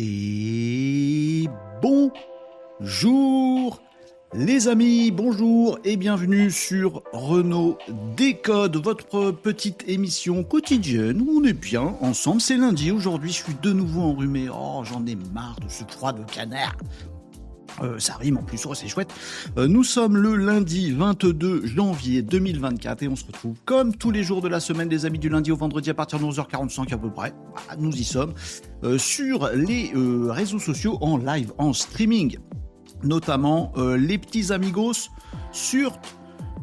Et bonjour les amis, bonjour et bienvenue sur Renault Décode, votre petite émission quotidienne où on est bien ensemble. C'est lundi, aujourd'hui je suis de nouveau enrhumé. Oh, j'en ai marre de ce froid de canard. Euh, ça rime en plus, oh, c'est chouette. Euh, nous sommes le lundi 22 janvier 2024 et on se retrouve comme tous les jours de la semaine, les amis, du lundi au vendredi à partir de 11h45 à peu près. nous y sommes. Euh, sur les réseaux sociaux en live, en streaming, notamment les petits amigos sur,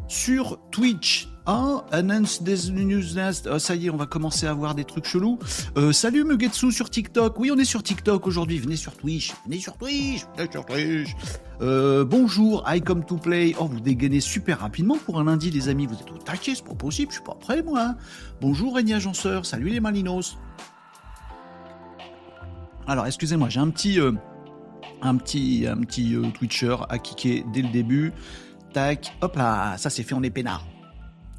sur Twitch ah, announce des news oh, ça y est, on va commencer à voir des trucs chelous. Euh, salut Mugetsu sur TikTok. Oui, on est sur TikTok aujourd'hui. Venez sur Twitch. Venez sur Twitch. Venez sur Twitch. Euh, bonjour, I come to play. Oh, vous dégainez super rapidement pour un lundi, les amis. Vous êtes au taquet, c'est pas possible. Je suis pas prêt, moi. Bonjour, Régnier Agenceur. Salut les Malinos. Alors, excusez-moi, j'ai un petit, euh, un petit, un petit Twitcher à kicker dès le début. Tac, hop là, ça c'est fait, on est peinard.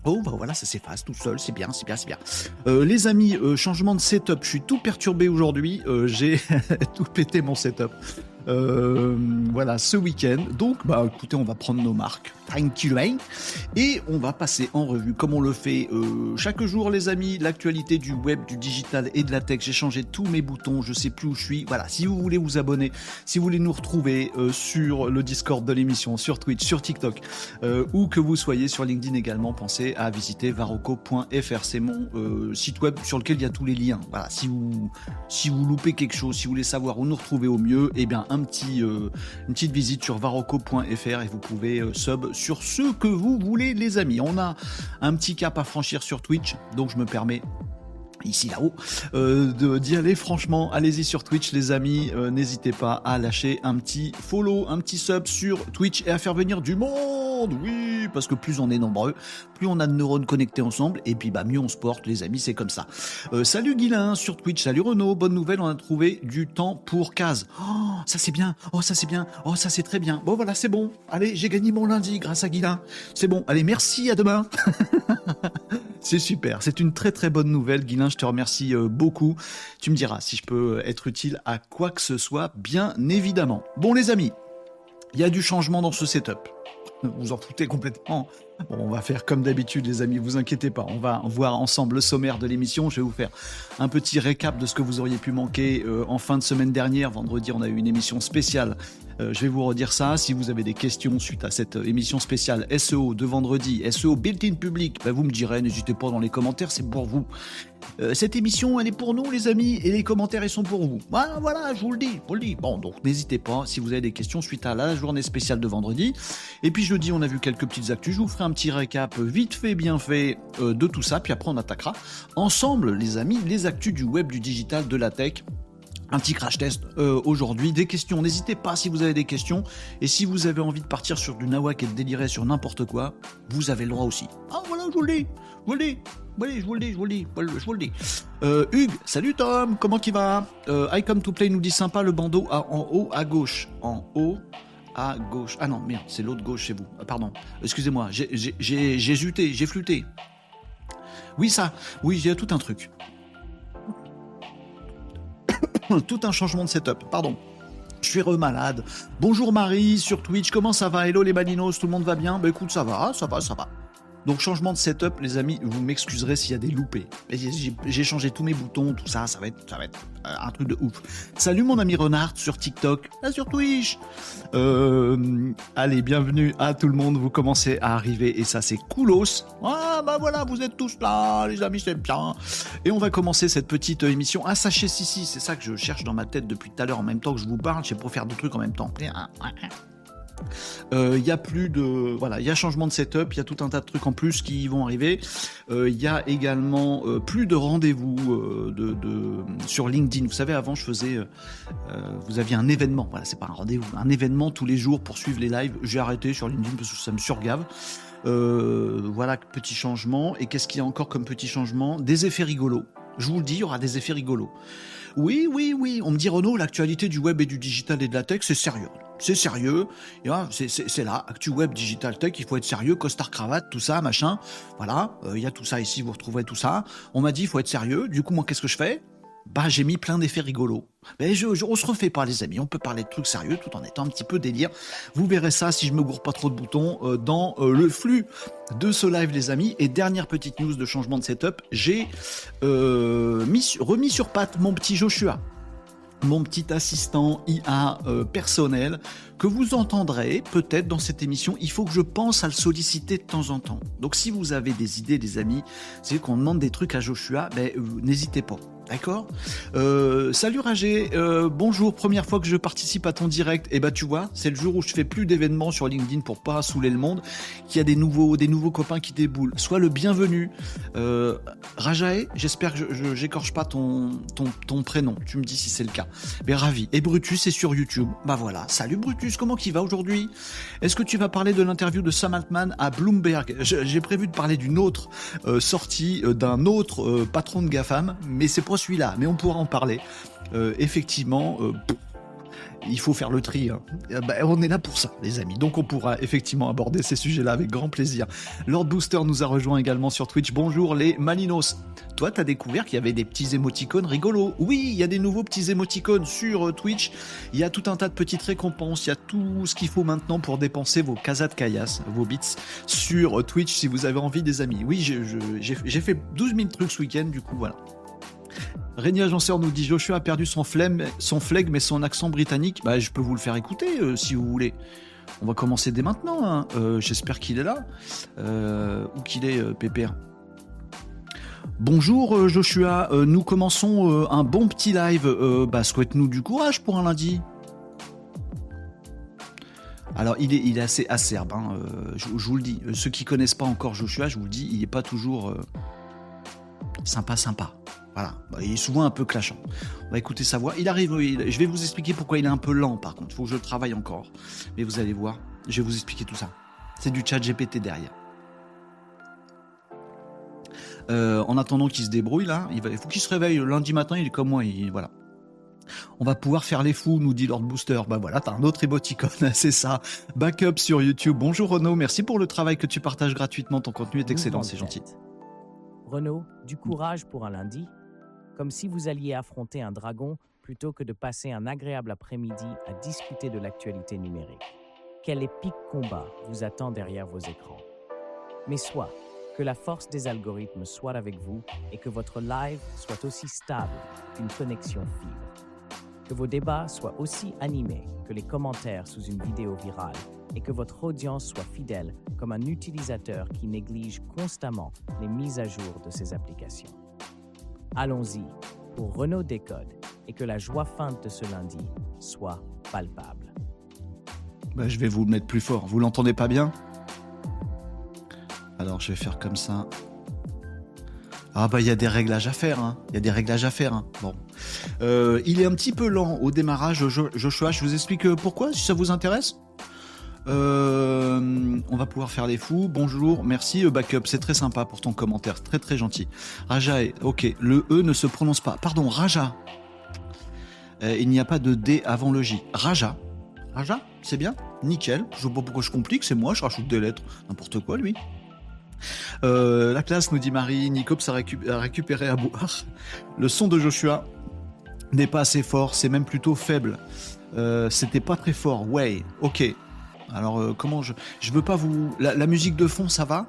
Oh, bah voilà, ça s'efface tout seul, c'est bien, c'est bien, c'est bien. Euh, les amis, euh, changement de setup, je suis tout perturbé aujourd'hui, euh, j'ai tout pété mon setup. Voilà, ce week-end. Donc, bah, écoutez, on va prendre nos marques tranquillement et on va passer en revue, comme on le fait euh, chaque jour, les amis, l'actualité du web, du digital et de la tech. J'ai changé tous mes boutons, je sais plus où je suis. Voilà, si vous voulez vous abonner, si vous voulez nous retrouver euh, sur le Discord de l'émission, sur Twitch, sur TikTok, ou que vous soyez sur LinkedIn également, pensez à visiter varoco.fr. C'est mon site web sur lequel il y a tous les liens. Voilà, si vous si vous loupez quelque chose, si vous voulez savoir où nous retrouver au mieux, eh bien petit, euh, une petite visite sur varoco.fr et vous pouvez euh, sub sur ce que vous voulez les amis. On a un petit cap à franchir sur Twitch, donc je me permets ici là-haut, euh, d'y aller franchement. Allez-y sur Twitch les amis, euh, n'hésitez pas à lâcher un petit follow, un petit sub sur Twitch et à faire venir du monde. Oui, parce que plus on est nombreux, plus on a de neurones connectés ensemble et puis bah mieux on se porte les amis, c'est comme ça. Euh, salut Guilin sur Twitch, salut Renaud, bonne nouvelle, on a trouvé du temps pour case. Oh, ça c'est bien. Oh, ça c'est bien. Oh, ça c'est très bien. Bon voilà, c'est bon. Allez, j'ai gagné mon lundi grâce à Guilin. C'est bon. Allez, merci, à demain. c'est super. C'est une très très bonne nouvelle Guilin je te remercie euh, beaucoup. Tu me diras si je peux être utile à quoi que ce soit, bien évidemment. Bon les amis, il y a du changement dans ce setup. Vous en foutez complètement. On va faire comme d'habitude, les amis, vous inquiétez pas. On va voir ensemble le sommaire de l'émission. Je vais vous faire un petit récap de ce que vous auriez pu manquer euh, en fin de semaine dernière. Vendredi, on a eu une émission spéciale euh, je vais vous redire ça. Si vous avez des questions suite à cette émission spéciale SEO de vendredi, SEO built-in public, ben vous me direz, n'hésitez pas dans les commentaires, c'est pour vous. Euh, cette émission, elle est pour nous, les amis, et les commentaires, ils sont pour vous. Voilà, voilà, je vous le dis, je vous le dis. Bon, donc n'hésitez pas si vous avez des questions suite à la journée spéciale de vendredi. Et puis jeudi, on a vu quelques petites actus. Je vous ferai un petit récap vite fait, bien fait euh, de tout ça, puis après on attaquera ensemble, les amis, les actus du web, du digital, de la tech un petit crash test euh, aujourd'hui. Des questions, n'hésitez pas si vous avez des questions. Et si vous avez envie de partir sur du nawak et de délirer sur n'importe quoi, vous avez le droit aussi. Ah voilà, je vous le dis, je vous le dis. Je vous le dis, je vous le dis, je vous le dis. Euh, Hugues, salut Tom, comment tu va euh, I come to play nous dit sympa le bandeau en haut à gauche. En haut à gauche. Ah non, merde, c'est l'autre gauche chez vous. Ah, pardon, excusez-moi, j'ai zuté, j'ai flûté. Oui, ça, oui, il y a tout un truc. tout un changement de setup. Pardon. Je suis remalade. Bonjour Marie sur Twitch, comment ça va? Hello les balinos, tout le monde va bien? Bah écoute, ça va, ça va, ça va. Donc changement de setup, les amis, vous m'excuserez s'il y a des loupés. J'ai changé tous mes boutons, tout ça, ça va être, ça va euh, un truc de ouf. Salut mon ami Renard sur TikTok, là sur Twitch. Euh, allez, bienvenue à tout le monde, vous commencez à arriver et ça c'est coolos. Ah bah voilà, vous êtes tous là, les amis, c'est bien. Et on va commencer cette petite émission. Ah sachez si c'est ça que je cherche dans ma tête depuis tout à l'heure en même temps que je vous parle, sais pas faire deux trucs en même temps. Il euh, y a plus de voilà, il y a changement de setup, il y a tout un tas de trucs en plus qui vont arriver. Il euh, y a également euh, plus de rendez-vous de, sur LinkedIn. Vous savez, avant je faisais, vous aviez un événement. Voilà, c'est pas un rendez-vous, un événement tous les jours pour suivre les lives. J'ai arrêté sur LinkedIn parce que ça me surgave. voilà, petit changement. Et qu'est-ce qu'il y a encore comme petit changement? Des effets rigolos. Je vous le dis, il y aura des effets rigolos. Oui, oui, oui. On me dit Renaud, l'actualité du web et du digital et de la tech, c'est sérieux. C'est sérieux. C'est là, actu web, digital tech. Il faut être sérieux, costard cravate, tout ça, machin. Voilà. Euh, il y a tout ça ici. Vous retrouverez tout ça. On m'a dit il faut être sérieux. Du coup, moi, qu'est-ce que je fais? Bah j'ai mis plein d'effets rigolos. Mais je, je, on se refait pas les amis, on peut parler de trucs sérieux tout en étant un petit peu délire. Vous verrez ça si je me gourre pas trop de boutons euh, dans euh, le flux de ce live les amis. Et dernière petite news de changement de setup, j'ai euh, mis, remis sur patte mon petit Joshua mon petit assistant IA personnel que vous entendrez peut-être dans cette émission. Il faut que je pense à le solliciter de temps en temps. Donc si vous avez des idées, des amis, c'est qu'on demande des trucs à Joshua, ben, euh, n'hésitez pas. D'accord euh, Salut Ragé, euh, bonjour, première fois que je participe à ton direct. Et eh bah tu vois, c'est le jour où je fais plus d'événements sur LinkedIn pour pas saouler le monde, qu'il y a des nouveaux, des nouveaux copains qui déboulent. Sois le bienvenu. Euh, Rajae, j'espère que je j'écorche pas ton, ton, ton prénom, tu me dis si c'est le cas. Mais ravi. Et Brutus est sur YouTube. Bah voilà, salut Brutus, comment qu'il va aujourd'hui? Est-ce que tu vas parler de l'interview de Sam Altman à Bloomberg? J'ai prévu de parler d'une autre euh, sortie d'un autre patron de GAFAM, mais c'est pour celui-là, mais on pourra en parler. Euh, effectivement, euh, il faut faire le tri. Hein. Euh, bah, on est là pour ça, les amis. Donc on pourra effectivement aborder ces sujets-là avec grand plaisir. Lord Booster nous a rejoint également sur Twitch. Bonjour les Malinos. Toi, t'as découvert qu'il y avait des petits émoticônes rigolos. Oui, il y a des nouveaux petits émoticônes sur Twitch. Il y a tout un tas de petites récompenses. Il y a tout ce qu'il faut maintenant pour dépenser vos casas de caillasse, vos bits sur Twitch si vous avez envie, des amis. Oui, j'ai fait 12 000 trucs ce week-end, du coup, voilà. Régnier Agenceur nous dit Joshua a perdu son flemme, son flegme mais son accent britannique. Bah, je peux vous le faire écouter euh, si vous voulez. On va commencer dès maintenant. Hein. Euh, J'espère qu'il est là. Euh, ou qu'il est, Pépère. Bonjour Joshua, nous commençons un bon petit live. Bah, souhaite-nous du courage pour un lundi. Alors, il est, assez acerbe, hein, je, vous le dis. Ceux qui connaissent pas encore Joshua, je vous le dis, il n'est pas toujours sympa, sympa. Voilà, Bah, il est souvent un peu clashant. On va écouter sa voix. Il arrive, il- je vais vous expliquer pourquoi il est un peu lent par contre. Il faut que je le travaille encore. Mais vous allez voir, je vais vous expliquer tout ça. C'est du chat GPT derrière. Euh, en attendant qu'il se débrouille là, il, va- faut qu'il se réveille lundi matin, il est comme moi, il, voilà. On va pouvoir faire les fous, nous dit Lord Booster. Bah voilà, t'as un autre émoticône, c'est ça. Backup sur YouTube. Bonjour Renaud, merci pour le travail que tu partages gratuitement. Ton contenu est excellent, c'est gentil. Renaud, du courage pour un lundi, comme si vous alliez affronter un dragon plutôt que de passer un agréable après-midi à discuter de l'actualité numérique. Quel épique combat vous attend derrière vos écrans. Mais soit que la force des algorithmes soit avec vous et que votre live soit aussi stable qu'une connexion fibre. Que vos débats soient aussi animés que les commentaires sous une vidéo virale et que votre audience soit fidèle comme un utilisateur qui néglige constamment les mises à jour de ses applications. Allons-y pour Renault Décode et que la joie feinte de ce lundi soit palpable. Bah, je vais vous le mettre plus fort. Vous l'entendez pas bien? Alors je vais faire comme ça. Ah bah il y a des réglages à faire. hein. Il y a des réglages à faire. hein. Bon. Euh, il est un petit peu lent au démarrage, Jo- Joshua. Je vous explique euh, pourquoi, si ça vous intéresse? Euh, on va pouvoir faire les fous. Bonjour, merci euh, Backup, c'est très sympa pour ton commentaire, très très gentil. Raja, ok, le E ne se prononce pas. Pardon, Raja. Euh, il n'y a pas de D avant le J. Raja. Raja, c'est bien Nickel. Je vois pas pourquoi je complique, c'est moi, je rajoute des lettres. N'importe quoi, lui. La classe, nous dit Marie. Nicops a, récu- a récupéré à boire. Le son de Joshua n'est pas assez fort, c'est même plutôt faible. C'était pas très fort. Ouais, ok. Alors, euh, comment je. Je veux pas vous. La, musique de fond, ça va?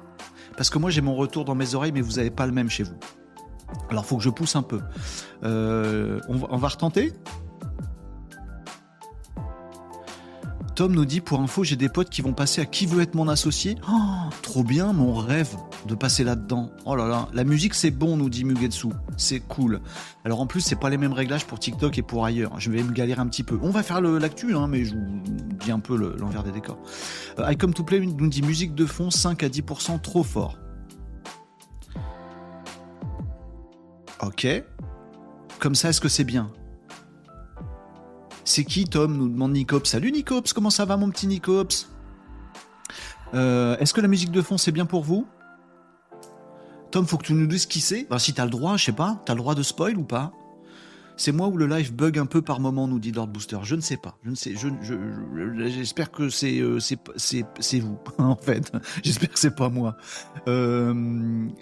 Parce que moi, j'ai mon retour dans mes oreilles, mais vous avez pas le même chez vous. Alors, faut que je pousse un peu. Euh, on, on va retenter? Tom nous dit pour info, j'ai des potes qui vont passer à qui veut être mon associé. Oh, trop bien, mon rêve de passer là-dedans. Oh là là, la musique c'est bon, nous dit Mugetsu. C'est cool. Alors en plus, c'est pas les mêmes réglages pour TikTok et pour ailleurs. Je vais me galérer un petit peu. On va faire l'actu, hein, mais je vous dis un peu le- l'envers des décors. Euh, I Come to Play nous dit musique de fond 5 à 10% trop fort. Ok. Comme ça, est-ce que c'est bien? C'est qui Tom nous demande Nicops. Salut Nicops, comment ça va mon petit Nicops Euh, Est-ce que la musique de fond c'est bien pour vous Tom, faut que tu nous dises qui c'est. Bah, si t'as le droit, je sais pas, t'as le droit de spoil ou pas C'est moi ou le live bug un peu par moment, nous dit Lord Booster. Je ne sais pas. Je ne sais. Je, je- je- j'espère que c'est euh, vous en fait. J'espère que c'est pas moi. Euh,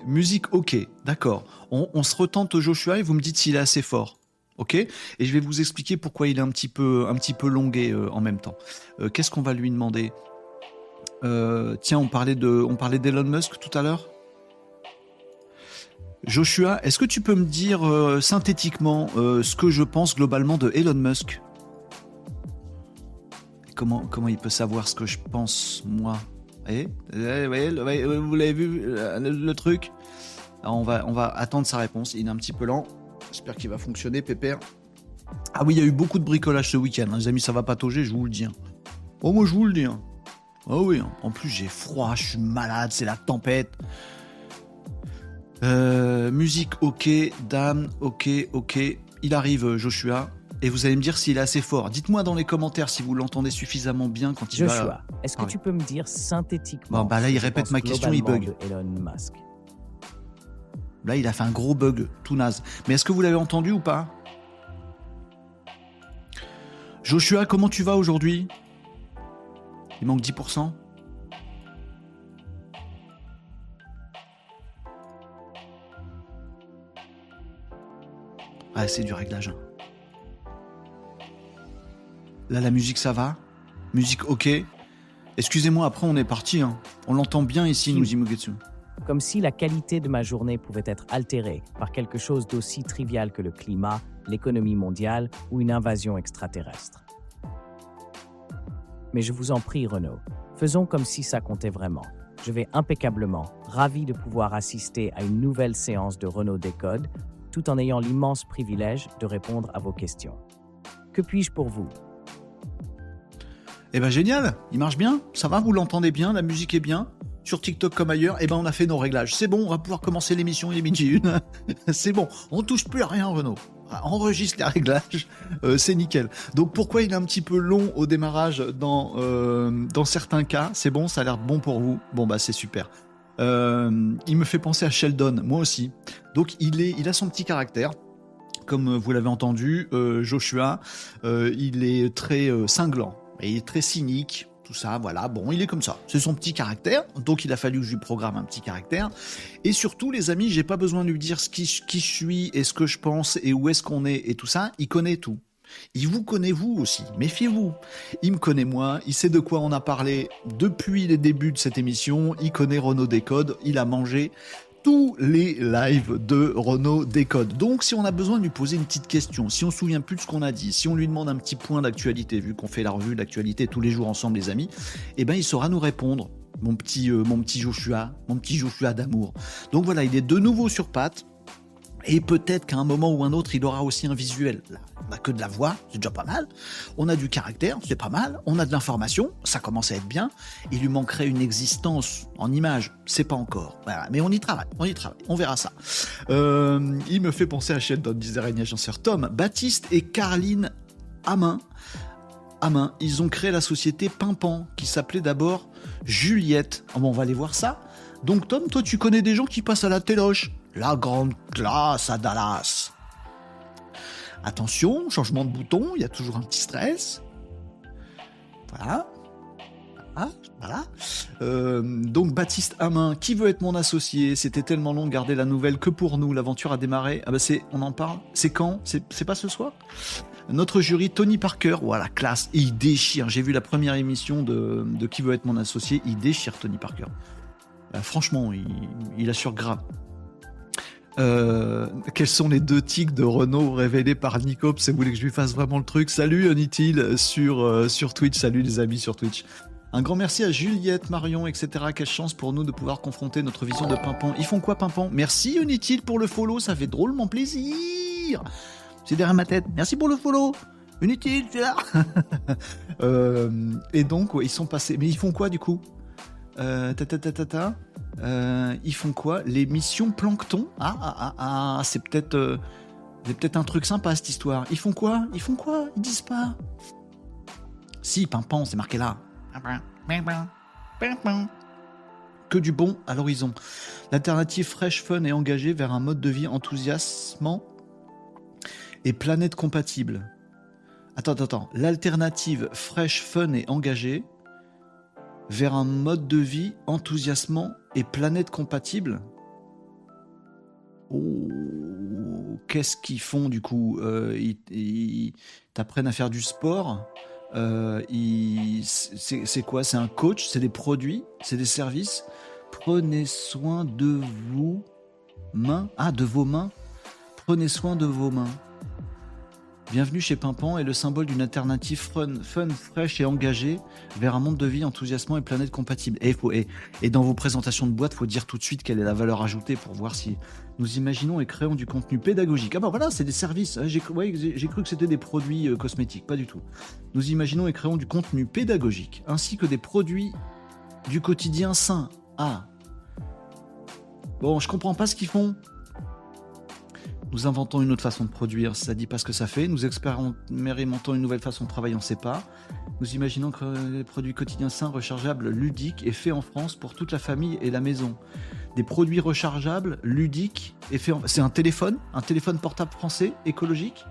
musique, ok, d'accord. On, on se retente Joshua et vous me dites s'il est assez fort. Ok? Et je vais vous expliquer pourquoi il est un petit peu, un petit peu longué euh, en même temps. Euh, Qu'est-ce qu'on va lui demander? Euh, Tiens, on parlait de, on parlait d'Elon Musk tout à l'heure? Joshua, est-ce que tu peux me dire synthétiquement ce que je pense globalement de Elon Musk? Comment, comment il peut savoir ce que je pense, moi? Eh, eh, Vous l'avez vu, le, truc? Alors, on, va, on va attendre sa réponse. Il est un petit peu lent. J'espère qu'il va fonctionner, Pépère. Ah oui, il y a eu beaucoup de bricolage ce week-end. hein, Les amis, ça va patauger, je vous le dis. hein. Oh, moi, je vous le dis. hein. Ah oui, en plus, j'ai froid, je suis malade, c'est la tempête. Euh, musique, ok. Dame, ok, ok. Il arrive, euh, Joshua. Et vous allez me dire s'il est assez fort. Dites-moi dans les commentaires si vous l'entendez suffisamment bien quand il va. Joshua, est-ce que Ah oui. tu peux me dire synthétiquement Bon, bah là, il répète ma question, il bug. Elon Musk? Là, il a fait un gros bug tout naze. Mais est-ce que vous l'avez entendu ou pas? Joshua, comment tu vas aujourd'hui? Il manque 10% Ah, c'est du réglage. hein. Là, la musique, ça va? Musique, ok. Excusez-moi, après, on est parti. hein. On l'entend bien ici, nous, Imugetsu. Comme si la qualité de ma journée pouvait être altérée par quelque chose d'aussi trivial que le climat, l'économie mondiale ou une invasion extraterrestre. Mais je vous en prie, Renaud, faisons comme si ça comptait vraiment. Je vais impeccablement, ravi de pouvoir assister à une nouvelle séance de Renault Décode, tout en ayant l'immense privilège de répondre à vos questions. Que puis-je pour vous? Eh ben génial, il marche bien, ça va, vous l'entendez bien, la musique est bien, sur TikTok comme ailleurs, eh ben on a fait nos réglages. C'est bon, on va pouvoir commencer l'émission, il est midi une. c'est bon, on touche plus à rien Renaud. Enregistre les réglages, euh, c'est nickel. Donc pourquoi il est un petit peu long au démarrage dans, euh, dans certains cas? C'est bon, ça a l'air bon pour vous? Bon bah c'est super. Euh, il me fait penser à Sheldon, moi aussi. Donc il, est, a son petit caractère. Comme vous l'avez entendu, Joshua, il est très cinglant, et il est très cynique, tout ça, voilà. Bon, il est comme ça. C'est son petit caractère, donc il a fallu que je lui programme un petit caractère. Et surtout, les amis, j'ai pas besoin de lui dire ce qui, qui je suis et ce que je pense et où est-ce qu'on est et tout ça. Il connaît tout. Il vous connaît vous aussi, méfiez-vous. Il me connaît moi, il sait de quoi on a parlé depuis les débuts de cette émission, il connaît Renault Décode, il a mangé tous les lives de Renault Décode. Donc si on a besoin de lui poser une petite question, si on se souvient plus de ce qu'on a dit, si on lui demande un petit point d'actualité, vu qu'on fait la revue d'actualité tous les jours ensemble les amis, eh ben il saura nous répondre. Mon petit, euh, mon petit Joshua, mon petit Joshua d'amour. Donc voilà, il est de nouveau sur pattes. Et peut-être qu'à un moment ou un autre, il aura aussi un visuel. On n'a que de la voix, c'est déjà pas mal. On a du caractère, c'est pas mal. On a de l'information, ça commence à être bien. Il lui manquerait une existence en image, c'est pas encore. Mais on y travaille, on y travaille, on verra ça. Euh, il me fait penser à Sheldon, disait Régnier Agenceur. Tom, Baptiste et Caroline Amin, Amin, ils ont créé la société Pimpan, qui s'appelait d'abord Juliette. Ah bon, on va aller voir ça. Donc Tom, toi tu connais des gens qui passent à la téloche. La grande classe à Dallas. Attention, changement de bouton, il y a toujours un petit stress. Voilà. Ah, voilà. Euh, donc Baptiste Hamin, qui veut être mon associé? C'était tellement long de garder la nouvelle que pour nous, l'aventure a démarré. Ah bah c'est, on en parle. C'est quand? C'est pas ce soir? Notre jury, Tony Parker, voilà, classe. Et il déchire. J'ai vu la première émission de, Qui veut être mon associé? Il déchire Tony Parker. Euh, franchement, il, il assure grave. Euh, quels sont les deux tics de Renault révélés par Nicops et vous voulez que je lui fasse vraiment le truc? Salut Unitil sur, euh, sur Twitch, salut les amis sur Twitch. Un grand merci à Juliette, Marion, etc. Quelle chance pour nous de pouvoir confronter notre vision de Pimpon. Ils font quoi Pimpon? Merci Unitil pour le follow, ça fait drôlement plaisir. C'est derrière ma tête. Merci pour le follow. Unitil, tu es là. Euh, et donc, ils sont passés. Mais ils font quoi du coup? Ta, ta, ta, ta, ta. Euh, ils font quoi Les missions plancton Ah, ah, ah, ah, c'est peut-être euh, peut-être un truc sympa cette histoire. Ils font quoi Ils font quoi Ils disent pas. Si, pimpant, c'est marqué là. Que du bon à l'horizon. L'alternative fraîche, fun et engagée vers un mode de vie enthousiasmant et planète compatible. Attends, attends, attends. L'alternative fraîche, fun et engagée vers un mode de vie enthousiasmant et planète compatible Oh, qu'est-ce qu'ils font du coup? Euh, Ils t'apprennent à faire du sport? Euh, c'est quoi? C'est un coach? C'est des produits? C'est des services? Prenez soin de vous mains. Ah, de vos mains. Prenez soin de vos mains. Bienvenue chez Pimpan est le symbole d'une alternative fun, fraîche et engagée vers un monde de vie enthousiasmant et planète compatible. Et, et, dans vos présentations de boîte, faut dire tout de suite quelle est la valeur ajoutée pour voir si nous imaginons et créons du contenu pédagogique. Ah bah voilà, c'est des services. J'ai cru que c'était des produits euh, cosmétiques, pas du tout. Nous imaginons et créons du contenu pédagogique ainsi que des produits du quotidien sain. Ah. Bon, je comprends pas ce qu'ils font. Nous inventons une autre façon de produire, ça dit pas ce que ça fait. Nous expérimentons une nouvelle façon de travailler, on sait pas. Nous imaginons que les produits quotidiens sains, rechargeables, ludiques et faits en France pour toute la famille et la maison. Des produits rechargeables, ludiques et faits en... C'est un téléphone, un téléphone portable français, écologique.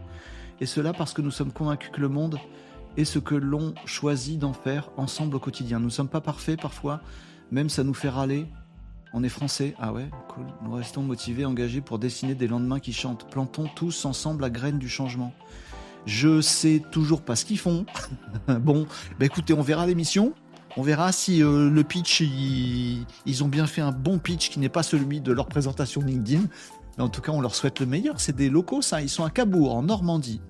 Et cela parce que nous sommes convaincus que le monde est ce que l'on choisit d'en faire ensemble au quotidien. Nous ne sommes pas parfaits parfois, même ça nous fait râler, on est français. Ah ouais, cool. Nous restons motivés, engagés pour dessiner des lendemains qui chantent. Plantons tous ensemble la graine du changement. Je sais toujours pas ce qu'ils font. bon, bah écoutez, on verra l'émission. On verra si euh, le pitch, ils, ont bien fait un bon pitch qui n'est pas celui de leur présentation LinkedIn. Mais en tout cas, on leur souhaite le meilleur. C'est des locaux, ça. Ils sont à Cabourg, en Normandie.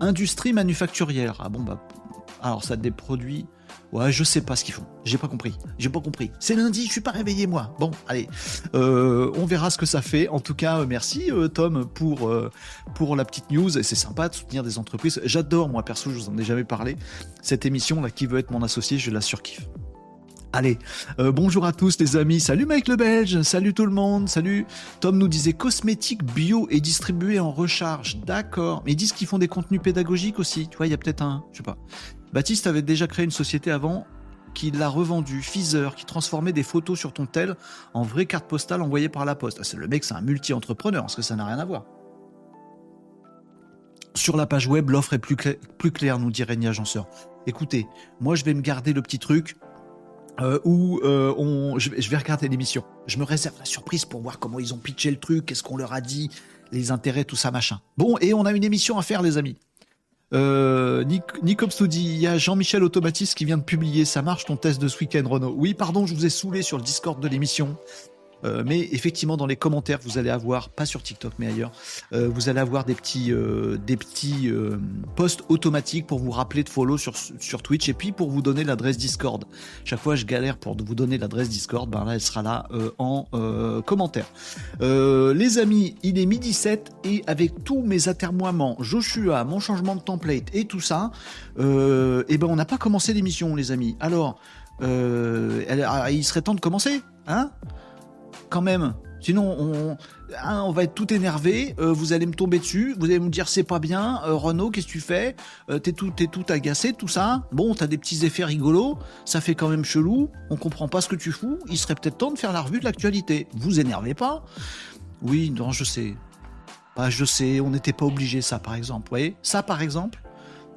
Industrie manufacturière. Ah bon, bah. Alors, ça des produits Ouais, je sais pas ce qu'ils font. J'ai pas compris. J'ai pas compris. C'est lundi, je suis pas réveillé moi. Bon, allez, euh, on verra ce que ça fait. En tout cas, euh, merci euh, Tom pour pour la petite news. Et c'est sympa de soutenir des entreprises. J'adore moi perso, je vous en ai jamais parlé. Cette émission là, qui veut être mon associé, je la surkiffe. Allez, bonjour à tous les amis, salut Mike le Belge, salut tout le monde, salut. Tom nous disait cosmétiques bio et distribués en recharge, d'accord. Mais ils disent qu'ils font des contenus pédagogiques aussi, tu vois, il y a peut-être un, je sais pas. Baptiste avait déjà créé une société avant qui l'a revendue, Feezer, qui transformait des photos sur ton tel en vraies cartes postales envoyées par la poste. Ah, le mec, c'est un multi-entrepreneur, parce que ça n'a rien à voir. Sur la page web, l'offre est plus, claire, nous dit Régnier Agenceur. Écoutez, moi je vais me garder le petit truc euh, où euh, on, je, vais regarder l'émission. Je me réserve la surprise pour voir comment ils ont pitché le truc, qu'est-ce qu'on leur a dit, les intérêts, tout ça, machin. Bon, et on a une émission à faire, les amis. Euh, dit il y a Jean-Michel Automatis qui vient de publier ça marche ton test de ce week-end Renault. Oui, pardon, je vous ai saoulé sur le Discord de l'émission. Euh, mais effectivement, dans les commentaires, vous allez avoir, pas sur TikTok, mais ailleurs, euh, vous allez avoir des petits, euh, des petits posts automatiques pour vous rappeler de follow sur, sur Twitch et puis pour vous donner l'adresse Discord. Chaque fois, je galère pour vous donner l'adresse Discord. Ben là, elle sera là en commentaire. les amis, il est midi 7 et avec tous mes atermoiements, Joshua, mon changement de template et tout ça, eh ben on n'a pas commencé l'émission, les amis. Alors, ah, il serait temps de commencer, hein? Quand même. Sinon, on, hein, on va être tout énervé. Euh, vous allez me tomber dessus. Vous allez me dire c'est pas bien. Euh, Renaud, qu'est-ce que tu fais? Euh, T'es tout, es tout agacé, tout ça. Bon, t'as des petits effets rigolos. Ça fait quand même chelou. On comprend pas ce que tu fous. Il serait peut-être temps de faire la revue de l'actualité. Vous énervez pas? Oui, non, je sais. Bah, je sais. On n'était pas obligé ça, par exemple. Vous voyez? Ça, par exemple,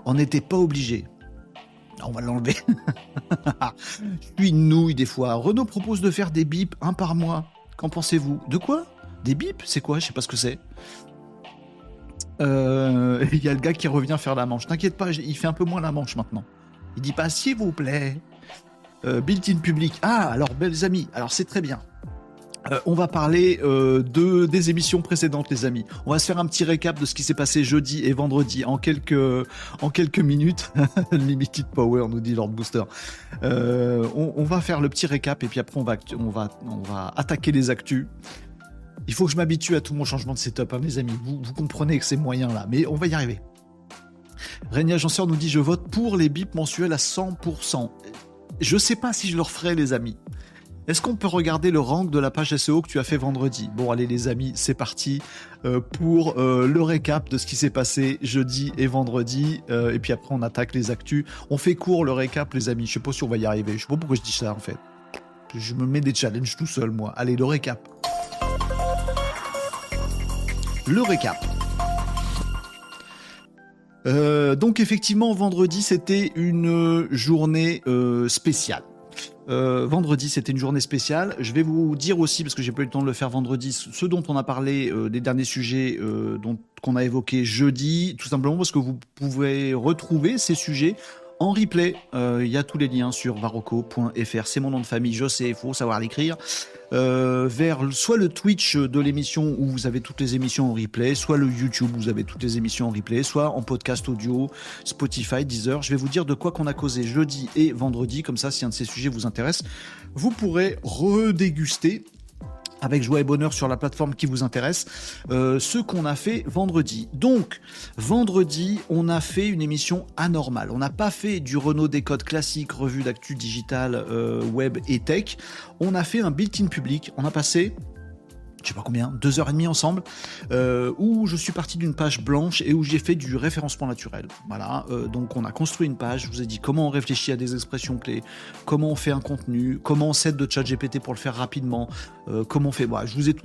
on n'était pas obligé. On va l'enlever. je suis une nouille des fois. Renault propose de faire des bips un par mois. Qu'en pensez-vous? De quoi? Des bips? C'est quoi? Je sais pas ce que c'est. Euh, il y a le gars qui revient faire la manche. T'inquiète pas, il fait un peu moins la manche maintenant. Il dit pas s'il vous plaît. Euh, built-in public. Ah, alors, belles amis, alors c'est très bien. Euh, on va parler euh, de des émissions précédentes, les amis. On va se faire un petit récap de ce qui s'est passé jeudi et vendredi en quelques en quelques minutes. Limited Power, nous dit Lord Booster. Euh, on, va faire le petit récap et puis après on va on va on va attaquer les actus. Il faut que je m'habitue à tout mon changement de setup, hein, mes amis. Vous, vous comprenez que c'est moyen là, mais on va y arriver. Régnier Agenceur nous dit je vote pour les bips mensuels à 100%. Je sais pas si je le referai, les amis. Est-ce qu'on peut regarder le rank de la page SEO que tu as fait vendredi? Bon, allez les amis, c'est parti euh, pour euh, le récap de ce qui s'est passé jeudi et vendredi. Euh, et puis après, on attaque les actus. On fait court le récap, les amis. Je sais pas si on va y arriver. Je sais pas pourquoi je dis ça en fait. Je me mets des challenges tout seul, moi. Allez, le récap. Le récap. donc effectivement, vendredi, c'était une journée spéciale. Euh, vendredi, c'était une journée spéciale. Je vais vous dire aussi, parce que j'ai pas eu le temps de le faire vendredi, ce dont on a parlé euh, des derniers sujets euh, dont qu'on a évoqué jeudi, tout simplement parce que vous pouvez retrouver ces sujets en replay. Il y a tous les liens sur varocco.fr. C'est mon nom de famille, je sais, il faut savoir l'écrire. Euh, vers soit le Twitch de l'émission où vous avez toutes les émissions en replay, soit le YouTube où vous avez toutes les émissions en replay, soit en podcast audio, Spotify, Deezer. Je vais vous dire de quoi qu'on a causé jeudi et vendredi, comme ça si un de ces sujets vous intéresse, vous pourrez redéguster avec joie et bonheur sur la plateforme qui vous intéresse, euh, ce qu'on a fait vendredi. Donc, vendredi, on a fait une émission anormale. On n'a pas fait du Renault Décode classique, revue d'actu digital, euh, web et tech. On a fait un built-in public. On a passé je sais pas combien, deux heures et demie ensemble, euh, où je suis parti d'une page blanche et où j'ai fait du référencement naturel. Voilà, euh, donc on a construit une page, je vous ai dit comment on réfléchit à des expressions clés, comment on fait un contenu, comment on s'aide de ChatGPT pour le faire rapidement, euh, comment on fait. Voilà, je vous ai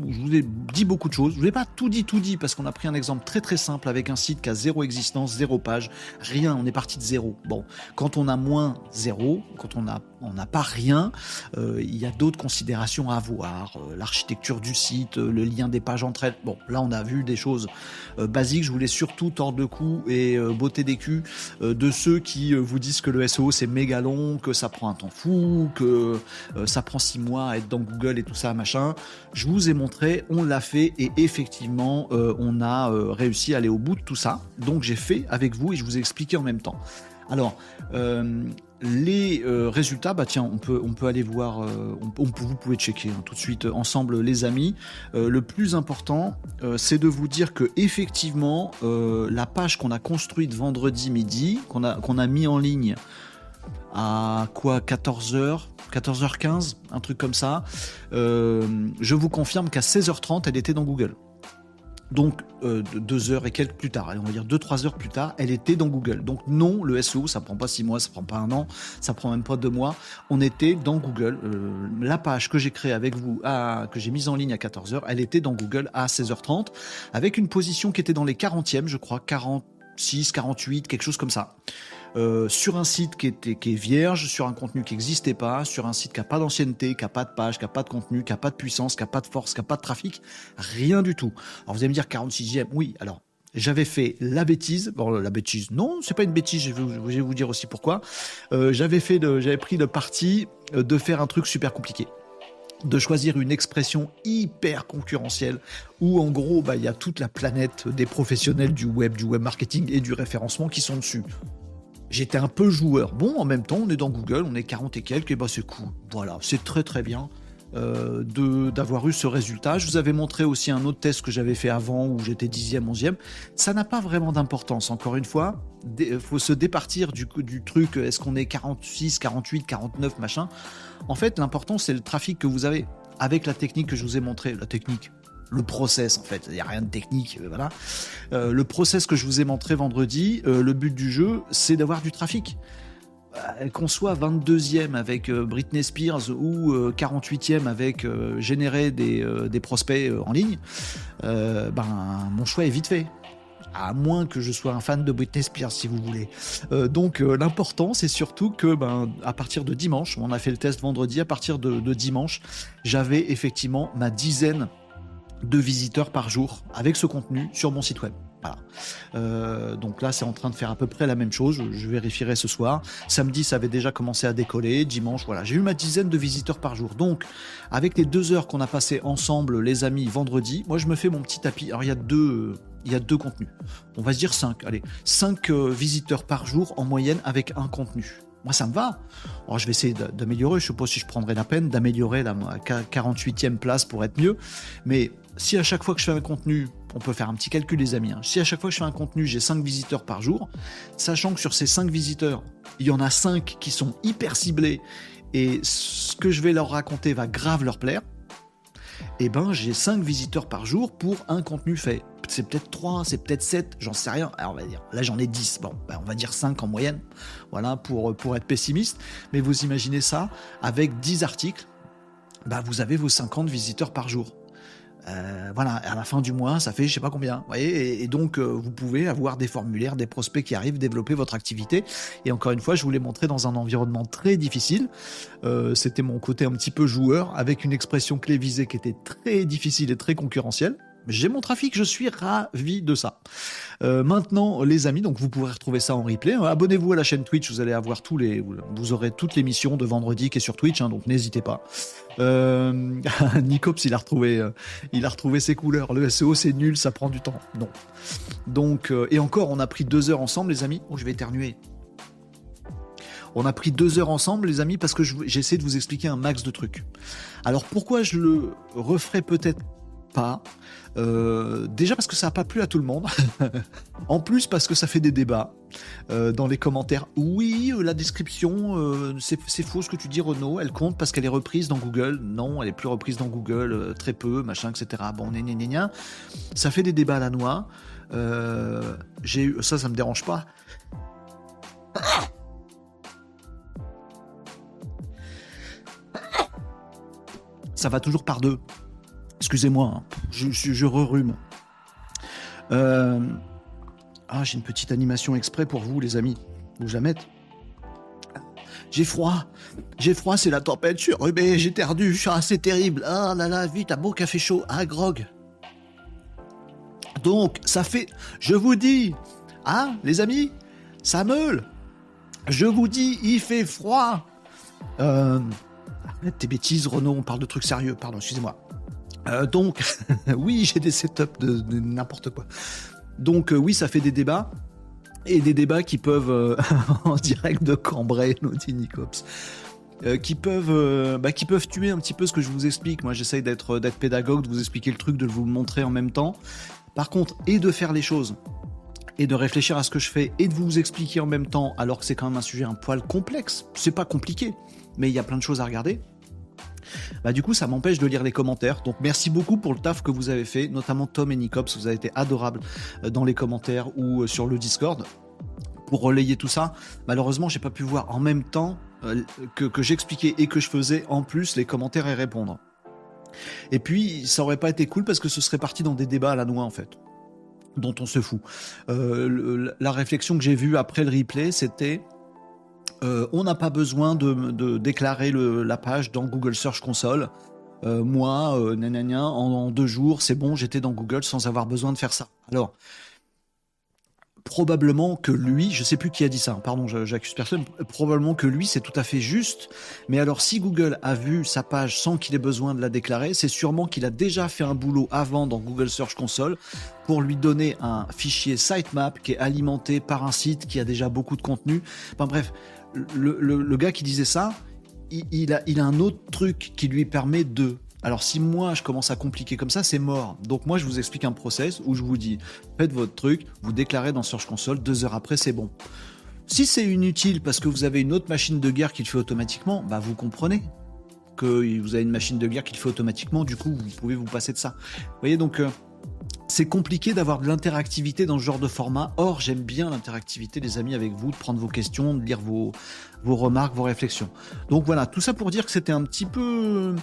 dit beaucoup de choses. Je vous ai pas tout dit, tout dit parce qu'on a pris un exemple très très simple avec un site qui a zéro existence, zéro page, rien. On est parti de zéro. Bon, quand on a moins zéro, quand on n'a pas rien, il y a d'autres considérations à avoir, l'architecture du site euh, le lien des pages entre elles. Bon, là on a vu des choses euh, basiques. Je voulais surtout tordre le cou et euh, botter des culs de ceux qui vous disent que le SEO c'est méga long, que ça prend un temps fou, que ça prend six mois à être dans Google et tout ça, machin. Je vous ai montré, on l'a fait et effectivement on a réussi à aller au bout de tout ça. Donc j'ai fait avec vous et je vous ai expliqué en même temps. Alors, les euh, résultats, bah tiens, on peut, aller voir, euh, vous pouvez checker hein, tout de suite euh, ensemble, les amis. le plus important, c'est de vous dire que effectivement, la page qu'on a construite vendredi midi, qu'on a, qu'on a mis en ligne à quoi 14h, 14h15, un truc comme ça. je vous confirme qu'à 16h30, elle était dans Google. Donc, euh, deux heures et quelques plus tard, on va dire deux, trois heures plus tard, elle était dans Google. Donc, non, le SEO, ça prend pas six mois, ça prend pas un an, ça prend même pas deux mois. On était dans Google. Euh, la page que j'ai créée avec vous, que j'ai mise en ligne à 14 heures, elle était dans Google à 16h30, avec une position qui était dans les 40e, je crois, 46, 48, quelque chose comme ça. Euh, sur un site qui, était, qui est vierge, sur un contenu qui n'existait pas, sur un site qui n'a pas d'ancienneté, qui n'a pas de page, qui n'a pas de contenu, qui n'a pas de puissance, qui n'a pas de force, qui n'a pas de trafic, rien du tout. Alors vous allez me dire 46e, oui, alors j'avais fait la bêtise. Bon, la bêtise, non, c'est pas une bêtise. Je vais, vous dire aussi pourquoi. Euh, j'avais fait, j'avais pris le parti euh, de faire un truc super compliqué de choisir une expression hyper concurrentielle où en gros bah, il y a toute la planète des professionnels du web, du web marketing et du référencement qui sont dessus j'étais un peu joueur. Bon, en même temps, on est dans Google, on est 40 et quelques, et bah c'est cool. Voilà, c'est très très bien. Euh, d'avoir eu ce résultat. Je vous avais montré aussi un autre test que j'avais fait avant où j'étais 10e, 11e. Ça n'a pas vraiment d'importance. Encore une fois, il faut se départir du, du truc est-ce qu'on est 46, 48, 49, machin. En fait, l'important, c'est le trafic que vous avez avec la technique que je vous ai montré. La technique, le process en fait, il n'y a rien de technique, euh, voilà. Euh, le process que je vous ai montré vendredi, euh, le but du jeu, c'est d'avoir du trafic. Qu'on soit 22e avec Britney Spears ou 48e avec générer des, des, prospects en ligne, ben mon choix est vite fait à moins que je sois un fan de Britney Spears si vous voulez. donc l'important c'est surtout que ben, à partir de dimanche, on a fait le test vendredi, à partir de, de dimanche, j'avais effectivement ma dizaine de visiteurs par jour avec ce contenu sur mon site web. Euh, donc là, c'est en train de faire à peu près la même chose. Je, vérifierai ce soir. Samedi, ça avait déjà commencé à décoller. Dimanche, voilà, j'ai eu ma dizaine de visiteurs par jour. Donc, avec les deux heures qu'on a passées ensemble, les amis, vendredi, moi, je me fais mon petit tapis. Alors, il y a deux, il y a deux contenus. On va se dire cinq. Allez, cinq euh, visiteurs par jour en moyenne avec un contenu. Moi, ça me va. Alors, je vais essayer d'améliorer. Je sais pas si je prendrai la peine d'améliorer la 48e place pour être mieux. Mais si à chaque fois que je fais un contenu, on peut faire un petit calcul les amis, hein. si à chaque fois que je fais un contenu, j'ai 5 visiteurs par jour, sachant que sur ces 5 visiteurs, il y en a 5 qui sont hyper ciblés et ce que je vais leur raconter va grave leur plaire, eh ben j'ai 5 visiteurs par jour pour un contenu fait. C'est peut-être 3, c'est peut-être 7, j'en sais rien. Alors on va dire, là j'en ai 10, bon, ben, on va dire 5 en moyenne, voilà, pour, pour être pessimiste. Mais vous imaginez ça, avec 10 articles, bah, vous avez vos 50 visiteurs par jour. Euh, voilà, à la fin du mois, ça fait je sais pas combien. Voyez, et, donc euh, vous pouvez avoir des formulaires, des prospects qui arrivent, développer votre activité. Et encore une fois, je vous l'ai montré dans un environnement très difficile. Euh, c'était mon côté un petit peu joueur, avec une expression clé visée qui était très difficile et très concurrentielle. J'ai mon trafic, je suis ravi de ça. Euh, maintenant, les amis, donc vous pourrez retrouver ça en replay. Abonnez-vous à la chaîne Twitch, vous allez avoir tous les, vous aurez toutes les missions de vendredi qui est sur Twitch, hein, donc n'hésitez pas. Euh, Nicops, il a retrouvé, euh, il a retrouvé ses couleurs. Le SEO, c'est nul, ça prend du temps. Non. Donc, et encore, on a pris deux heures ensemble, les amis. Oh, je vais éternuer. On a pris deux heures ensemble, les amis, parce que j'essaie de vous expliquer un max de trucs. Alors pourquoi je le referai peut-être pas? Euh, déjà parce que ça n'a pas plu à tout le monde. en plus parce que ça fait des débats euh, dans les commentaires. Oui, euh, la description, c'est faux ce que tu dis Renaud, elle compte parce qu'elle est reprise dans Google. Non, elle est plus reprise dans Google, très peu, machin, etc. Bon, gna, gna, gna, Ça fait des débats à la noix. J'ai ça, ça me dérange pas. Ça va toujours par deux. Excusez-moi, hein. je, je, je rerume. Euh, ah, j'ai une petite animation exprès pour vous, les amis. Vous la J'ai froid. J'ai froid, c'est la tempête. Je suis j'ai perdu. Suis assez terrible. Ah là là, vite, un beau café chaud. Ah, grog. Donc, ça fait. Je vous dis. Ah, les amis Ça meule. Je vous dis, il fait froid. Euh. Arrête tes bêtises, Renaud, on parle de trucs sérieux. Pardon, excusez-moi. Euh, donc, oui, j'ai des setups de, n'importe quoi. Donc, euh, oui, ça fait des débats. Et des débats qui peuvent, euh, en direct de Cambrai, nous dit Nicops, qui, peuvent, bah, qui peuvent tuer un petit peu ce que je vous explique. Moi, j'essaye d'être, d'être pédagogue, de vous expliquer le truc, de vous le montrer en même temps. Par contre, et de faire les choses, et de réfléchir à ce que je fais, et de vous expliquer en même temps, alors que c'est quand même un sujet un poil complexe. C'est pas compliqué, mais il y a plein de choses à regarder bah, du coup, ça m'empêche de lire les commentaires. Donc, merci beaucoup pour le taf que vous avez fait, notamment Tom et Nicops. Vous avez été adorables euh, dans les commentaires ou euh, sur le Discord pour relayer tout ça. Malheureusement, j'ai pas pu voir en même temps euh, que, j'expliquais et que je faisais en plus les commentaires et répondre. Et puis, ça aurait pas été cool parce que ce serait parti dans des débats à la noix en fait, dont on se fout. la réflexion que j'ai vue après le replay, c'était euh, on n'a pas besoin de, déclarer la page dans Google Search Console. Euh, moi, euh, en, deux jours, c'est bon, j'étais dans Google sans avoir besoin de faire ça. Alors, probablement que lui, je sais plus qui a dit ça, hein, pardon, j'accuse personne, probablement que lui, c'est tout à fait juste. Mais alors, si Google a vu sa page sans qu'il ait besoin de la déclarer, c'est sûrement qu'il a déjà fait un boulot avant dans Google Search Console pour lui donner un fichier sitemap qui est alimenté par un site qui a déjà beaucoup de contenu. Enfin bref, le, gars qui disait ça, il, a, un autre truc qui lui permet de. Alors si moi je commence à compliquer comme ça, c'est mort. Donc moi je vous explique un process où je vous dis faites votre truc, vous déclarez dans Search Console, deux heures après c'est bon. Si c'est inutile parce que vous avez une autre machine de guerre qui le fait automatiquement, bah vous comprenez que vous avez une machine de guerre qui le fait automatiquement, du coup vous pouvez vous passer de ça. Vous voyez donc euh, c'est compliqué d'avoir de l'interactivité dans ce genre de format. Or, j'aime bien l'interactivité, les amis, avec vous, de prendre vos questions, de lire vos, vos remarques, vos réflexions. Donc voilà, tout ça pour dire que c'était un petit peu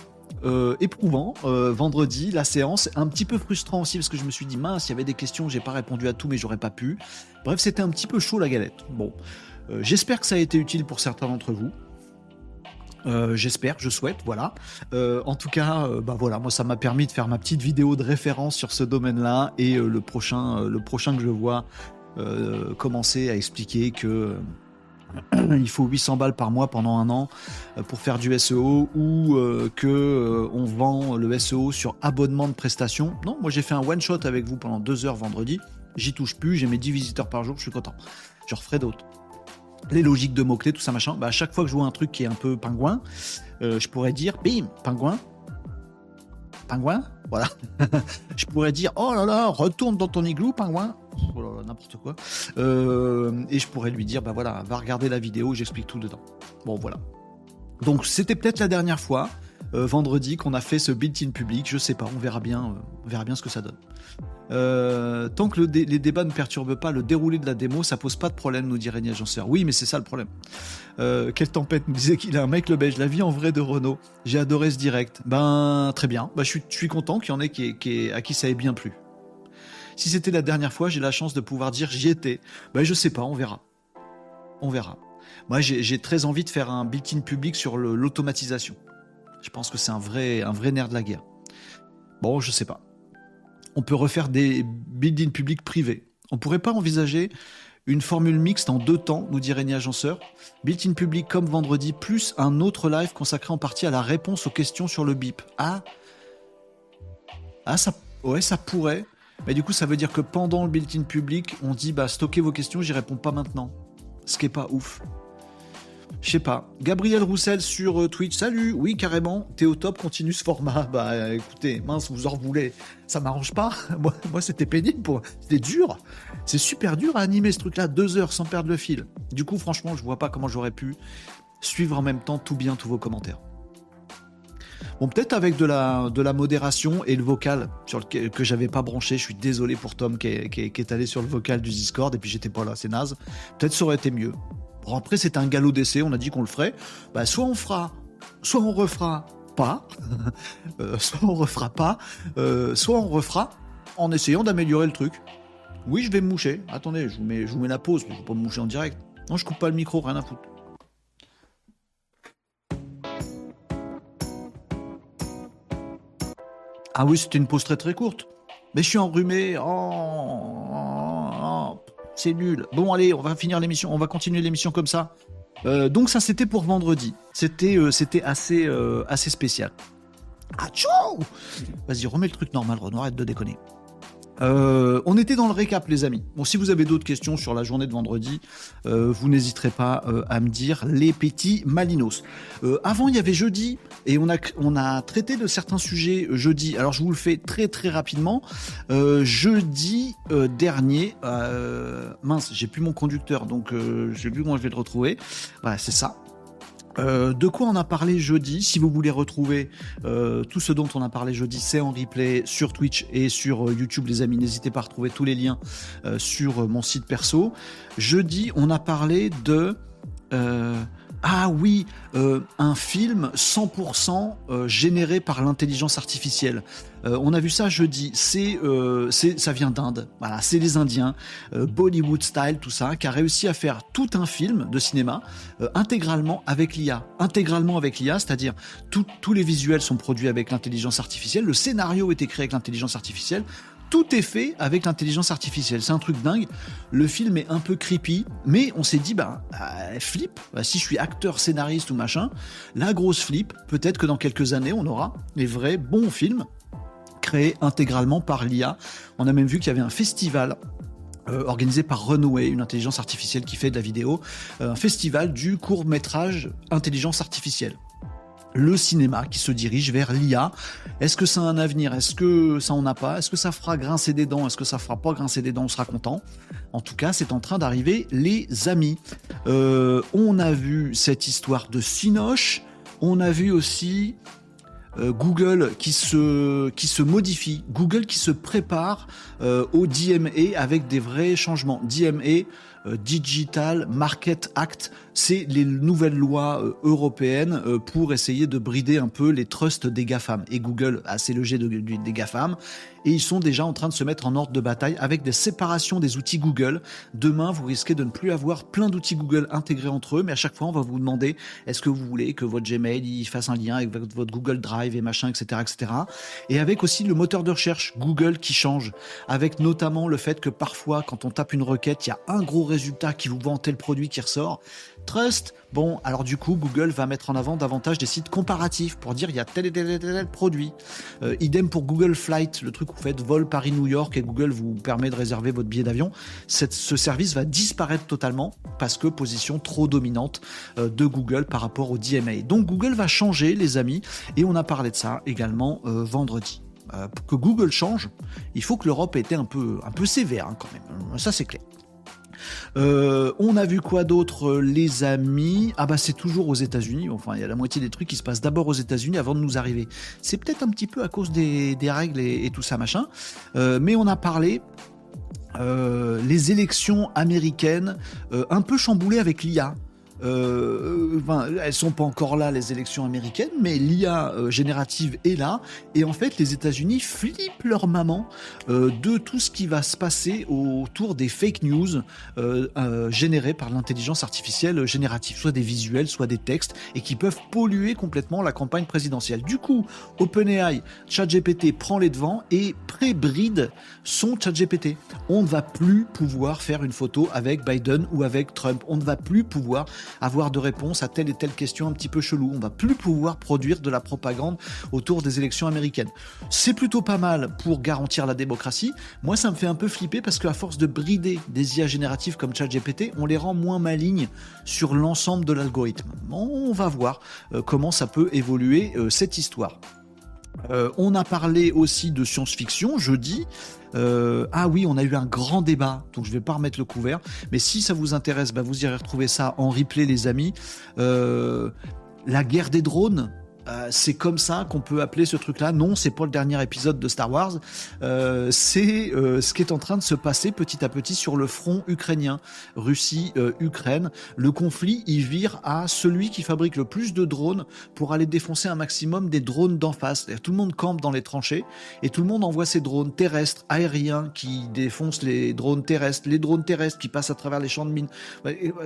euh, éprouvant euh, vendredi, la séance, un petit peu frustrant aussi parce que je me suis dit mince, il y avait des questions, j'ai pas répondu à tout, mais j'aurais pas pu. Bref, c'était un petit peu chaud la galette. Bon, euh, j'espère que ça a été utile pour certains d'entre vous. Euh, j'espère, je souhaite, voilà. Euh, en tout cas, euh, bah voilà, moi ça m'a permis de faire ma petite vidéo de référence sur ce domaine-là et le prochain, le prochain que je vois commencer à expliquer que il faut 800 balles par mois pendant un an pour faire du SEO ou que on vend le SEO sur abonnement de prestations. Non, moi j'ai fait un one shot avec vous pendant deux heures vendredi. J'y touche plus, j'ai mes 10 visiteurs par jour, je suis content. Je referai d'autres les logiques de mots-clés, tout ça machin, bah, à chaque fois que je vois un truc qui est un peu pingouin, euh, je pourrais dire, bim, pingouin, pingouin, voilà. je pourrais dire, oh là là, retourne dans ton igloo, pingouin, oh là là, n'importe quoi. Euh, et je pourrais lui dire, bah voilà, va regarder la vidéo, j'explique tout dedans. Bon, voilà. Donc c'était peut-être la dernière fois. Vendredi qu'on a fait ce built-in public. Je sais pas, on verra bien, on verra bien ce que ça donne. tant que les débats ne perturbent pas le déroulé de la démo, ça pose pas de problème, nous dit Régnier Agenceur. Oui, mais c'est ça le problème. quelle tempête nous disait qu'il a un mec le belge, la vie en vrai de Renault. J'ai adoré ce direct. Ben très bien. Ben, je suis, content qu'il y en ait qui, à qui ça ait bien plu. Si c'était la dernière fois, j'ai la chance de pouvoir dire j'y étais. Ben je sais pas, on verra. On verra. Moi, j'ai très envie de faire un built-in public sur l'automatisation. Je pense que c'est un vrai, nerf de la guerre. Bon, je sais pas. On peut refaire des built-in publics privés. On pourrait pas envisager une formule mixte en deux temps, nous dit Régnier Agenceur. Built-in public comme vendredi, plus un autre live consacré en partie à la réponse aux questions sur le BIP. Ah, ah ça, ouais, ça pourrait. Mais du coup, ça veut dire que pendant le built-in public, on dit bah stockez vos questions, j'y réponds pas maintenant. Ce qui est pas ouf. Je sais pas. Gabriel Roussel sur euh, Twitch. Salut. Oui, carrément. T'es au top. Continue ce format. Bah, écoutez, mince, vous en voulez. Ça m'arrange pas. Moi, c'était pénible. Pour... C'était dur. C'est super dur à animer ce truc-là. Deux heures sans perdre le fil. Du coup, franchement, je vois pas comment j'aurais pu suivre en même temps tout bien tous vos commentaires. Bon, peut-être avec de la, de la modération et le vocal sur que j'avais pas branché. Je suis désolé pour Tom qui est, qui est allé sur le vocal du Discord et puis j'étais pas là. C'est naze. Peut-être ça aurait été mieux après, c'est un galop d'essai, on a dit qu'on le ferait. Bah, soit on fera, soit on refera pas, euh, soit on refera pas, euh, soit on refera en essayant d'améliorer le truc. Oui, je vais me moucher. Attendez, je vous mets, je la pause, je ne vais pas me moucher en direct. Non, je coupe pas le micro, rien à foutre. Ah oui, c'était une pause très très courte. Mais je suis enrhumé. Oh, c'est nul. Bon, allez, on va finir l'émission, on va continuer l'émission comme ça. Euh, donc ça, c'était pour vendredi. C'était, euh, assez, euh, assez spécial. Ah, Vas-y, remets le truc normal, Renoir, arrête de déconner. Euh, on était dans le récap, les amis. Bon, si vous avez d'autres questions sur la journée de vendredi, euh, vous n'hésiterez pas euh, à me dire les petits malinos. avant, il y avait jeudi et on a on a traité de certains sujets jeudi. Alors, je vous le fais très très rapidement. jeudi dernier, mince, j'ai plus mon conducteur, donc je sais plus comment je vais le retrouver. Voilà, c'est ça. Euh, de quoi on a parlé jeudi Si vous voulez retrouver euh, tout ce dont on a parlé jeudi, c'est en replay sur Twitch et sur euh, YouTube, les amis. N'hésitez pas à retrouver tous les liens sur mon site perso. Jeudi, on a parlé de ah oui, un film 100% euh, généré par l'intelligence artificielle. Euh, on a vu ça jeudi. C'est, ça vient d'Inde. Voilà, c'est les Indiens, Bollywood style, tout ça, qui a réussi à faire tout un film de cinéma intégralement avec l'IA. Intégralement avec l'IA, c'est-à-dire tous les visuels sont produits avec l'intelligence artificielle. Le scénario est écrit avec l'intelligence artificielle tout est fait avec l'intelligence artificielle. C'est un truc dingue. Le film est un peu creepy, mais on s'est dit, bah, euh, flip, bah, si je suis acteur, scénariste ou machin, la grosse flip, peut-être que dans quelques années, on aura les vrais bons films créés intégralement par l'IA. On a même vu qu'il y avait un festival euh, organisé par Runway, une intelligence artificielle qui fait de la vidéo, euh, un festival du court métrage intelligence artificielle le cinéma qui se dirige vers l'IA. Est-ce que ça a un avenir? Est-ce que ça en a pas? Est-ce que ça fera grincer des dents? Est-ce que ça fera pas grincer des dents? On sera content. En tout cas, c'est en train d'arriver, les amis. Euh, on a vu cette histoire de Sinoche. On a vu aussi euh, Google qui se, qui se modifie, Google qui se prépare euh, au DMA avec des vrais changements. DMA, euh, Digital Market Act, c'est les nouvelles lois européennes pour essayer de brider un peu les trusts des GAFAM. Et Google a assez le jet des GAFAM et ils sont déjà en train de se mettre en ordre de bataille avec des séparations des outils Google. Demain, vous risquez de ne plus avoir plein d'outils Google intégrés entre eux, mais à chaque fois, on va vous demander est-ce que vous voulez que votre Gmail il fasse un lien avec votre Google Drive et machin, etc., etc. Et avec aussi le moteur de recherche Google qui change, avec notamment le fait que parfois, quand on tape une requête, il y a un gros résultat qui vous vend tel produit qui ressort. Trust, bon, alors du coup, Google va mettre en avant davantage des sites comparatifs pour dire il y a tel et tel et tel, produit. Euh, idem pour Google Flight, le truc où vous faites vol Paris-New York et Google vous permet de réserver votre billet d'avion. Ce service va disparaître totalement parce que position trop dominante euh, de Google par rapport au DMA. Donc Google va changer, les amis, et on a parlé de ça également euh, vendredi. pour que Google change, il faut que l'Europe ait été un peu, un peu sévère hein, quand même. Ça c'est clair. On a vu quoi d'autre, les amis? Ah bah c'est toujours aux États-Unis. Enfin, il y a la moitié des trucs qui se passent d'abord aux États-Unis avant de nous arriver. C'est peut-être un petit peu à cause des, règles et, tout ça machin. mais on a parlé euh, les élections américaines euh, un peu chamboulées avec l'IA. Euh, enfin, elles sont pas encore là les élections américaines, mais l'IA euh, générative est là. Et en fait, les États-Unis flippent leur maman euh, de tout ce qui va se passer autour des fake news euh, générées par l'intelligence artificielle générative, soit des visuels, soit des textes, et qui peuvent polluer complètement la campagne présidentielle. Du coup, OpenAI, ChatGPT prend les devants et prébride son ChatGPT. On ne va plus pouvoir faire une photo avec Biden ou avec Trump. On ne va plus pouvoir avoir de réponses à telle et telle question un petit peu chelou. On va plus pouvoir produire de la propagande autour des élections américaines. C'est plutôt pas mal pour garantir la démocratie. Moi, ça me fait un peu flipper parce qu'à force de brider des IA génératives comme ChatGPT, on les rend moins malignes sur l'ensemble de l'algorithme. On va voir euh, comment ça peut évoluer euh, cette histoire. Euh, on a parlé aussi de science-fiction jeudi. Euh, ah oui, on a eu un grand débat, donc je vais pas remettre le couvert. Mais si ça vous intéresse, bah, vous irez retrouver ça en replay, les amis. Euh, la guerre des drones, euh, c'est comme ça qu'on peut appeler ce truc-là. Non, c'est pas le dernier épisode de Star Wars. Euh, c'est euh, ce qui est en train de se passer petit à petit sur le front ukrainien, Russie-Ukraine. le conflit, il vire à celui qui fabrique le plus de drones pour aller défoncer un maximum des drones d'en face. Tout le monde campe dans les tranchées et tout le monde envoie ses drones terrestres, aériens qui défoncent les drones terrestres, les drones terrestres qui passent à travers les champs de mines.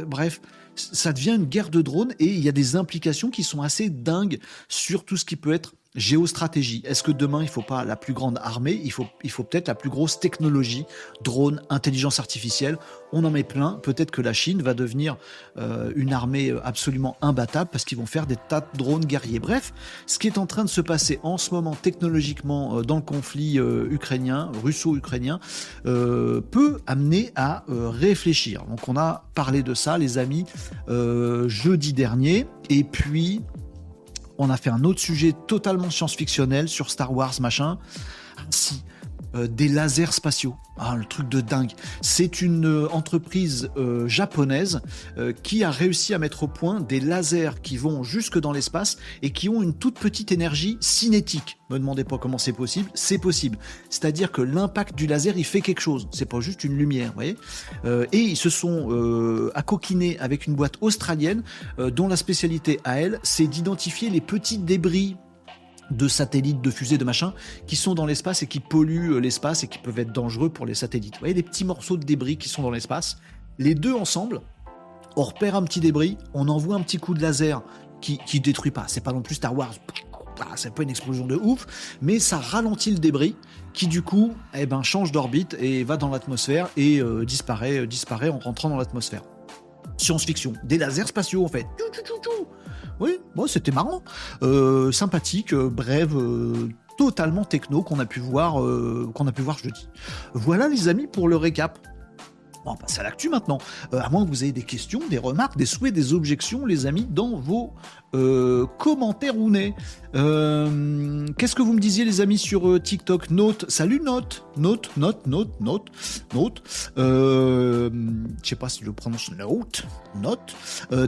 Bref, ça devient une guerre de drones et il y a des implications qui sont assez dingues sur tout ce qui peut être géostratégie. Est-ce que demain, il faut pas la plus grande armée? Il faut, il faut peut-être la plus grosse technologie, drone, intelligence artificielle. On en met plein. Peut-être que la Chine va devenir euh, une armée absolument imbattable parce qu'ils vont faire des tas de drones guerriers. Bref, ce qui est en train de se passer en ce moment technologiquement euh, dans le conflit euh, ukrainien, russo-ukrainien, peut amener à réfléchir. Donc on a parlé de ça, les amis, jeudi dernier. Et puis, on a fait un autre sujet totalement science-fictionnel sur Star Wars, machin. Ah, si, euh, des lasers spatiaux. Ah, le truc de dingue. C'est une euh, entreprise euh, japonaise qui a réussi à mettre au point des lasers qui vont jusque dans l'espace et qui ont une toute petite énergie cinétique. Me demandez pas comment c'est possible, c'est possible. C'est-à-dire que l'impact du laser, il fait quelque chose. C'est pas juste une lumière, vous voyez. et ils se sont accoquinés avec une boîte australienne dont la spécialité à elle, c'est d'identifier les petits débris de satellites, de fusées, de machins, qui sont dans l'espace et qui polluent euh, l'espace et qui peuvent être dangereux pour les satellites. Vous voyez des petits morceaux de débris qui sont dans l'espace. Les deux ensemble, on repère un petit débris, on envoie un petit coup de laser qui, qui détruit pas. C'est pas non plus Star Wars. C'est pas une explosion de ouf, mais ça ralentit le débris qui du coup eh ben, change d'orbite et va dans l'atmosphère et euh, disparaît, euh, disparaît en rentrant dans l'atmosphère. Science-fiction, des lasers spatiaux en fait. Oui, c'était marrant, euh, sympathique, euh, brève, euh, totalement techno qu'on a pu voir, qu'on a pu voir jeudi. Voilà les amis pour le récap. On passe à l'actu maintenant. à moins que vous ayez des questions, des remarques, des souhaits, des objections, les amis, dans vos euh, commentaire ou n'est. Euh, qu'est-ce que vous me disiez les amis sur euh, TikTok? Note, salut Note, Note, Note, Note, Note, Note. je sais pas si je prononce Note, Note.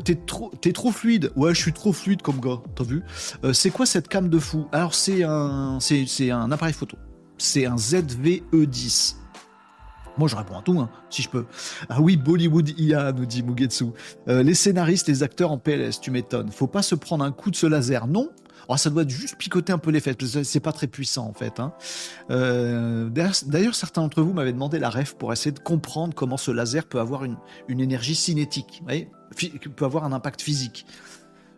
t'es trop, trop fluide. Ouais, je suis trop fluide comme gars. T'as vu? C'est quoi cette cam de fou? Alors c'est un, un appareil photo. C'est un ZVE10. Moi, je réponds à tout, hein, si je peux. Ah oui, Bollywood IA, nous dit Mugetsu. Euh, les scénaristes, les acteurs en PLS, tu m'étonnes. Faut pas se prendre un coup de ce laser, non? Oh, ça doit juste picoter un peu les fesses, parce que c'est pas très puissant en fait. Hein. Euh, d'ailleurs, certains d'entre vous m'avaient demandé la ref pour essayer de comprendre comment ce laser peut avoir une, une énergie cinétique, vous voyez, peut avoir un impact physique.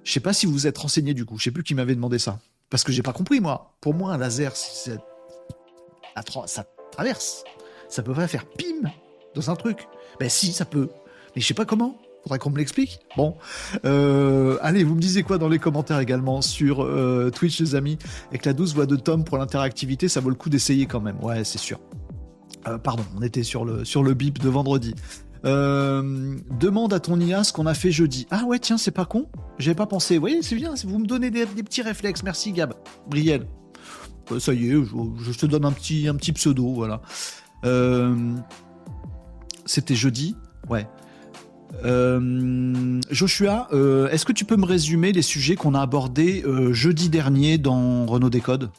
Je sais pas si vous vous êtes renseigné du coup, je sais plus qui m'avait demandé ça. Parce que j'ai pas compris moi. Pour moi, un laser, ça traverse ça peut pas faire pim dans un truc. Ben si, ça peut. Mais je sais pas comment. Faudrait qu'on me l'explique. Bon, euh, allez, vous me disiez quoi dans les commentaires également sur euh, Twitch, les amis? Avec la douce voix de Tom pour l'interactivité, ça vaut le coup d'essayer quand même. Ouais, c'est sûr. Euh, pardon, on était sur le, sur le bip de vendredi. demande à ton IA ce qu'on a fait jeudi. Ah ouais, tiens, c'est pas con. J'avais pas pensé. Vous voyez, c'est bien. Vous me donnez des, petits réflexes. Merci, Gab. Brielle. ça y est, je, je, te donne un petit, un petit pseudo, voilà. Euh, c'était jeudi. Ouais. Euh, Joshua, euh, est-ce que tu peux me résumer les sujets qu'on a abordés jeudi dernier dans Renault Décode?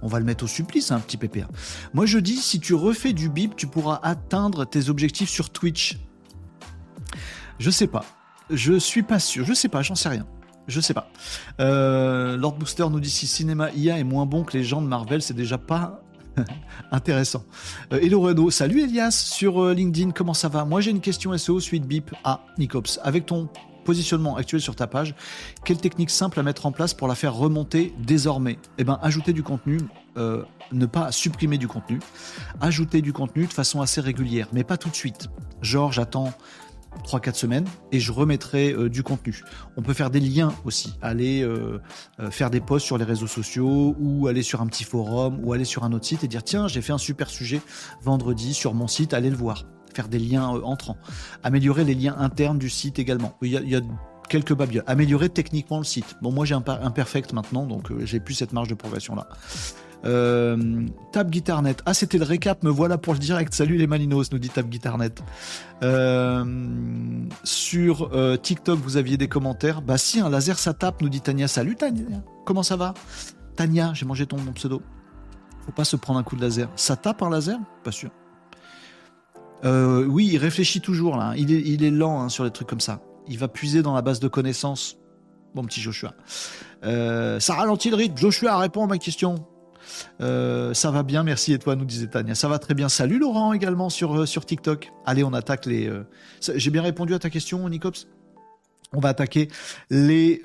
On va le mettre au supplice, un hein, petit PPA. Moi, je dis, si tu refais du bip, tu pourras atteindre tes objectifs sur Twitch. Je sais pas. Je suis pas sûr. Je sais pas, j'en sais rien. Je sais pas. Lord Booster nous dit si cinéma IA est moins bon que les gens de Marvel, c'est déjà pas Intéressant. Euh, hello Renaud, salut Elias sur euh, LinkedIn, comment ça va? Moi j'ai une question SEO suite BIP à Nicops. Avec ton positionnement actuel sur ta page, quelle technique simple à mettre en place pour la faire remonter désormais? Eh bien, ajouter du contenu, euh, ne pas supprimer du contenu, ajouter du contenu de façon assez régulière, mais pas tout de suite. Genre, j'attends 3-4 semaines et je remettrai euh, du contenu. On peut faire des liens aussi, aller euh, euh, faire des posts sur les réseaux sociaux ou aller sur un petit forum ou aller sur un autre site et dire tiens j'ai fait un super sujet vendredi sur mon site, allez le voir. Faire des liens entrants. Améliorer les liens internes du site également. Il y a, y a quelques babioles. Améliorer techniquement le site. Bon moi j'ai un imperfect maintenant donc j'ai plus cette marge de progression là. Euh, Tab Guitarnet. Ah, c'était le récap, me voilà pour le direct. Salut les Malinos, nous dit Tab Guitarnet. Euh, sur euh, TikTok, vous aviez des commentaires. Bah si, un laser ça tape, nous dit Tania. Salut Tania, comment ça va? Tania, j'ai mangé ton pseudo. Faut pas se prendre un coup de laser. Ça tape un laser? Pas sûr. oui, il réfléchit toujours là. Il est, il est lent hein, sur les trucs comme ça. Il va puiser dans la base de connaissances. Bon petit Joshua. ça ralentit le rythme. Joshua, réponds à ma question. Euh, ça va bien, merci et toi, nous disait Tania. Ça va très bien. Salut Laurent également sur, euh, TikTok. Allez, on attaque les. Euh, j'ai bien répondu à ta question, Nicops? On va attaquer les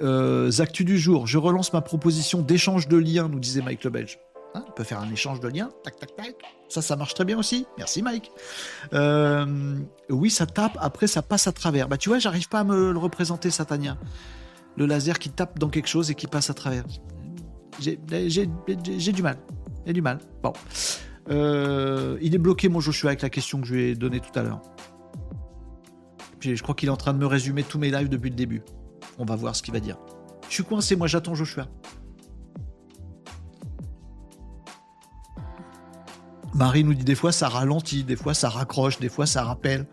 actus du jour. Je relance ma proposition d'échange de liens, nous disait Mike le Belge. Hein, on peut faire un échange de liens. Tac, tac, tac. Ça, ça marche très bien aussi. Merci, Mike. oui, ça tape. Après, ça passe à travers. Bah, tu vois, j'arrive pas à me le représenter, Satania. Le laser qui tape dans quelque chose et qui passe à travers. J'ai du mal. J'ai du mal. Bon. Euh, il est bloqué, mon Joshua, avec la question que je lui ai donnée tout à l'heure. Je crois qu'il est en train de me résumer tous mes lives depuis le début. On va voir ce qu'il va dire. Je suis coincé, moi j'attends Joshua. Marie nous dit des fois ça ralentit, des fois ça raccroche, des fois ça rappelle.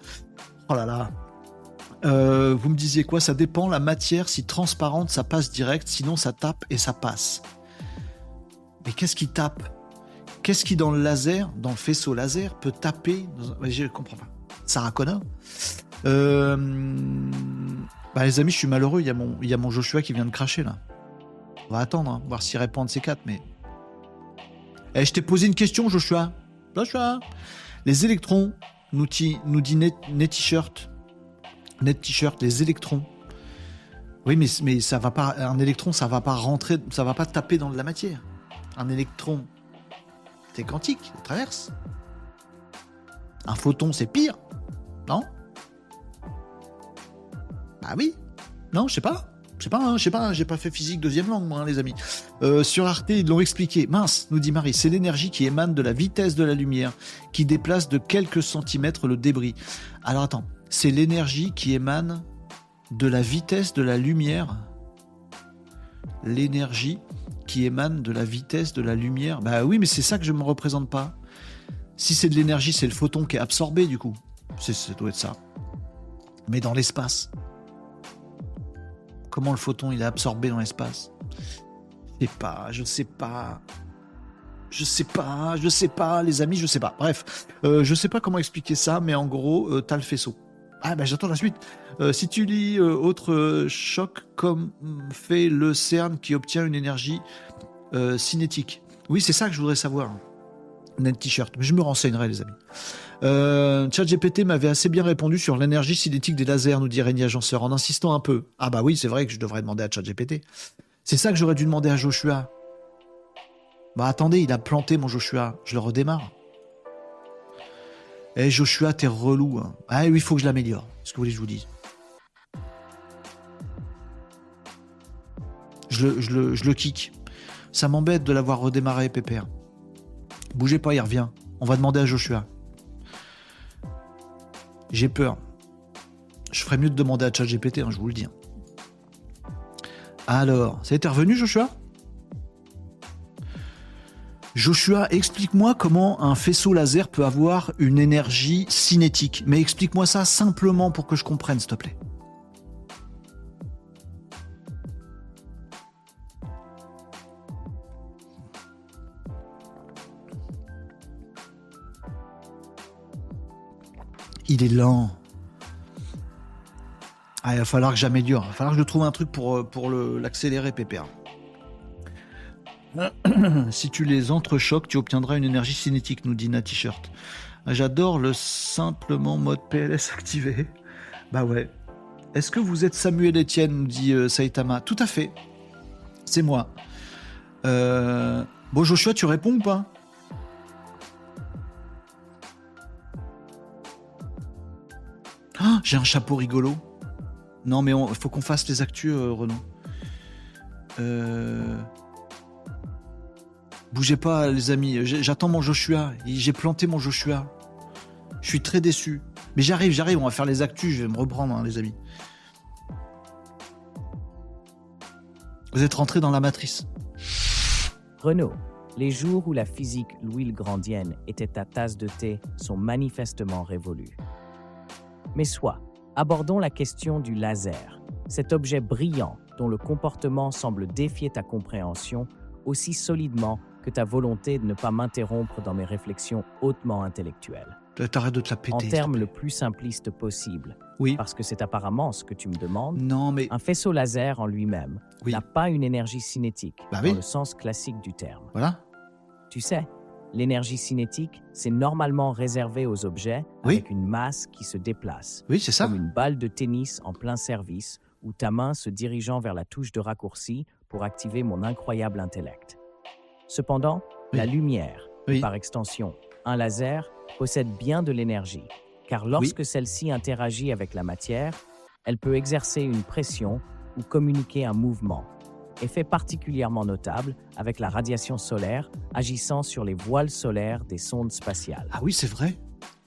Oh là là. Euh, vous me disiez quoi? Ça dépend, la matière, si transparente, ça passe direct, sinon ça tape et ça passe. Mais qu'est-ce qui tape? Qu'est-ce qui, dans le laser, dans le faisceau laser, peut taper Je ne comprends pas. Sarah Connor? Euh... bah, Les amis, je suis malheureux. Il y, a mon, il y a mon Joshua qui vient de cracher là. On va attendre, hein, voir s'il répond de ces quatre. Mais. Eh, je t'ai posé une question, Joshua. Joshua Les électrons, nous, nous dit Net, T-shirt. Net T-shirt, les électrons. Oui, mais, mais ça va pas. Un électron, ça va pas rentrer, ça va pas taper dans de la matière un électron, c'est quantique, il traverse. Un photon, c'est pire, non? Bah oui, non, je sais pas. Je sais pas, hein, je sais pas, j'ai pas fait physique deuxième langue, moi, hein, les amis. Euh, sur Arte, ils l'ont expliqué. Mince, nous dit Marie, c'est l'énergie qui émane de la vitesse de la lumière, qui déplace de quelques centimètres le débris. Alors attends, c'est l'énergie qui émane de la vitesse de la lumière? L'énergie qui émane de la vitesse de la lumière. Bah oui, mais c'est ça que je me représente pas. Si c'est de l'énergie, c'est le photon qui est absorbé du coup. C'est, ça doit être ça. Mais dans l'espace. Comment le photon il est absorbé dans l'espace? Je sais pas, je sais pas. Je sais pas, je sais pas, les amis, je sais pas. Bref, euh, je sais pas comment expliquer ça, mais en gros, euh, t'as le faisceau. Ah ben j'attends la suite. Euh, si tu lis euh, autre choc comme fait le CERN qui obtient une énergie euh, cinétique. Oui, c'est ça que je voudrais savoir. Net t-shirt. Mais je me renseignerai, les amis. Euh, ChatGPT m'avait assez bien répondu sur l'énergie cinétique des lasers, nous dit Régnier Agenceur, en insistant un peu. Ah bah oui, c'est vrai que je devrais demander à ChatGPT. C'est ça que j'aurais dû demander à Joshua. Bah attendez, il a planté mon Joshua. Je le redémarre. Eh Joshua, t'es relou. Hein. Ah oui, il faut que je l'améliore. Ce que vous voulez que je vous dise? Je le, je kick. Ça m'embête de l'avoir redémarré, Pépère. Bougez pas, il revient. On va demander à Joshua. J'ai peur. Je ferais mieux de demander à ChatGPT, hein, je vous le dis. Hein. Alors, ça a été revenu, Joshua? Joshua, explique-moi comment un faisceau laser peut avoir une énergie cinétique. Mais explique-moi ça simplement pour que je comprenne, s'il te plaît. Il est lent. Ah, il va falloir que j'améliore. Il va falloir que je trouve un truc pour, euh, pour l'accélérer, PPR. si tu les entrechoques, tu obtiendras une énergie cinétique, nous dit Na T-shirt. Ah, J'adore le simplement mode PLS activé. Bah ouais. Est-ce que vous êtes Samuel Etienne, nous dit euh, Saitama? Tout à fait. C'est moi. Euh, Bon, Joshua, tu réponds ou pas? Ah, J'ai un chapeau rigolo. Non, mais faut qu'on fasse les actus, euh, Renaud. Euh... Bougez pas, les amis. J'attends mon Joshua. J'ai planté mon Joshua. Je suis très déçu. Mais j'arrive, j'arrive. On va faire les actus. Je vais me reprendre, hein, les amis. Vous êtes rentrés dans la matrice. Renaud, les jours où la physique Louis Grandienne était ta tasse de thé sont manifestement révolus. Mais soit, abordons la question du laser, cet objet brillant dont le comportement semble défier ta compréhension aussi solidement que ta volonté de ne pas m'interrompre dans mes réflexions hautement intellectuelles. T'arrêtes de te la péter. En termes le plus simpliste possible, Oui. parce que c'est apparemment ce que tu me demandes, Non, mais. un faisceau laser en lui-même Oui. n'a pas une énergie cinétique Bah dans oui. le sens classique du terme. Voilà. Tu sais, l'énergie cinétique, c'est normalement réservé aux objets Oui. avec une masse qui se déplace, Oui, c'est ça. comme une balle de tennis en plein service ou ta main se dirigeant vers la touche de raccourci pour activer mon incroyable intellect. Cependant, Oui. la lumière, Oui. par extension un laser, possède bien de l'énergie, car lorsque celle-ci interagit avec la matière, elle peut exercer une pression ou communiquer un mouvement, effet particulièrement notable avec la radiation solaire agissant sur les voiles solaires des sondes spatiales. Ah oui, c'est vrai.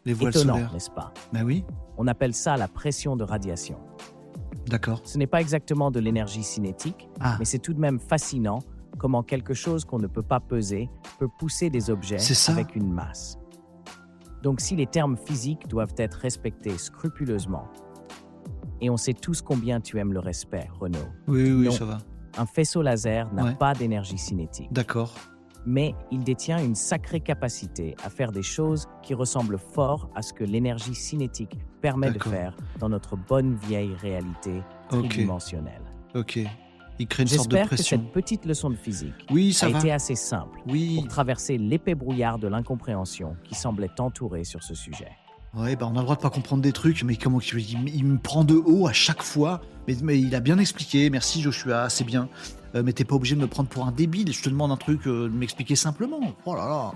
Les voiles Étonnant, solaires. n'est-ce pas? Bah oui. On appelle ça la pression de radiation. D'accord. Ce n'est pas exactement de l'énergie cinétique, Ah, mais c'est tout de même fascinant comment quelque chose qu'on ne peut pas peser peut pousser des objets avec une masse. Donc si les termes physiques doivent être respectés scrupuleusement, et on sait tous combien tu aimes le respect, Renaud, oui, oui, non. ça va. Un faisceau laser n'a Ouais. pas d'énergie cinétique, D'accord. mais il détient une sacrée capacité à faire des choses qui ressemblent fort à ce que l'énergie cinétique permet de faire dans notre bonne vieille réalité tridimensionnelle. Ok. Il crée une sorte de J'espère que pression. cette petite leçon de physique Oui, ça a va. été assez simple Oui. pour traverser l'épais brouillard de l'incompréhension qui semblait t'entourer sur ce sujet. Ouais, bah on a le droit de pas comprendre des trucs, mais comment il, il- me prend de haut à chaque fois. Mais, il a bien expliqué. Merci Joshua, c'est bien. Euh, mais t'es pas obligé de me prendre pour un débile. Je te demande un truc, euh, de m'expliquer simplement. Oh là là.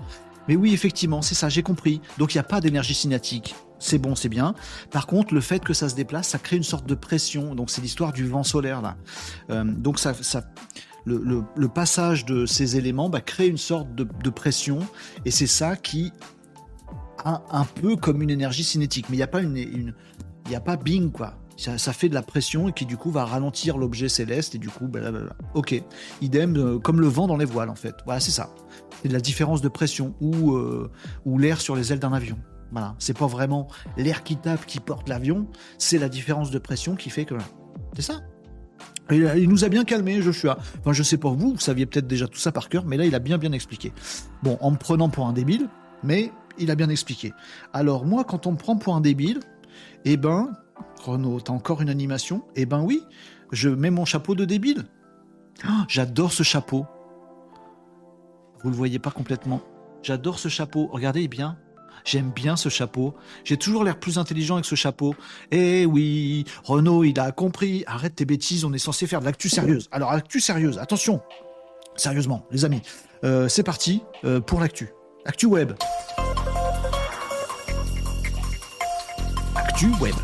Mais oui, effectivement, c'est ça, j'ai compris. Donc il n'y a pas d'énergie cinétique. C'est bon, c'est bien. Par contre, le fait que ça se déplace, ça crée une sorte de pression. Donc c'est l'histoire du vent solaire là. Euh, donc ça, le, passage de ces éléments bah, crée une sorte de pression, et c'est ça qui un peu comme une énergie cinétique. Mais il n'y a pas une, une- y a pas bing quoi. Ça, fait de la pression et qui du coup va ralentir l'objet céleste et du coup blablabla. Ok, idem euh, comme le vent dans les voiles en fait. Voilà, c'est ça. C'est de la différence de pression ou euh, ou l'air sur les ailes d'un avion. Voilà, c'est pas vraiment l'air qui tape qui porte l'avion, c'est la différence de pression qui fait que c'est ça. Là, il nous a bien calmé, Joshua. Enfin, je sais pas vous, vous saviez peut-être déjà tout ça par cœur, mais là, il a bien bien expliqué. Bon, en me prenant pour un débile, mais il a bien expliqué. Alors moi, quand on me prend pour un débile, eh ben, Renaud, t'as encore une animation? Eh ben oui, je mets mon chapeau de débile. Ah, J'adore ce chapeau. Vous le voyez pas complètement. J'adore ce chapeau. Regardez bien. J'aime bien ce chapeau. J'ai toujours l'air plus intelligent avec ce chapeau. Eh oui, Renaud, il a compris. Arrête tes bêtises, on est censé faire de l'actu sérieuse. Alors, actu sérieuse, attention. Sérieusement, les amis. Euh, c'est parti euh, pour l'actu. Actu web. Actu web.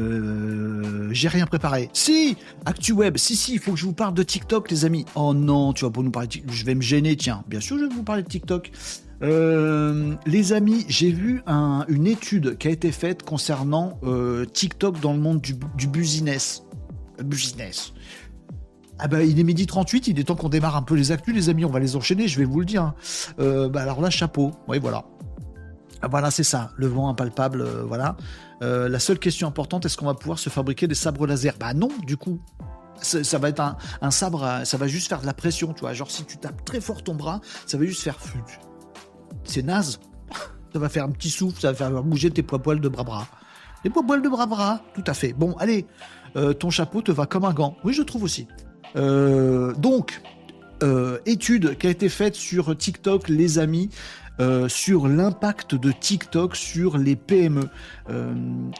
Euh, j'ai rien préparé. Si, Actu Web, si, si, il faut que je vous parle de TikTok, les amis. Oh non, tu vas pas nous parler. Je vais me gêner, tiens. Bien sûr, je vais vous parler de TikTok. Euh, les amis, j'ai vu un- une étude qui a été faite concernant euh, TikTok dans le monde du, du business. Business. Ah bah, il est midi 38, il est temps qu'on démarre un peu les actus, les amis. On va les enchaîner, je vais vous le dire. hein. Bah, alors là, chapeau. Oui, voilà. Voilà, c'est ça, le vent impalpable, euh, voilà. Euh, la seule question importante, est-ce qu'on va pouvoir se fabriquer des sabres laser? Bah non, du coup. Ça, va être un, sabre, ça va juste faire de la pression, tu vois. Genre, si tu tapes très fort ton bras, ça va juste faire... C'est naze. Ça va faire un petit souffle, ça va faire bouger tes poils de bras-bras. Les poils de bras-bras, tout à fait. Bon, allez, euh, ton chapeau te va comme un gant. Oui, je trouve aussi. Donc, étude qui a été faite sur TikTok, les amis, euh, sur l'impact de TikTok sur les PME. Euh,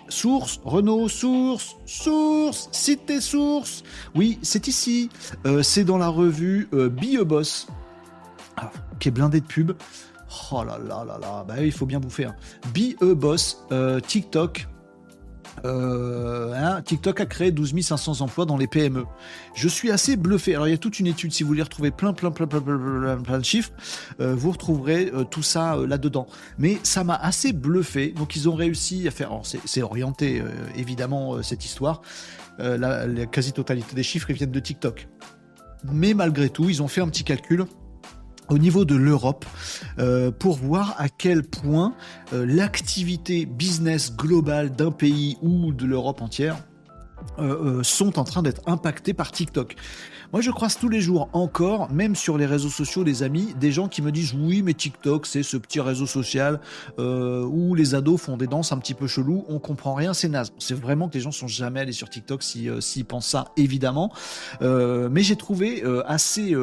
source, Renault, source, source, cite tes sources. Oui, c'est ici. Euh, c'est dans la revue euh, Be a Boss, ah, qui est blindée de pubs. Oh là là là là, bah il faut bien bouffer. Hein. Be Boss, TikTok. Euh, hein, TikTok a créé 12 500 emplois dans les PME. Je suis assez bluffé. Alors il y a toute une étude, si vous voulez retrouver plein plein plein plein plein, plein, plein de chiffres, euh, vous retrouverez euh, tout ça là-dedans. Mais ça m'a assez bluffé. Donc ils ont réussi à faire. C'est orienté évidemment cette histoire. La, la quasi-totalité des chiffres ils viennent de TikTok. Mais malgré tout, ils ont fait un petit calcul au niveau de l'Europe euh, pour voir à quel point euh, l'activité business globale d'un pays ou de l'Europe entière euh, sont en train d'être impactées par TikTok. Moi, je croise tous les jours encore, même sur les réseaux sociaux, les amis, des gens qui me disent oui, mais TikTok, c'est ce petit réseau social où les ados font des danses un petit peu chelou, on comprend rien, c'est naze. C'est vraiment que les gens sont jamais allés sur TikTok si, s'ils pensent ça, évidemment. Mais j'ai trouvé assez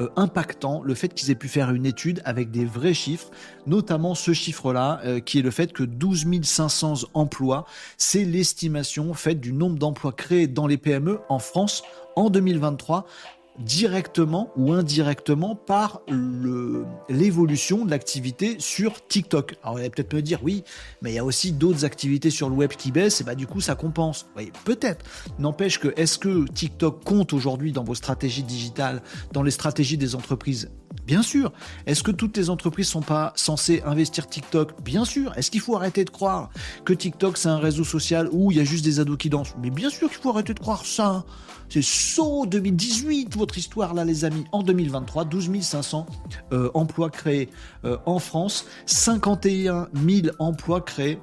euh, impactant le fait qu'ils aient pu faire une étude avec des vrais chiffres, notamment ce chiffre-là, euh, qui est le fait que 12 500 emplois, c'est l'estimation faite du nombre d'emplois créés dans les PME en France en 2023 directement ou indirectement par l'évolution de l'activité sur TikTok. Alors, vous allez peut-être me dire, oui, mais il y a aussi d'autres activités sur le web qui baissent, et bah du coup, ça compense. Oui, peut-être. N'empêche que, est-ce que TikTok compte aujourd'hui dans vos stratégies digitales, dans les stratégies des entreprises? Bien sûr. Est-ce que toutes les entreprises sont pas censées investir TikTok? Bien sûr. Est-ce qu'il faut arrêter de croire que TikTok c'est un réseau social où il y a juste des ados qui dansent? Mais bien sûr qu'il faut arrêter de croire ça. hein. C'est saut 2018 votre histoire là les amis. En 2023, 12 500 euh, emplois créés euh, en France, 51 000 emplois créés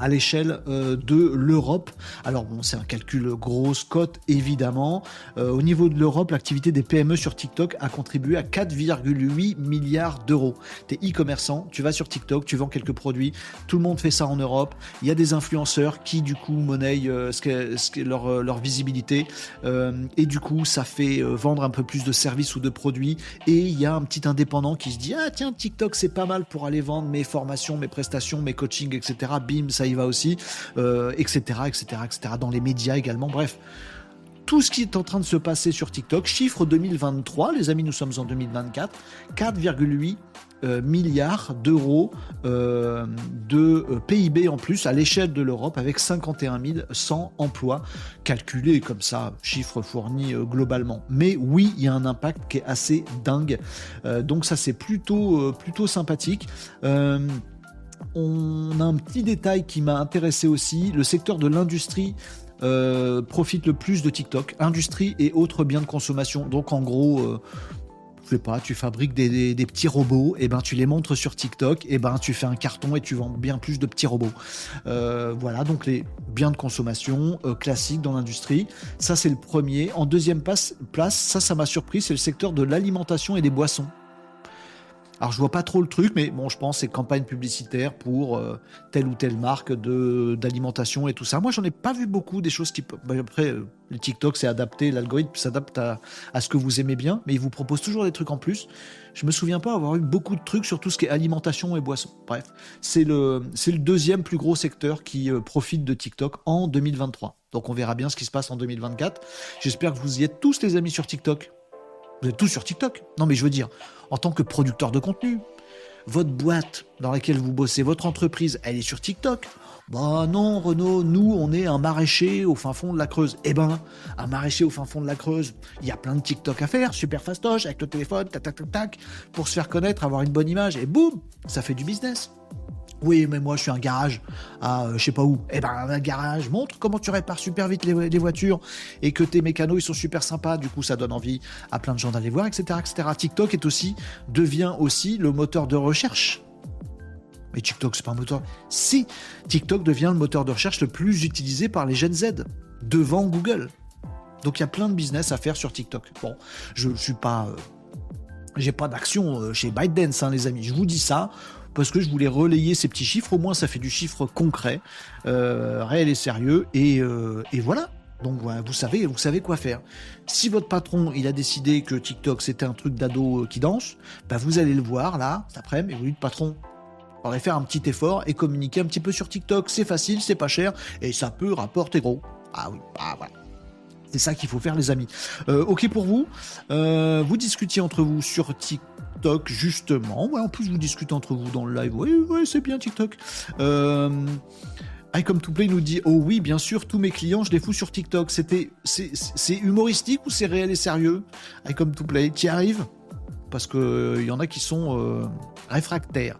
à l'échelle euh, de l'Europe. Alors bon, c'est un calcul grosse cote évidemment. Euh, au niveau de l'Europe, l'activité des PME sur TikTok a contribué à 4,8 milliards d'euros. T'es e-commerçant, tu vas sur TikTok, tu vends quelques produits, tout le monde fait ça en Europe. Il y a des influenceurs qui du coup monnaient euh, leur, leur visibilité et du coup ça fait vendre un peu plus de services ou de produits. Et il y a un petit indépendant qui se dit ah tiens TikTok c'est pas mal pour aller vendre mes formations, mes prestations, mes coachings, etc. Bim ça va aussi, etc., etc., etc. Dans les médias également. Bref, tout ce qui est en train de se passer sur TikTok. Chiffre 2023, les amis, nous sommes en 2024. 4,8 euh, milliards d'euros euh, de euh, PIB en plus à l'échelle de l'Europe avec 51 100 emplois calculés comme ça, chiffre fourni globalement. Mais oui, il y a un impact qui est assez dingue. Donc ça, c'est plutôt, plutôt sympathique. On a un petit détail qui m'a intéressé aussi. Le secteur de l'industrie euh, profite le plus de TikTok. Industrie et autres biens de consommation. Donc en gros, euh, sais pas, tu fabriques des, petits robots, et ben tu les montres sur TikTok, et ben tu fais un carton et tu vends bien plus de petits robots. Euh, voilà, donc les biens de consommation classiques dans l'industrie. Ça c'est le premier. En deuxième place, ça ça m'a surpris, c'est le secteur de l'alimentation et des boissons. Alors je vois pas trop le truc, mais bon, je pense c'est campagne publicitaire pour euh, telle ou telle marque de d'alimentation et tout ça. Moi, j'en ai pas vu beaucoup des choses qui. bah, après, euh, TikTok, c'est adapté, l'algorithme s'adapte à, à ce que vous aimez bien, mais il vous propose toujours des trucs en plus. Je me souviens pas avoir eu beaucoup de trucs sur tout ce qui est alimentation et boisson. Bref, c'est le c'est le deuxième plus gros secteur qui euh, profite de TikTok en 2023. Donc on verra bien ce qui se passe en 2024. J'espère que vous y êtes tous les amis sur TikTok. Vous êtes tous sur TikTok Non, mais je veux dire, en tant que producteur de contenu, votre boîte dans laquelle vous bossez, votre entreprise, elle est sur TikTok Bah non, Renaud, nous, on est un maraîcher au fin fond de la Creuse. Eh ben, un maraîcher au fin fond de la Creuse, il y a plein de TikTok à faire, super fastoche, avec le téléphone, tac, tac, tac, tac, pour se faire connaître, avoir une bonne image, et boum, ça fait du business. Oui, mais moi je suis un garage à euh, je sais pas où. Eh ben un garage montre comment tu répares super vite les, voitures et que tes mécanos ils sont super sympas. Du coup, ça donne envie à plein de gens d'aller voir, etc., etc. TikTok est aussi devient aussi le moteur de recherche. Mais TikTok c'est pas un moteur. Si TikTok devient le moteur de recherche le plus utilisé par les Gen Z devant Google. Donc il y a plein de business à faire sur TikTok. Bon, je, ne suis pas euh, j'ai pas d'action euh, chez ByteDance, hein, les amis. Je vous dis ça parce que je voulais relayer ces petits chiffres. Au moins, ça fait du chiffre concret, euh, réel et sérieux. Et, euh, voilà. Donc voilà, vous savez, vous savez quoi faire. Si votre patron il a décidé que TikTok c'était un truc d'ado qui danse, bah vous allez le voir là cet après-midi et vous dites patron, faudrait faire un petit effort et communiquer un petit peu sur TikTok. C'est facile, c'est pas cher et ça peut rapporter gros. Ah oui, ah voilà. C'est ça qu'il faut faire, les amis. Euh, ok pour vous. Euh, vous discutiez entre vous sur TikTok, justement. Ouais, en plus, vous discutez entre vous dans le live. Oui, oui, c'est bien TikTok. Euh, I Come to Play nous dit Oh oui, bien sûr, tous mes clients, je les fous sur TikTok. C'était, c'est humoristique ou c'est réel et sérieux I Come to Play, tu y arrives? Parce qu'il y en a qui sont réfractaire.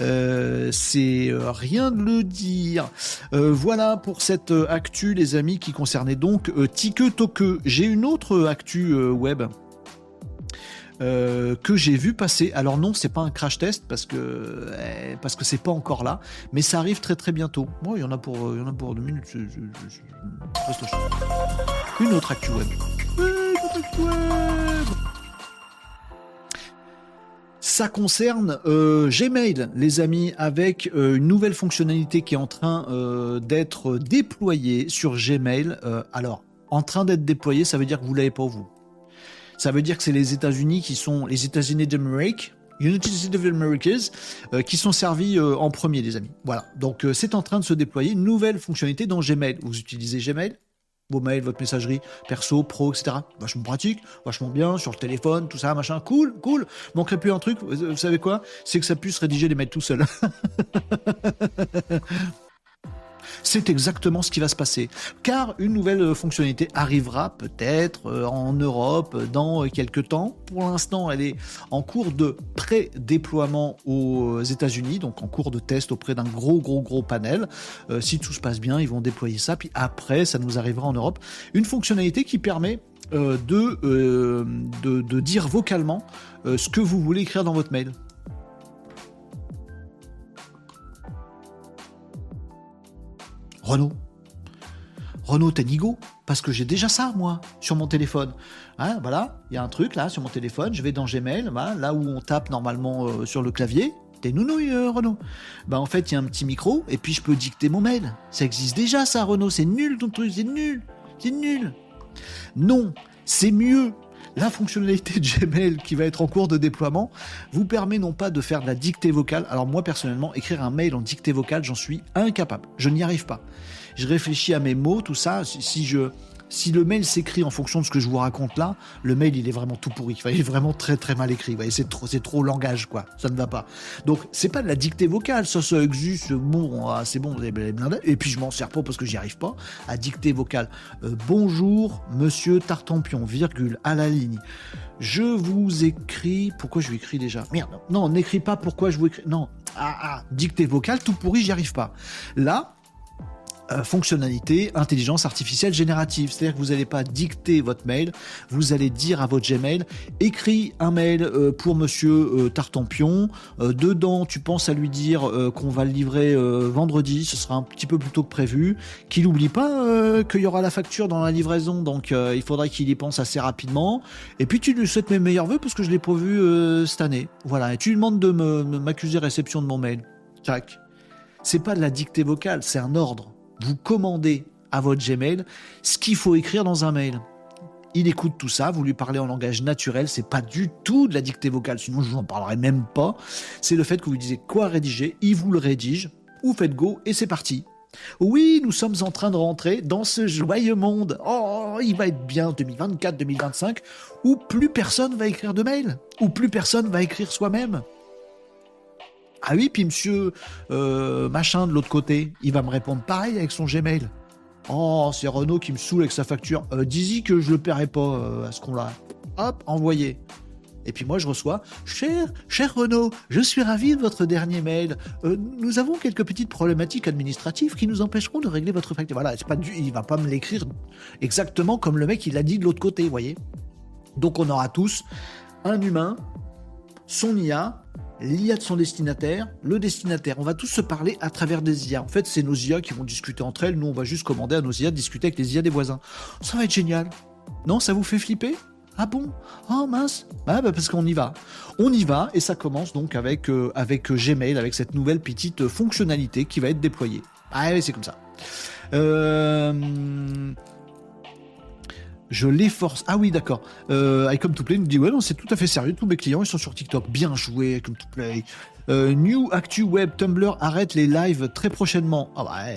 Euh, c'est euh, rien de le dire. Euh, voilà pour cette actu, les amis, qui concernait donc Tike Toke. J'ai une autre actu web. Que j'ai vu passer. Alors non, c'est pas un crash test parce que eh, parce que c'est pas encore là, mais ça arrive très très bientôt. Bon, il y en a pour il y en a pour deux minutes. Une autre actu web. Une autre actu web. Ça concerne euh, Gmail, les amis, avec euh, une nouvelle fonctionnalité qui est en train euh, d'être déployée sur Gmail. alors, en train d'être déployée, ça veut dire que vous l'avez pas vous. Ça veut dire que c'est les États-Unis qui sont les États-Unis d'Amérique, United States of America, qui sont servis en premier, les amis. Voilà. Donc, c'est en train de se déployer une nouvelle fonctionnalité dans Gmail. Vous utilisez Gmail vos mails, votre messagerie perso, pro, etc. Vachement pratique, vachement bien, sur le téléphone, tout ça, machin, cool, cool. Manquerait plus un truc, vous savez quoi? C'est que ça puisse rédiger les mails tout seul. C'est exactement ce qui va se passer. Car une nouvelle euh, fonctionnalité arrivera peut-être euh, en Europe euh, dans quelques temps. Pour l'instant, elle est en cours de pré-déploiement aux États-Unis, donc en cours de test auprès d'un gros, gros, gros panel. si tout se passe bien, ils vont déployer ça. Puis après, ça nous arrivera en Europe. Une fonctionnalité qui permet de, de, dire vocalement ce que vous voulez écrire dans votre mail. Renault. Renault Tenigo, parce que j'ai déjà ça, moi, sur mon téléphone. Hein, voilà, il y a un truc là sur mon téléphone, je vais dans Gmail, là où on tape normalement euh, sur le clavier. T'es nounouille, euh, Renault. Bah en fait, il y a un petit micro, et puis je peux dicter mon mail. Ça existe déjà, ça, Renault. C'est nul ton truc, c'est nul. C'est nul. Non, c'est mieux la fonctionnalité de Gmail qui va être en cours de déploiement vous permet non pas de faire de la dictée vocale. Alors moi personnellement, écrire un mail en dictée vocale, j'en suis incapable. Je n'y arrive pas. Je réfléchis à mes mots, tout ça. Si je si le mail s'écrit en fonction de ce que je vous raconte là, le mail il est vraiment tout pourri. il est vraiment très très mal écrit. c'est trop, langage quoi. Ça ne va pas. Donc c'est pas de la dictée vocale. Ça, ça existe. Bon, ah, c'est bon. Et puis je m'en sers pas parce que j'y arrive pas à dictée vocale. Euh, bonjour, Monsieur Tartampion, virgule à la ligne. Je vous écris. Pourquoi je lui écris déjà? Merde. Non, n'écris pas. Pourquoi je vous écris Non. Ah, ah, dictée vocale, tout pourri, j'y arrive pas. Là, euh, fonctionnalité intelligence artificielle générative. C'est-à-dire que vous n'allez pas dicter votre mail, vous allez dire à votre Gmail, écris un mail euh, pour monsieur euh, Tartampion. dedans, tu penses à lui dire qu'on va le livrer vendredi, ce sera un petit peu plus tôt que prévu. Qu'il n'oublie pas qu'il y aura la facture dans la livraison, donc il faudrait qu'il y pense assez rapidement. Et puis tu lui souhaites mes meilleurs voeux parce que je l'ai pas vu cette année. Voilà, et tu lui demandes de m'accuser réception de mon mail. Tac. C'est pas de la dictée vocale, c'est un ordre vous commandez à votre Gmail ce qu'il faut écrire dans un mail. Il écoute tout ça, vous lui parlez en langage naturel, c'est pas du tout de la dictée vocale, sinon je vous en parlerai même pas. C'est le fait que vous lui disiez quoi rédiger, il vous le rédige, vous faites go et c'est parti. Oui, nous sommes en train de rentrer dans ce joyeux monde. Oh, il va être bien 2024-2025 où plus personne va écrire de mail, où plus personne va écrire soi-même. Ah oui, puis monsieur euh, machin de l'autre côté, il va me répondre pareil avec son Gmail. Oh, c'est Renault qui me saoule avec sa facture. Euh, Dis-y que je le paierai pas euh, à ce qu'on l'a. Hop, envoyé. Et puis moi, je reçois Cher, cher Renaud, je suis ravi de votre dernier mail. Euh, nous avons quelques petites problématiques administratives qui nous empêcheront de régler votre facture. Voilà, pas du, il va pas me l'écrire exactement comme le mec il l'a dit de l'autre côté, vous voyez. Donc on aura tous un humain, son IA, l'IA de son destinataire, le destinataire. On va tous se parler à travers des IA. En fait, c'est nos IA qui vont discuter entre elles. Nous, on va juste commander à nos IA de discuter avec les IA des voisins. Ça va être génial. Non, ça vous fait flipper? Ah bon? Oh mince ah, bah parce qu'on y va. On y va et ça commence donc avec, euh, avec Gmail, avec cette nouvelle petite fonctionnalité qui va être déployée. Ah oui, c'est comme ça. Euh... Je les force. Ah oui, d'accord. Euh, I Come to Play nous dit Ouais, non, c'est tout à fait sérieux. Tous mes clients, ils sont sur TikTok. Bien joué, I Come to Play. Euh, New Actu Web, Tumblr arrête les lives très prochainement. Ah bah,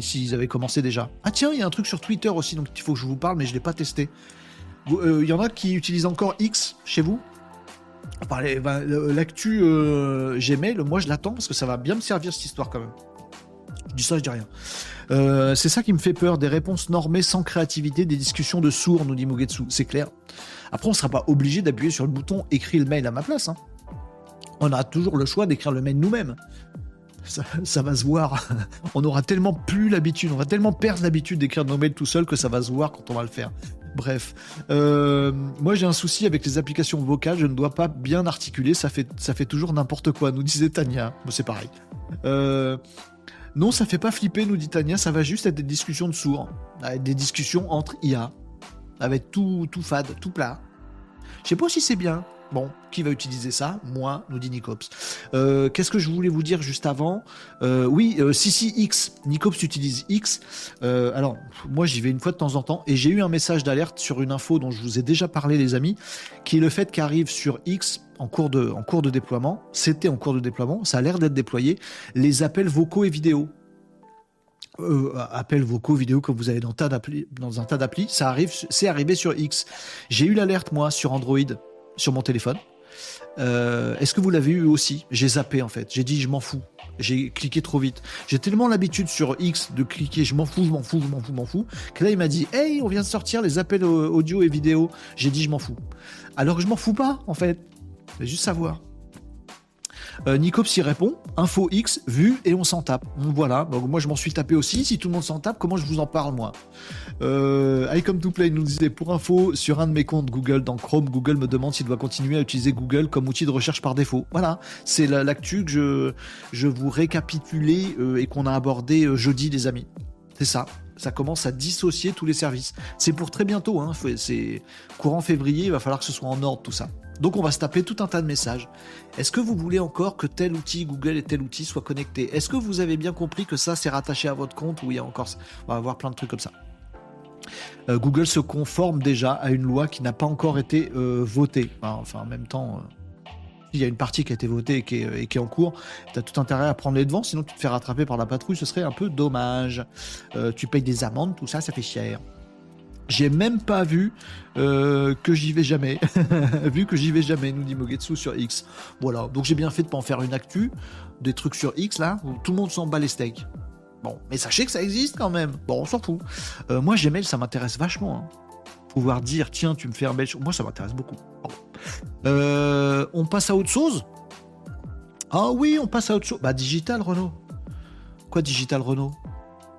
s'ils avaient commencé déjà. Ah tiens, il y a un truc sur Twitter aussi, donc il faut que je vous parle, mais je ne l'ai pas testé. Il euh, y en a qui utilisent encore X chez vous? Bah, L'actu euh, Gmail, moi je l'attends parce que ça va bien me servir cette histoire quand même. Je dis ça, je dis rien. Euh, c'est ça qui me fait peur, des réponses normées sans créativité, des discussions de sourds, nous dit Mugetsu, c'est clair. Après, on sera pas obligé d'appuyer sur le bouton écrire le mail à ma place. Hein. On a toujours le choix d'écrire le mail nous-mêmes. Ça, va se voir. on aura tellement plus l'habitude, on va tellement perdre l'habitude d'écrire nos mails tout seul que ça va se voir quand on va le faire. Bref, euh, moi j'ai un souci avec les applications vocales, je ne dois pas bien articuler, ça fait, ça fait toujours n'importe quoi, nous disait Tania. c'est pareil. Euh, non, ça fait pas flipper, nous dit Tania, ça va juste être des discussions de sourds, des discussions entre IA, avec tout, tout fade, tout plat. Je sais pas si c'est bien. Bon, qui va utiliser ça? Moi, nous dit Nicops. Euh, qu'est-ce que je voulais vous dire juste avant? Euh, Oui, euh, si, si, X. Nicops utilise X. alors, moi, j'y vais une fois de temps en temps et j'ai eu un message d'alerte sur une info dont je vous ai déjà parlé, les amis, qui est le fait qu'arrive sur X en cours de, déploiement. C'était en cours de déploiement, ça a l'air d'être déployé. Les appels vocaux et vidéos. appels vocaux, vidéos comme vous avez dans, dans un tas d'applis, ça arrive, c'est arrivé sur X. J'ai eu l'alerte moi sur Android sur mon téléphone. Euh, est-ce que vous l'avez eu aussi? J'ai zappé en fait. J'ai dit je m'en fous. J'ai cliqué trop vite. J'ai tellement l'habitude sur X de cliquer je m'en fous, je m'en fous, je m'en fous, je m'en fous, que là il m'a dit hey on vient de sortir les appels audio et vidéo. J'ai dit je m'en fous. Alors que je m'en fous pas en fait. Juste savoir. Euh, Nicops y répond, info X, vu, et on s'en tape. Voilà, donc moi je m'en suis tapé aussi. Si tout le monde s'en tape, comment je vous en parle moi euh, I come to play nous disait pour info sur un de mes comptes Google dans Chrome, Google me demande s'il doit continuer à utiliser Google comme outil de recherche par défaut. Voilà, c'est l'actu que je, je vous récapitulais euh, et qu'on a abordé euh, jeudi, les amis. C'est ça. Ça commence à dissocier tous les services. C'est pour très bientôt. Hein. C'est courant février. Il va falloir que ce soit en ordre tout ça. Donc on va se taper tout un tas de messages. Est-ce que vous voulez encore que tel outil Google et tel outil soient connectés? Est-ce que vous avez bien compris que ça c'est rattaché à votre compte ou il y a encore On va avoir plein de trucs comme ça. Euh, Google se conforme déjà à une loi qui n'a pas encore été euh, votée. Enfin, en même temps, euh, il y a une partie qui a été votée et qui est, en cours, tu as tout intérêt à prendre les devants, sinon tu te fais rattraper par la patrouille, ce serait un peu dommage. tu payes des amendes, tout ça, ça fait cher. J'ai même pas vu euh, que j'y vais jamais. vu que j'y vais jamais, nous dit Mogetsu sur X. Voilà, donc j'ai bien fait de pas en faire une actu, des trucs sur X là, où tout le monde s'en bat les steaks. Bon, mais sachez que ça existe quand même. Bon, on s'en fout. Euh, moi, Gmail, ça m'intéresse vachement. Hein. Pouvoir dire, tiens, tu me fais un bel... Moi, ça m'intéresse beaucoup. Euh, on passe à autre chose? Ah oui, on passe à autre chose. Bah, digital, Renault. Quoi, digital, Renault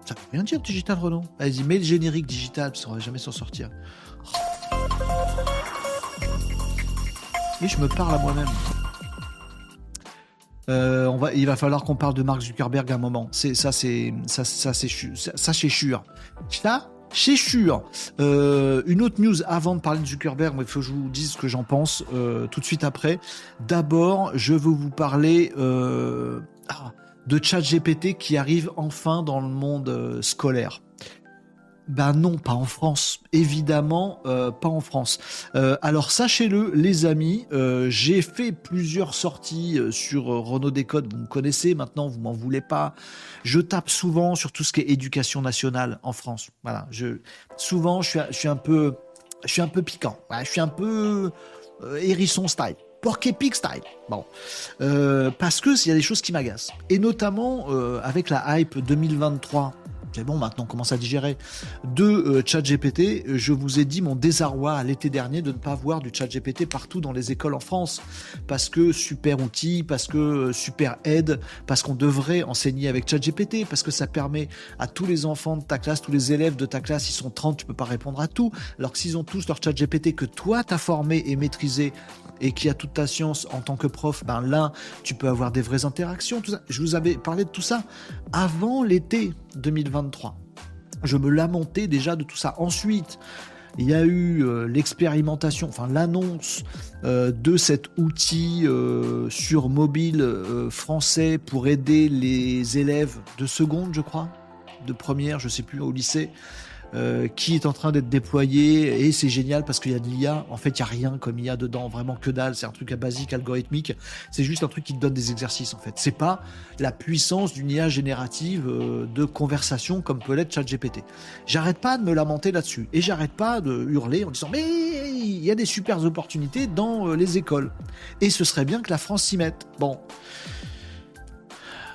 ça veut rien dire, Digital Renault. Vas-y, mets le générique digital, parce qu'on va jamais s'en sortir. Et je me parle à moi-même. Euh, on va, il va falloir qu'on parle de Mark Zuckerberg un moment. C'est ça, c'est ça, ça c'est c'est sûr. Ça, c'est sûr. Euh, une autre news avant de parler de Zuckerberg, il faut que je vous dise ce que j'en pense euh, tout de suite après. D'abord, je veux vous parler. Ah, de ChatGPT qui arrive enfin dans le monde euh, scolaire. Ben non, pas en France. Évidemment, euh, pas en France. Euh, alors sachez-le, les amis, j'ai fait plusieurs sorties sur Renault Décode. Vous me connaissez maintenant, vous m'en voulez pas. Je tape souvent sur tout ce qui est éducation nationale en France. Voilà, je souvent je suis, un peu, je suis un peu piquant. je suis un peu hérisson style. Pork Epic Style. Bon. Euh, parce que il y a des choses qui m'agacent. Et notamment euh, avec la hype 2023 c'est bon, maintenant on commence à digérer, de euh, ChatGPT, je vous ai dit mon désarroi l'été dernier de ne pas voir du ChatGPT partout dans les écoles en France, parce que super outil, parce que euh, super aide, parce qu'on devrait enseigner avec ChatGPT, parce que ça permet à tous les enfants de ta classe, tous les élèves de ta classe, ils sont 30, tu peux pas répondre à tout, alors que s'ils ont tous leur ChatGPT que toi t'as formé et maîtrisé et qui a toute ta science en tant que prof, ben là, tu peux avoir des vraies interactions. Je vous avais parlé de tout ça avant l'été 2023. Je me lamentais déjà de tout ça. Ensuite, il y a eu euh, l'expérimentation, enfin l'annonce euh, de cet outil euh, sur mobile français pour aider les élèves de seconde, je crois, de première, je sais plus, au lycée, euh, qui est en train d'être déployé et c'est génial parce qu'il y a de l'IA. En fait, il y a rien comme IA dedans, vraiment que dalle. C'est un truc à basique, algorithmique. C'est juste un truc qui te donne des exercices en fait. C'est pas la puissance d'une IA générative euh, de conversation comme peut l'être ChatGPT. J'arrête pas de me lamenter là-dessus et j'arrête pas de hurler en disant mais il y a des super opportunités dans euh, les écoles et ce serait bien que la France s'y mette. Bon,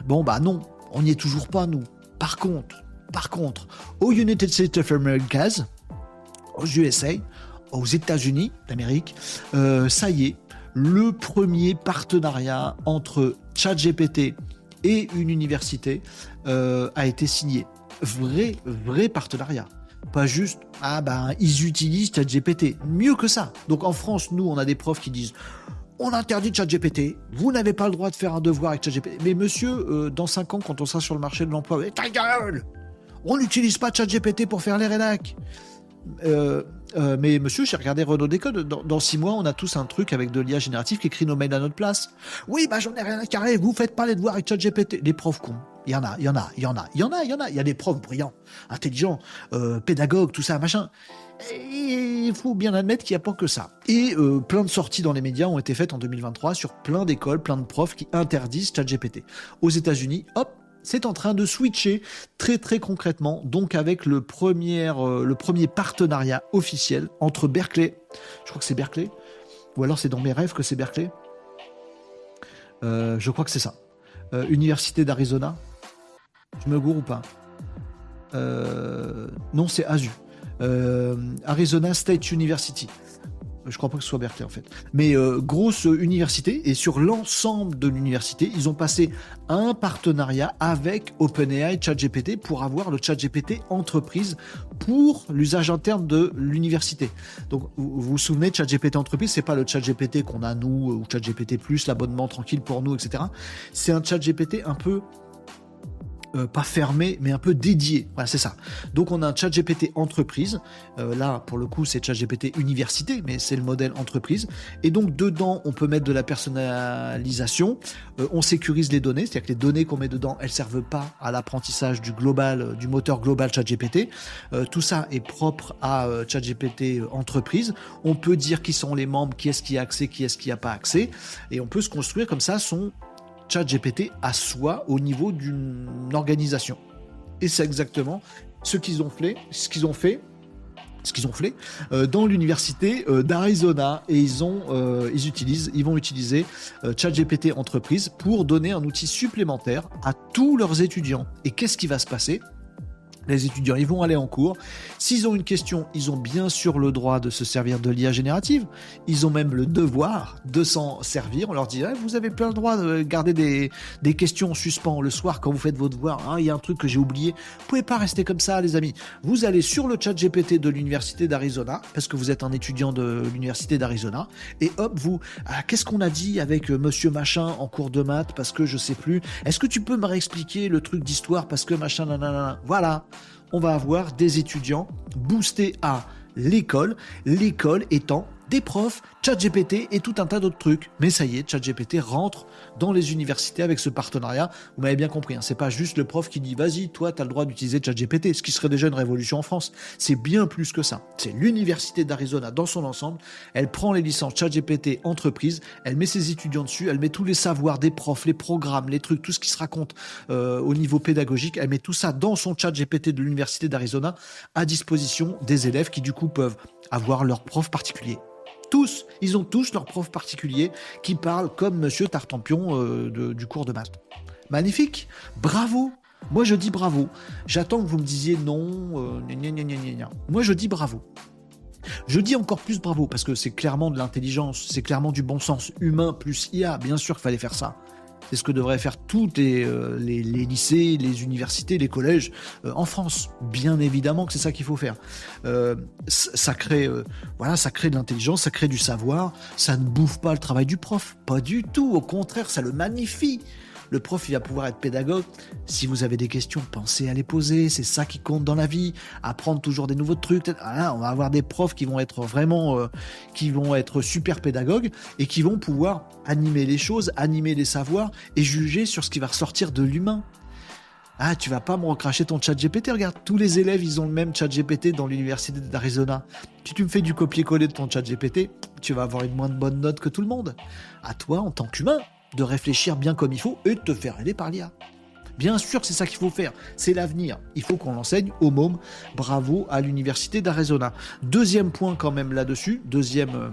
bon bah non, on n'y est toujours pas nous. Par contre, par contre, aux United States of America, aux USA, aux États-Unis d'Amérique, euh, ça y est, le premier partenariat entre ChatGPT et une université euh, a été signé. Vrai, vrai partenariat. Pas juste, ah ben, ils utilisent ChatGPT. Mieux que ça. Donc en France, nous, on a des profs qui disent, on interdit ChatGPT, vous n'avez pas le droit de faire un devoir avec ChatGPT. Mais monsieur, euh, dans 5 ans, quand on sera sur le marché de l'emploi, ta gueule on n'utilise pas ChatGPT pour faire les rédacs. Euh, euh, mais monsieur, j'ai regardé Renault Décode. Dans, six mois, on a tous un truc avec de l'IA générative qui écrit nos mails à notre place. Oui, bah j'en ai rien à carrer. Vous faites pas les devoirs avec ChatGPT. Les profs cons. Il y en a, il y en a, il y en a, il y en a, il y a. Il des profs brillants, intelligents, euh, pédagogues, tout ça, machin. il faut bien admettre qu'il n'y a pas que ça. Et plein de sorties dans les médias ont été faites en 2023 sur plein d'écoles, plein de profs qui interdisent ChatGPT. Aux États-Unis, hop, c'est en train de switcher très très concrètement, donc avec le premier, euh, le premier partenariat officiel entre Berkeley, je crois que c'est Berkeley, ou alors c'est dans mes rêves que c'est Berkeley, euh, je crois que c'est ça, euh, Université d'Arizona, je me gourre ou pas Non, c'est ASU, Arizona State University. Je crois pas que ce soit Berkeley en fait. Mais euh, grosse université et sur l'ensemble de l'université, ils ont passé un partenariat avec OpenAI ChatGPT pour avoir le ChatGPT entreprise pour l'usage interne de l'université. Donc vous vous souvenez, ChatGPT entreprise, c'est pas le ChatGPT qu'on a nous ou ChatGPT l'abonnement tranquille pour nous, etc. C'est un ChatGPT un peu euh, pas fermé, mais un peu dédié. Voilà, c'est ça. Donc on a un chat GPT entreprise. Euh, là, pour le coup, c'est chat GPT université, mais c'est le modèle entreprise. Et donc dedans, on peut mettre de la personnalisation. Euh, on sécurise les données, c'est-à-dire que les données qu'on met dedans, elles servent pas à l'apprentissage du global, du moteur global chat GPT. tout ça est propre à chat GPT entreprise. On peut dire qui sont les membres, qui est-ce qui a accès, qui est-ce qui a pas accès, et on peut se construire comme ça son GPT à soi au niveau d'une organisation. Et c'est exactement ce qu'ils ont fait, ce qu'ils ont fait ce qu'ils ont fait euh, dans l'université euh, d'Arizona. Et ils ont euh, ils utilisent ils vont utiliser ChatGPT entreprise pour donner un outil supplémentaire à tous leurs étudiants. Et qu'est-ce qui va se passer? Les étudiants, ils vont aller en cours. S'ils ont une question, ils ont bien sûr le droit de se servir de l'IA générative. Ils ont même le devoir de s'en servir. On leur dit, eh, vous avez plein le droit de garder des, questions en suspens le soir quand vous faites vos devoirs. Hein, il y a un truc que j'ai oublié. Vous pouvez pas rester comme ça, les amis. Vous allez sur le chat GPT de l'université d'Arizona, parce que vous êtes un étudiant de l'université d'Arizona, et hop, vous, ah, qu'est-ce qu'on a dit avec euh, monsieur machin en cours de maths, parce que je sais plus. Est-ce que tu peux me réexpliquer le truc d'histoire, parce que machin, nanana. Voilà on va avoir des étudiants boostés à l'école, l'école étant des profs, ChatGPT et tout un tas d'autres trucs. Mais ça y est, ChatGPT rentre dans les universités avec ce partenariat. Vous m'avez bien compris, hein, c'est pas juste le prof qui dit vas-y, toi, tu as le droit d'utiliser ChatGPT, ce qui serait déjà une révolution en France. C'est bien plus que ça. C'est l'université d'Arizona dans son ensemble. Elle prend les licences ChatGPT entreprise, elle met ses étudiants dessus, elle met tous les savoirs des profs, les programmes, les trucs, tout ce qui se raconte euh, au niveau pédagogique. Elle met tout ça dans son ChatGPT de l'université d'Arizona à disposition des élèves qui du coup peuvent avoir leur prof particulier tous, ils ont tous leur prof particulier qui parle comme Monsieur Tartampion euh, du cours de maths. Magnifique, bravo, Moi, je dis bravo. J'attends que vous me disiez non. Euh, Moi, je dis bravo. Je dis encore plus bravo parce que c'est clairement de l'intelligence, c'est clairement du bon sens humain plus IA. Bien sûr qu'il fallait faire ça. C'est ce que devraient faire tous euh, les, lycées, les universités, les collèges euh, en France. Bien évidemment que c'est ça qu'il faut faire. Euh, ça crée, voilà, ça crée de l'intelligence, ça crée du savoir. Ça ne bouffe pas le travail du prof, pas du tout. Au contraire, ça le magnifie. Le prof, il va pouvoir être pédagogue. Si vous avez des questions, pensez à les poser. C'est ça qui compte dans la vie. Apprendre toujours des nouveaux trucs. on va avoir des profs qui vont être vraiment, euh, qui vont être super pédagogues et qui vont pouvoir animer les choses, animer les savoirs et juger sur ce qui va ressortir de l'humain. Ah, tu vas pas me recracher ton chat GPT. Regarde, tous les élèves, ils ont le même chat GPT dans l'université d'Arizona. Si tu me fais du copier-coller de ton chat GPT, tu vas avoir une moins bonne note que tout le monde. À toi, en tant qu'humain, de réfléchir bien comme il faut et de te faire aider par l'IA. Bien sûr, c'est ça qu'il faut faire. C'est l'avenir. Il faut qu'on l'enseigne au môme. Bravo à l'université d'Arizona. Deuxième point quand même là-dessus. Deuxième, euh,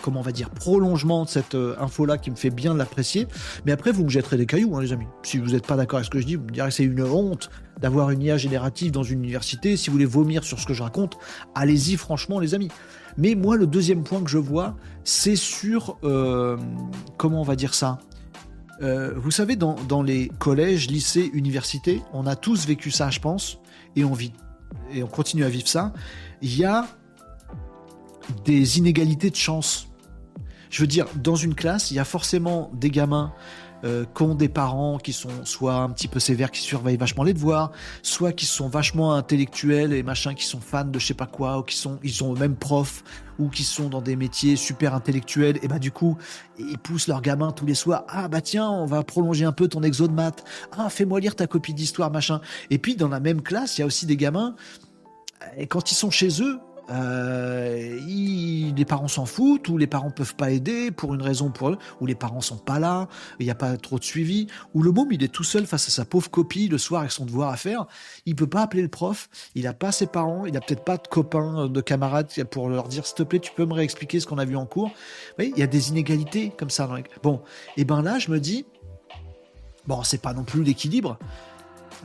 comment on va dire, prolongement de cette euh, info-là qui me fait bien l'apprécier. Mais après, vous me jetterez des cailloux, hein, les amis. Si vous n'êtes pas d'accord avec ce que je dis, vous me direz que c'est une honte d'avoir une IA générative dans une université. Si vous voulez vomir sur ce que je raconte, allez-y franchement, les amis. Mais moi, le deuxième point que je vois, c'est sur, euh, comment on va dire ça euh, Vous savez, dans, les collèges, lycées, universités, on a tous vécu ça, je pense, et on vit, et on continue à vivre ça. Il y a des inégalités de chance. Je veux dire, dans une classe, il y a forcément des gamins euh, des parents qui sont soit un petit peu sévères, qui surveillent vachement les devoirs, soit qui sont vachement intellectuels et machin, qui sont fans de je sais pas quoi, ou qui sont, ils sont eux-mêmes profs, ou qui sont dans des métiers super intellectuels, et bah du coup, ils poussent leurs gamins tous les soirs, ah bah tiens, on va prolonger un peu ton exo de maths, ah fais-moi lire ta copie d'histoire, machin. Et puis dans la même classe, il y a aussi des gamins, et quand ils sont chez eux, euh, les parents s'en foutent, ou les parents peuvent pas aider pour une raison pour eux, ou les parents sont pas là, il n'y a pas trop de suivi, ou le môme il est tout seul face à sa pauvre copie le soir avec son devoir à faire, il peut pas appeler le prof, il a pas ses parents, il a peut-être pas de copains, de camarades pour leur dire s'il te plaît tu peux me réexpliquer ce qu'on a vu en cours. il y a des inégalités comme ça. Bon, et ben là je me dis bon c'est pas non plus l'équilibre,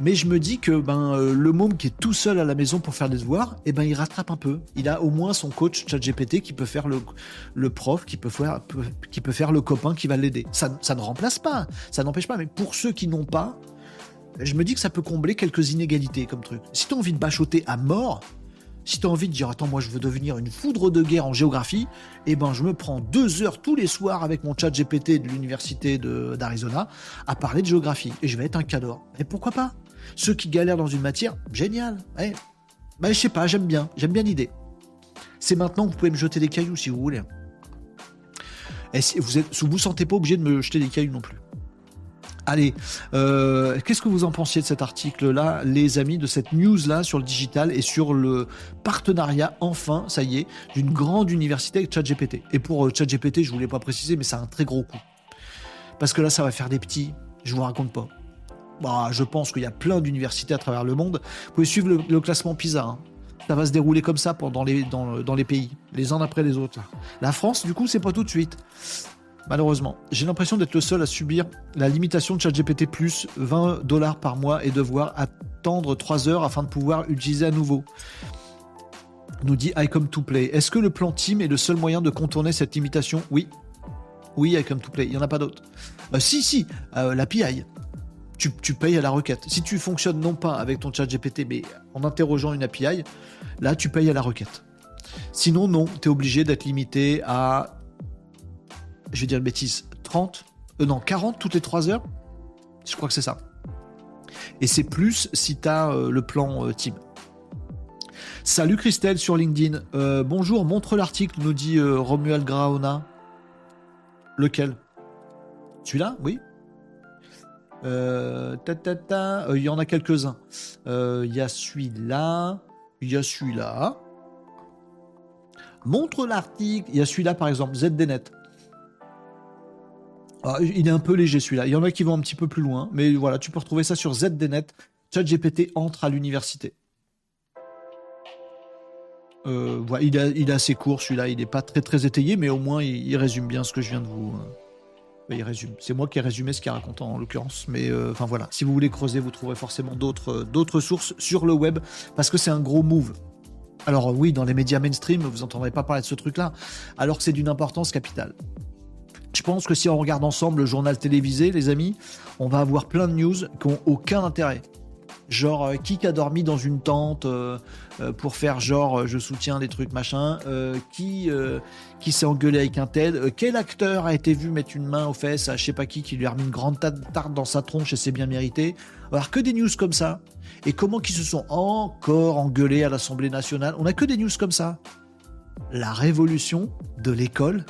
mais je me dis que ben euh, le môme qui est tout seul à la maison pour faire des devoirs, eh ben il rattrape un peu. Il a au moins son coach ChatGPT qui peut faire le, prof, qui peut faire qui peut faire le copain qui va l'aider. Ça, ne remplace pas, ça n'empêche pas. Mais pour ceux qui n'ont pas, je me dis que ça peut combler quelques inégalités comme truc. Si tu as envie de bachoter à mort, si tu as envie de dire attends moi je veux devenir une foudre de guerre en géographie, eh ben je me prends deux heures tous les soirs avec mon chat GPT de l'université d'Arizona à parler de géographie et je vais être un cador. Et pourquoi pas? Ceux qui galèrent dans une matière, génial. Ouais. Bah, je sais pas, j'aime bien. J'aime bien l'idée. C'est maintenant que vous pouvez me jeter des cailloux si vous voulez. Vous êtes, vous sentez pas obligé de me jeter des cailloux non plus. Allez, euh, qu'est-ce que vous en pensiez de cet article-là, les amis, de cette news-là sur le digital et sur le partenariat, enfin, ça y est, d'une grande université avec ChatGPT? Et pour euh, ChatGPT, je voulais pas préciser, mais c'est un très gros coup. Parce que là, ça va faire des petits, je vous raconte pas. Bah, je pense qu'il y a plein d'universités à travers le monde. Vous pouvez suivre le, classement PISA. Hein. Ça va se dérouler comme ça dans les, pays, les uns après les autres. La France, du coup, c'est pas tout de suite. Malheureusement, j'ai l'impression d'être le seul à subir la limitation de ChatGPT 20 dollars par mois et devoir attendre 3 heures afin de pouvoir utiliser à nouveau. Nous dit I come to play. Est-ce que le plan Team est le seul moyen de contourner cette limitation? Oui. Oui, I come to play. Il n'y en a pas d'autre. Euh, si, si, euh, l'API tu, payes à la requête. Si tu fonctionnes non pas avec ton chat GPT, mais en interrogeant une API, là, tu payes à la requête. Sinon, non, tu es obligé d'être limité à, je vais dire une bêtise, 30, euh, non, 40 toutes les 3 heures. Je crois que c'est ça. Et c'est plus si tu as euh, le plan euh, team. Salut Christelle sur LinkedIn. bonjour, montre l'article, nous dit Romuald Graona. Lequel? Celui-là? Oui euh, euh, il y en a quelques-uns. Euh, il y a celui-là. Il y a celui-là. Montre l'article. Il y a celui-là, par exemple, ZDNet. Ah, il est un peu léger celui-là. Il y en a qui vont un petit peu plus loin. Mais voilà, tu peux retrouver ça sur ZDNet. ChatGPT entre à l'université. voilà, il, est assez court celui-là. Il n'est pas très très étayé, mais au moins il, résume bien ce que je viens de vous C'est moi qui ai résumé ce qu'il raconte en l'occurrence. Mais euh, enfin voilà, si vous voulez creuser, vous trouverez forcément d'autres euh, d'autres sources sur le web parce que c'est un gros move. Alors oui, dans les médias mainstream, vous n'entendrez pas parler de ce truc-là, alors que c'est d'une importance capitale. Je pense que si on regarde ensemble le journal télévisé, les amis, on va avoir plein de news qui n'ont aucun intérêt. Genre, euh, qui a dormi dans une tente euh, euh, pour faire genre je soutiens des trucs machin Qui, qui s'est engueulé avec un tel Quel acteur a été vu mettre une main aux fesses à je sais pas qui qui lui a remis une grande tarte dans sa tronche et c'est bien mérité Alors que des news comme ça. Et comment qu'ils se sont encore engueulés à l'Assemblée nationale On a que des news comme ça. La révolution de l'école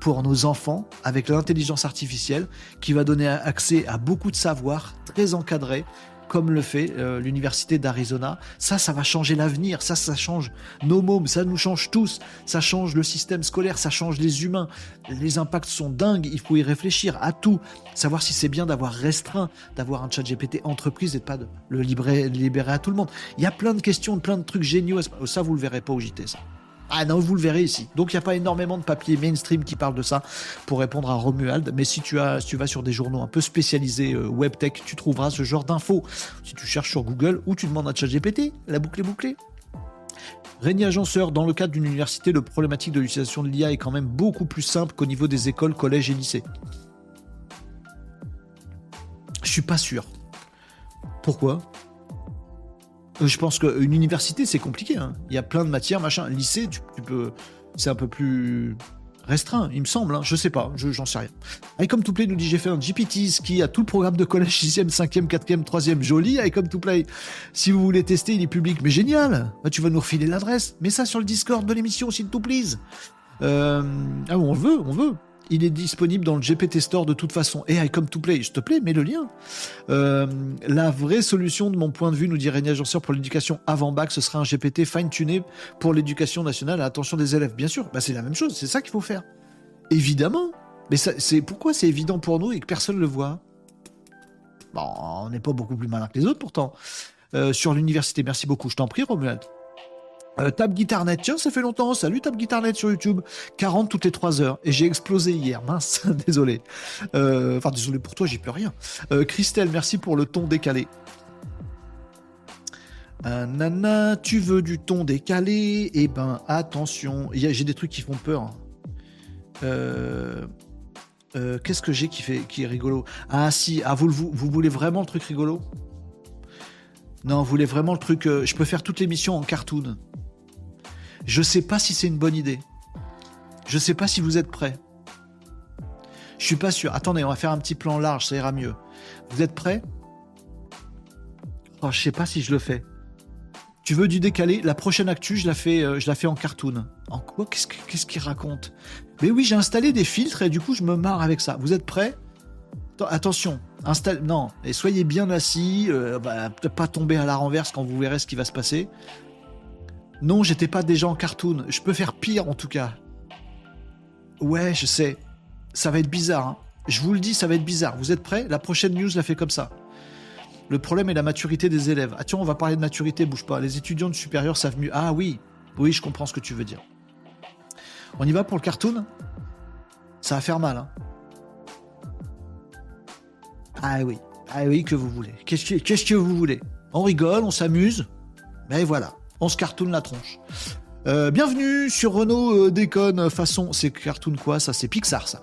pour nos enfants avec l'intelligence artificielle qui va donner accès à beaucoup de savoir très encadré comme le fait euh, l'université d'Arizona. Ça, ça va changer l'avenir. Ça, ça change nos mômes. Ça nous change tous. Ça change le système scolaire. Ça change les humains. Les impacts sont dingues. Il faut y réfléchir à tout. Savoir si c'est bien d'avoir restreint, d'avoir un chat GPT entreprise et pas de le libérer, libérer à tout le monde. Il y a plein de questions, plein de trucs géniaux. Ça, vous le verrez pas au JT, ça. Ah non, vous le verrez ici. Donc il n'y a pas énormément de papiers mainstream qui parlent de ça pour répondre à Romuald. Mais si tu, vas sur des journaux un peu spécialisés euh, web tech, tu trouveras ce genre d'infos. Si tu cherches sur Google ou tu demandes à ChatGPT, la boucle est bouclée. Régnier Agenceur, dans le cadre d'une université, le problématique de l'utilisation de l'IA est quand même beaucoup plus simple qu'au niveau des écoles, collèges et lycées. Je suis pas sûr. Pourquoi? Je pense qu'une université, c'est compliqué. Hein. Il y a plein de matières, machin. Lycée, tu, peux. C'est un peu plus restreint, il me semble. Hein. Je sais pas, j'en sais rien. iCom to Play nous dit j'ai fait un GPT qui a tout le programme de collège 6e, 5e, 4e, 3e. Joli, iCom to Play. Si vous voulez tester, il est public. Mais génial bah, Tu vas nous refiler l'adresse. Mets ça sur le Discord de l'émission, s'il te plaît. Euh... Ah, on veut, on veut. Il est disponible dans le GPT Store de toute façon. Et I come to play, s'il te plaît, mets le lien. Euh, la vraie solution, de mon point de vue, nous dit Régnier Agenceur, pour l'éducation avant bac, ce sera un GPT fine-tuné pour l'éducation nationale à l'attention des élèves. Bien sûr, bah, c'est la même chose, c'est ça qu'il faut faire. Évidemment. Mais c'est pourquoi c'est évident pour nous et que personne ne le voit? Bon, on n'est pas beaucoup plus malin que les autres pourtant. Euh, sur l'université, merci beaucoup. Je t'en prie, Romuald. Euh, Tab Guitarnet, tiens, ça fait longtemps. Salut Tab Guitarnet sur YouTube. 40 toutes les 3 heures. Et j'ai explosé hier. Mince, désolé. Euh, enfin, désolé pour toi, j'y peux rien. Euh, Christelle, merci pour le ton décalé. nana, tu veux du ton décalé? Eh ben, attention. J'ai des trucs qui font peur. Hein. Qu'est-ce que j'ai qui, qui est rigolo? Ah si, ah, vous, vous, vous voulez vraiment le truc rigolo? Non, vous voulez vraiment le truc. je peux faire toute l'émission en cartoon. Je sais pas si c'est une bonne idée. Je sais pas si vous êtes prêts. Je suis pas sûr. Attendez, on va faire un petit plan large, ça ira mieux. Vous êtes prêts? Oh, je sais pas si je le fais. Tu veux du décalé? La prochaine actu, je la fais, euh, je la fais en cartoon. En quoi? Qu'est-ce qu'il raconte? Mais oui, j'ai installé des filtres et du coup, je me marre avec ça. Vous êtes prêts? Attention, installe. Non, et soyez bien assis, euh, bah, pas tomber à la renverse quand vous verrez ce qui va se passer. Non, j'étais pas déjà en cartoon. Je peux faire pire en tout cas. Ouais, je sais. Ça va être bizarre. Hein. Je vous le dis, ça va être bizarre. Vous êtes prêts? La prochaine news la fait comme ça. Le problème est la maturité des élèves. Ah tiens, on va parler de maturité, bouge pas. Les étudiants de supérieur savent mieux. Ah oui, oui, je comprends ce que tu veux dire. On y va pour le cartoon? Ça va faire mal. Hein. ah oui, ah oui, que vous voulez. Qu'est-ce que, que vous voulez? On rigole, on s'amuse. Mais voilà on se cartoon la tronche. Euh, bienvenue sur Renault euh, déconne façon. C'est cartoon quoi ça? C'est Pixar ça.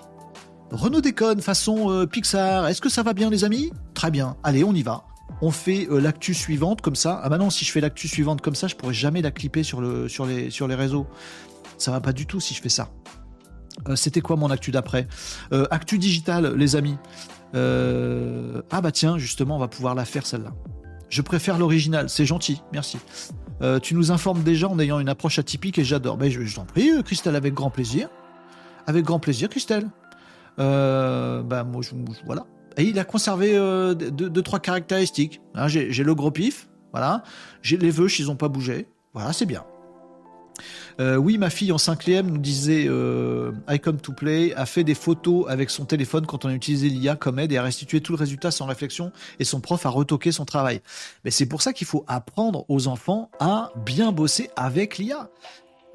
Renault déconne façon euh, Pixar. Est-ce que ça va bien les amis? Très bien. Allez, on y va. On fait l'actu suivante comme ça. Ah bah non, si je fais l'actu suivante comme ça, je pourrais jamais la clipper sur, le, sur, les, réseaux. Ça va pas du tout si je fais ça. C'était quoi mon actu d'après? Actu digital, les amis. Ah bah tiens, justement, on va pouvoir la faire celle-là. Je préfère l'original, c'est gentil, merci. Euh, tu nous informes déjà en ayant une approche atypique et j'adore. Ben, je, t'en prie, euh, Christelle, avec grand plaisir. Avec grand plaisir, Christelle. Euh, ben, moi, je, voilà. Et il a conservé deux, trois caractéristiques. Hein, j'ai le gros pif, voilà. J'ai les vœux, ils n'ont pas bougé. Voilà, c'est bien. Euh, oui, ma fille en 5e nous disait euh, I come to play, a fait des photos avec son téléphone quand on a utilisé l'IA comme aide et a restitué tout le résultat sans réflexion et son prof a retoqué son travail. Mais c'est pour ça qu'il faut apprendre aux enfants à bien bosser avec l'IA.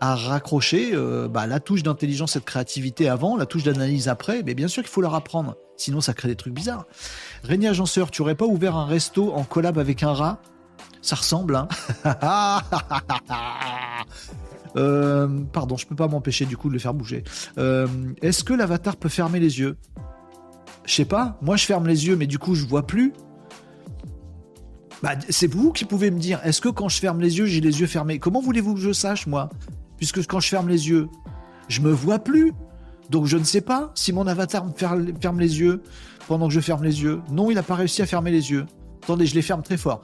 à raccrocher euh, bah, la touche d'intelligence et de créativité avant, la touche d'analyse après, mais bien sûr qu'il faut leur apprendre. Sinon, ça crée des trucs bizarres. Régnier Agenceur, tu aurais pas ouvert un resto en collab avec un rat? Ça ressemble, hein? euh, Pardon, je peux pas m'empêcher du coup de le faire bouger. Euh, est-ce que l'avatar peut fermer les yeux? Je sais pas. Moi, je ferme les yeux, mais du coup, je vois plus. Bah, c'est vous qui pouvez me dire, est-ce que quand je ferme les yeux, j'ai les yeux fermés? Comment voulez-vous que je sache, moi? Puisque quand je ferme les yeux, je me vois plus. Donc je ne sais pas si mon avatar me ferme les yeux pendant que je ferme les yeux. Non, il n'a pas réussi à fermer les yeux. Attendez, je les ferme très fort.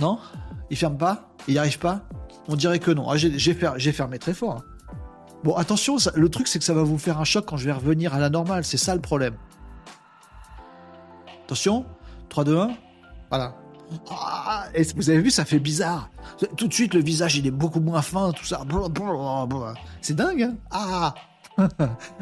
Non? Il ferme pas Il n'y arrive pas On dirait que non. Ah, j'ai fermé très fort. Hein. Bon, attention, le truc c'est que ça va vous faire un choc quand je vais revenir à la normale. C'est ça le problème. Attention, 3, 2, 1. Voilà. Ah, vous avez vu, ça fait bizarre. Tout de suite, le visage, il est beaucoup moins fin, tout ça. C'est dingue, hein Ah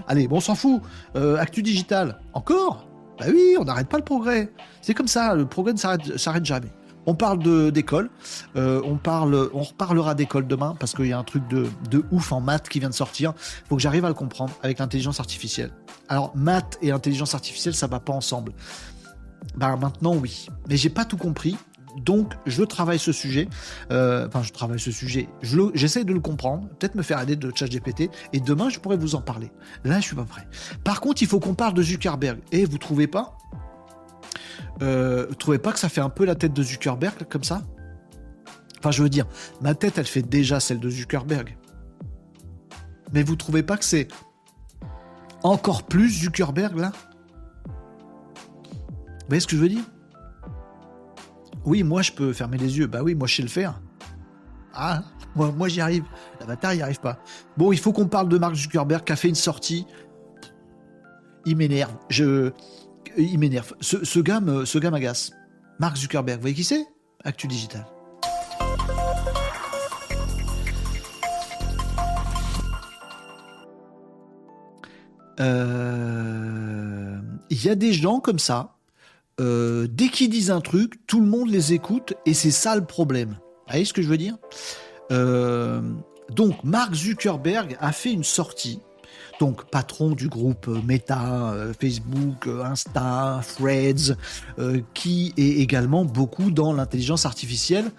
Allez, bon, on s'en fout. Euh, actu digital, encore? Bah oui, on n'arrête pas le progrès. C'est comme ça, le progrès ne s'arrête jamais. On parle d'école, euh, on parle, on reparlera d'école demain parce qu'il y a un truc de, de, ouf en maths qui vient de sortir. Il faut que j'arrive à le comprendre avec l'intelligence artificielle. Alors maths et intelligence artificielle, ça va pas ensemble. Bah maintenant oui, mais j'ai pas tout compris. Donc je travaille ce sujet, euh, enfin je travaille ce sujet, j'essaie de le comprendre, peut-être me faire aider de ChatGPT, et demain je pourrais vous en parler. Là je suis pas prêt. Par contre il faut qu'on parle de Zuckerberg. Et vous trouvez pas? Euh, Vous trouvez pas que ça fait un peu la tête de Zuckerberg comme ça? Enfin je veux dire, ma tête elle fait déjà celle de Zuckerberg. Mais vous trouvez pas que c'est encore plus Zuckerberg là? Vous voyez ce que je veux dire? Oui, moi je peux fermer les yeux. Bah oui, moi je sais le faire. Ah, moi, j'y arrive. L'avatar n'y arrive pas. Bon, il faut qu'on parle de Mark Zuckerberg qui a fait une sortie. Il m'énerve. Je, il m'énerve. Ce, gars ce m'agace. Mark Zuckerberg, vous voyez qui c'est? Actu Digital. Euh, il y a des gens comme ça euh, dès qu'ils disent un truc, tout le monde les écoute et c'est ça le problème. Vous voyez ce que je veux dire? Euh, Donc, Mark Zuckerberg a fait une sortie. Donc, patron du groupe Meta, euh, Facebook, Insta, Threads, qui est également beaucoup dans l'intelligence artificielle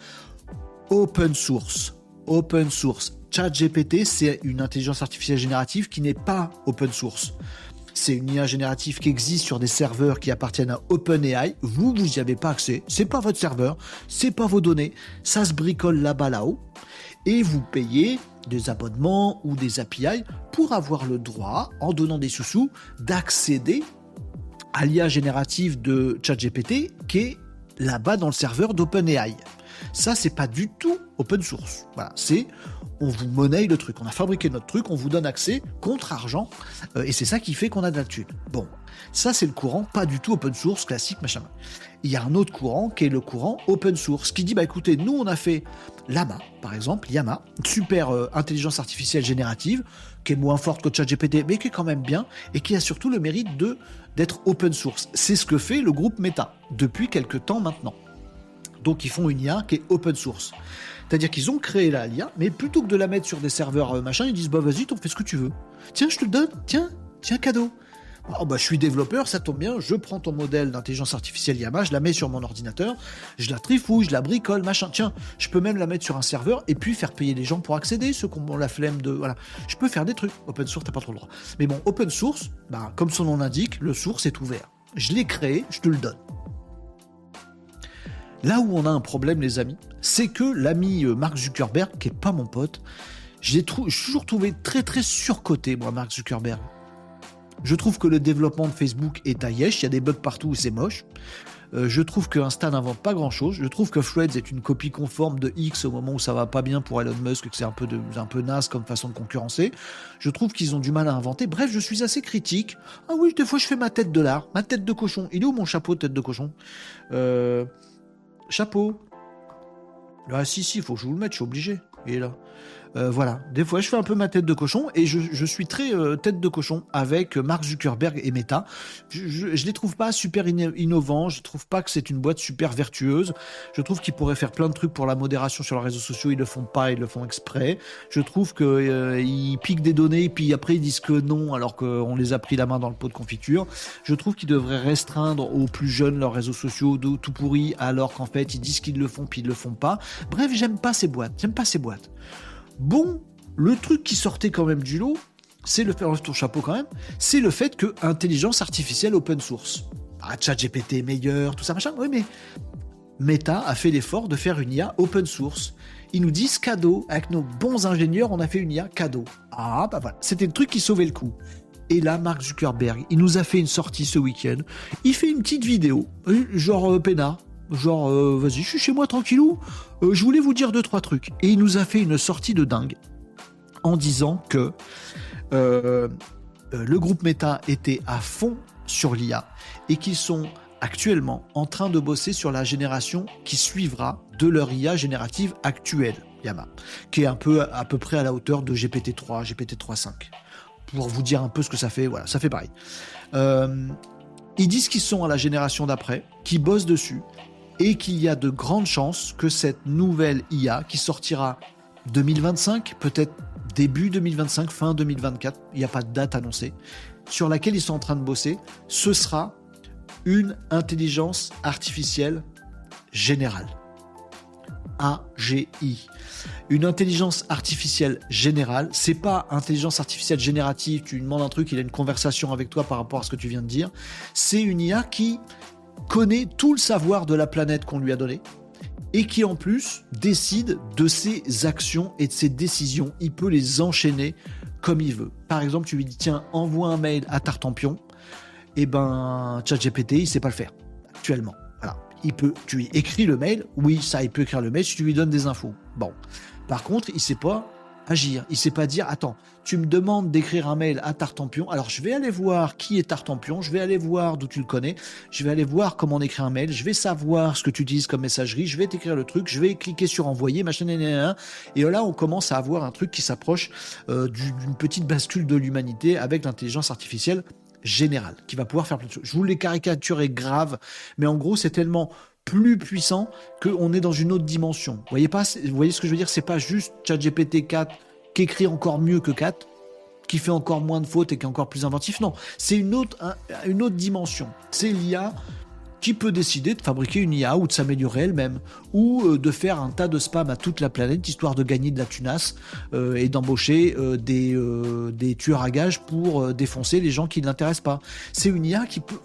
open source. Open source. ChatGPT, c'est une intelligence artificielle générative qui n'est pas open source c'est une IA générative qui existe sur des serveurs qui appartiennent à OpenAI. Vous, vous n'y avez pas accès. C'est pas votre serveur, c'est pas vos données. Ça se bricole là-bas là-haut. Et vous payez des abonnements ou des API pour avoir le droit, en donnant des sous-sous, d'accéder à l'IA générative de ChatGPT qui est là-bas dans le serveur d'OpenAI. Ça, c'est pas du tout open source. Voilà, c'est on vous monnaie le truc. On a fabriqué notre truc, on vous donne accès contre argent, euh, et c'est ça qui fait qu'on a de la thune. Bon, ça c'est le courant, pas du tout open source, classique, machin. Il y a un autre courant qui est le courant open source, qui dit bah écoutez, nous on a fait Lama, par exemple, Yama, super euh, intelligence artificielle générative, qui est moins forte que ChatGPT, mais qui est quand même bien, et qui a surtout le mérite de d'être open source. C'est ce que fait le groupe Meta depuis quelques temps maintenant. Donc ils font une IA qui est open source. C'est-à-dire qu'ils ont créé la l'IA, mais plutôt que de la mettre sur des serveurs euh, machin, ils disent bah vas-y, t'en fais ce que tu veux. Tiens, je te le donne, tiens, tiens, cadeau. Oh bah je suis développeur, ça tombe bien, je prends ton modèle d'intelligence artificielle Yama, je la mets sur mon ordinateur, je la trifouille, je la bricole, machin. Tiens, je peux même la mettre sur un serveur et puis faire payer les gens pour accéder, ceux qui ont la flemme de. Voilà. Je peux faire des trucs. Open source, t'as pas trop le droit. Mais bon, open source, bah, comme son nom l'indique, le source est ouvert. Je l'ai créé, je te le donne. Là où on a un problème, les amis, c'est que l'ami euh, Mark Zuckerberg, qui est pas mon pote, j'ai toujours trouvé très très surcoté, moi, Mark Zuckerberg. Je trouve que le développement de Facebook est à yesh, il y a des bugs partout et c'est moche. Euh, je trouve que Insta n'invente pas grand chose. Je trouve que Threads est une copie conforme de X au moment où ça va pas bien pour Elon Musk, que c'est un peu, un peu naze comme façon de concurrencer. Je trouve qu'ils ont du mal à inventer. Bref, je suis assez critique. Ah oui, des fois je fais ma tête de l'art, ma tête de cochon. Il est où mon chapeau de tête de cochon? Euh, Chapeau. Ah si, si, il faut que je vous le mette, je suis obligé. Il est là. Euh, voilà, des fois je fais un peu ma tête de cochon et je, suis très euh, tête de cochon avec Mark Zuckerberg et Meta. Je, ne les trouve pas super innovants, je trouve pas que c'est une boîte super vertueuse. Je trouve qu'ils pourraient faire plein de trucs pour la modération sur les réseaux sociaux, ils le font pas, ils le font exprès. Je trouve euh, piquent des données puis après ils disent que non alors qu'on les a pris la main dans le pot de confiture. Je trouve qu'ils devraient restreindre aux plus jeunes leurs réseaux sociaux tout pourris alors qu'en fait ils disent qu'ils le font puis ils le font pas. Bref, j'aime pas ces boîtes, j'aime pas ces boîtes. Bon, le truc qui sortait quand même du lot, c'est le ton chapeau quand c'est le fait que intelligence artificielle open source. Ah, ChatGPT meilleur, tout ça machin. Oui, mais Meta a fait l'effort de faire une IA open source. Ils nous disent cadeau, avec nos bons ingénieurs, on a fait une IA cadeau. Ah, bah voilà, c'était le truc qui sauvait le coup. Et là, Mark Zuckerberg, il nous a fait une sortie ce week-end. Il fait une petite vidéo, euh, genre euh, peinard, genre euh, vas-y, je suis chez moi tranquillou. Euh, je voulais vous dire deux trois trucs. Et il nous a fait une sortie de dingue en disant que euh, le groupe Meta était à fond sur l'IA et qu'ils sont actuellement en train de bosser sur la génération qui suivra de leur IA générative actuelle, Yama, qui est un peu à peu près à la hauteur de GPT-3, GPT-3.5. Pour vous dire un peu ce que ça fait, voilà, ça fait pareil. ils disent qu'ils sont à la génération d'après, qui bossent dessus, et qu'il y a de grandes chances que cette nouvelle IA qui sortira 2025, peut-être début 2025, fin 2024, il n'y a pas de date annoncée, sur laquelle ils sont en train de bosser, ce sera une intelligence artificielle générale. AGI. Une intelligence artificielle générale, c'est pas intelligence artificielle générative, tu lui demandes un truc, il a une conversation avec toi par rapport à ce que tu viens de dire. C'est une IA qui connaît tout le savoir de la planète qu'on lui a donné et qui en plus décide de ses actions et de ses décisions. Il peut les enchaîner comme il veut. Par exemple, tu lui dis tiens, envoie un mail à Tartampion. Et eh ben, ChatGPT, il sait pas le faire actuellement. Voilà. Il peut, tu lui écris le mail. Oui, ça, il peut écrire le mail si tu lui donnes des infos. Bon. Par contre, il sait pas agir. Il sait pas dire attends, tu me demandes d'écrire un mail à Tartampion. Alors je vais aller voir qui est Tartampion, je vais aller voir d'où tu le connais, je vais aller voir comment on écrit un mail, je vais savoir ce que tu utilises comme messagerie, je vais t'écrire le truc, je vais cliquer sur envoyer, machin, et là on commence à avoir un truc qui s'approche euh, d'une petite bascule de l'humanité avec l'intelligence artificielle générale qui va pouvoir faire plein de choses. Je vous les caricaturer grave, mais en gros c'est tellement plus puissant qu'on est dans une autre dimension. Vous voyez pas voyez ce que je veux dire? C'est pas juste ChatGPT 4 qui écrit encore mieux que 4, qui fait encore moins de fautes et qui est encore plus inventif. Non, c'est une autre, une autre dimension. C'est l'IA qui peut décider de fabriquer une IA ou de s'améliorer elle-même, ou euh, de faire un tas de spam à toute la planète, histoire de gagner de la tunasse euh, et d'embaucher euh, des, des tueurs à gages pour défoncer les gens qui ne l'intéressent pas. C'est une IA qui peut...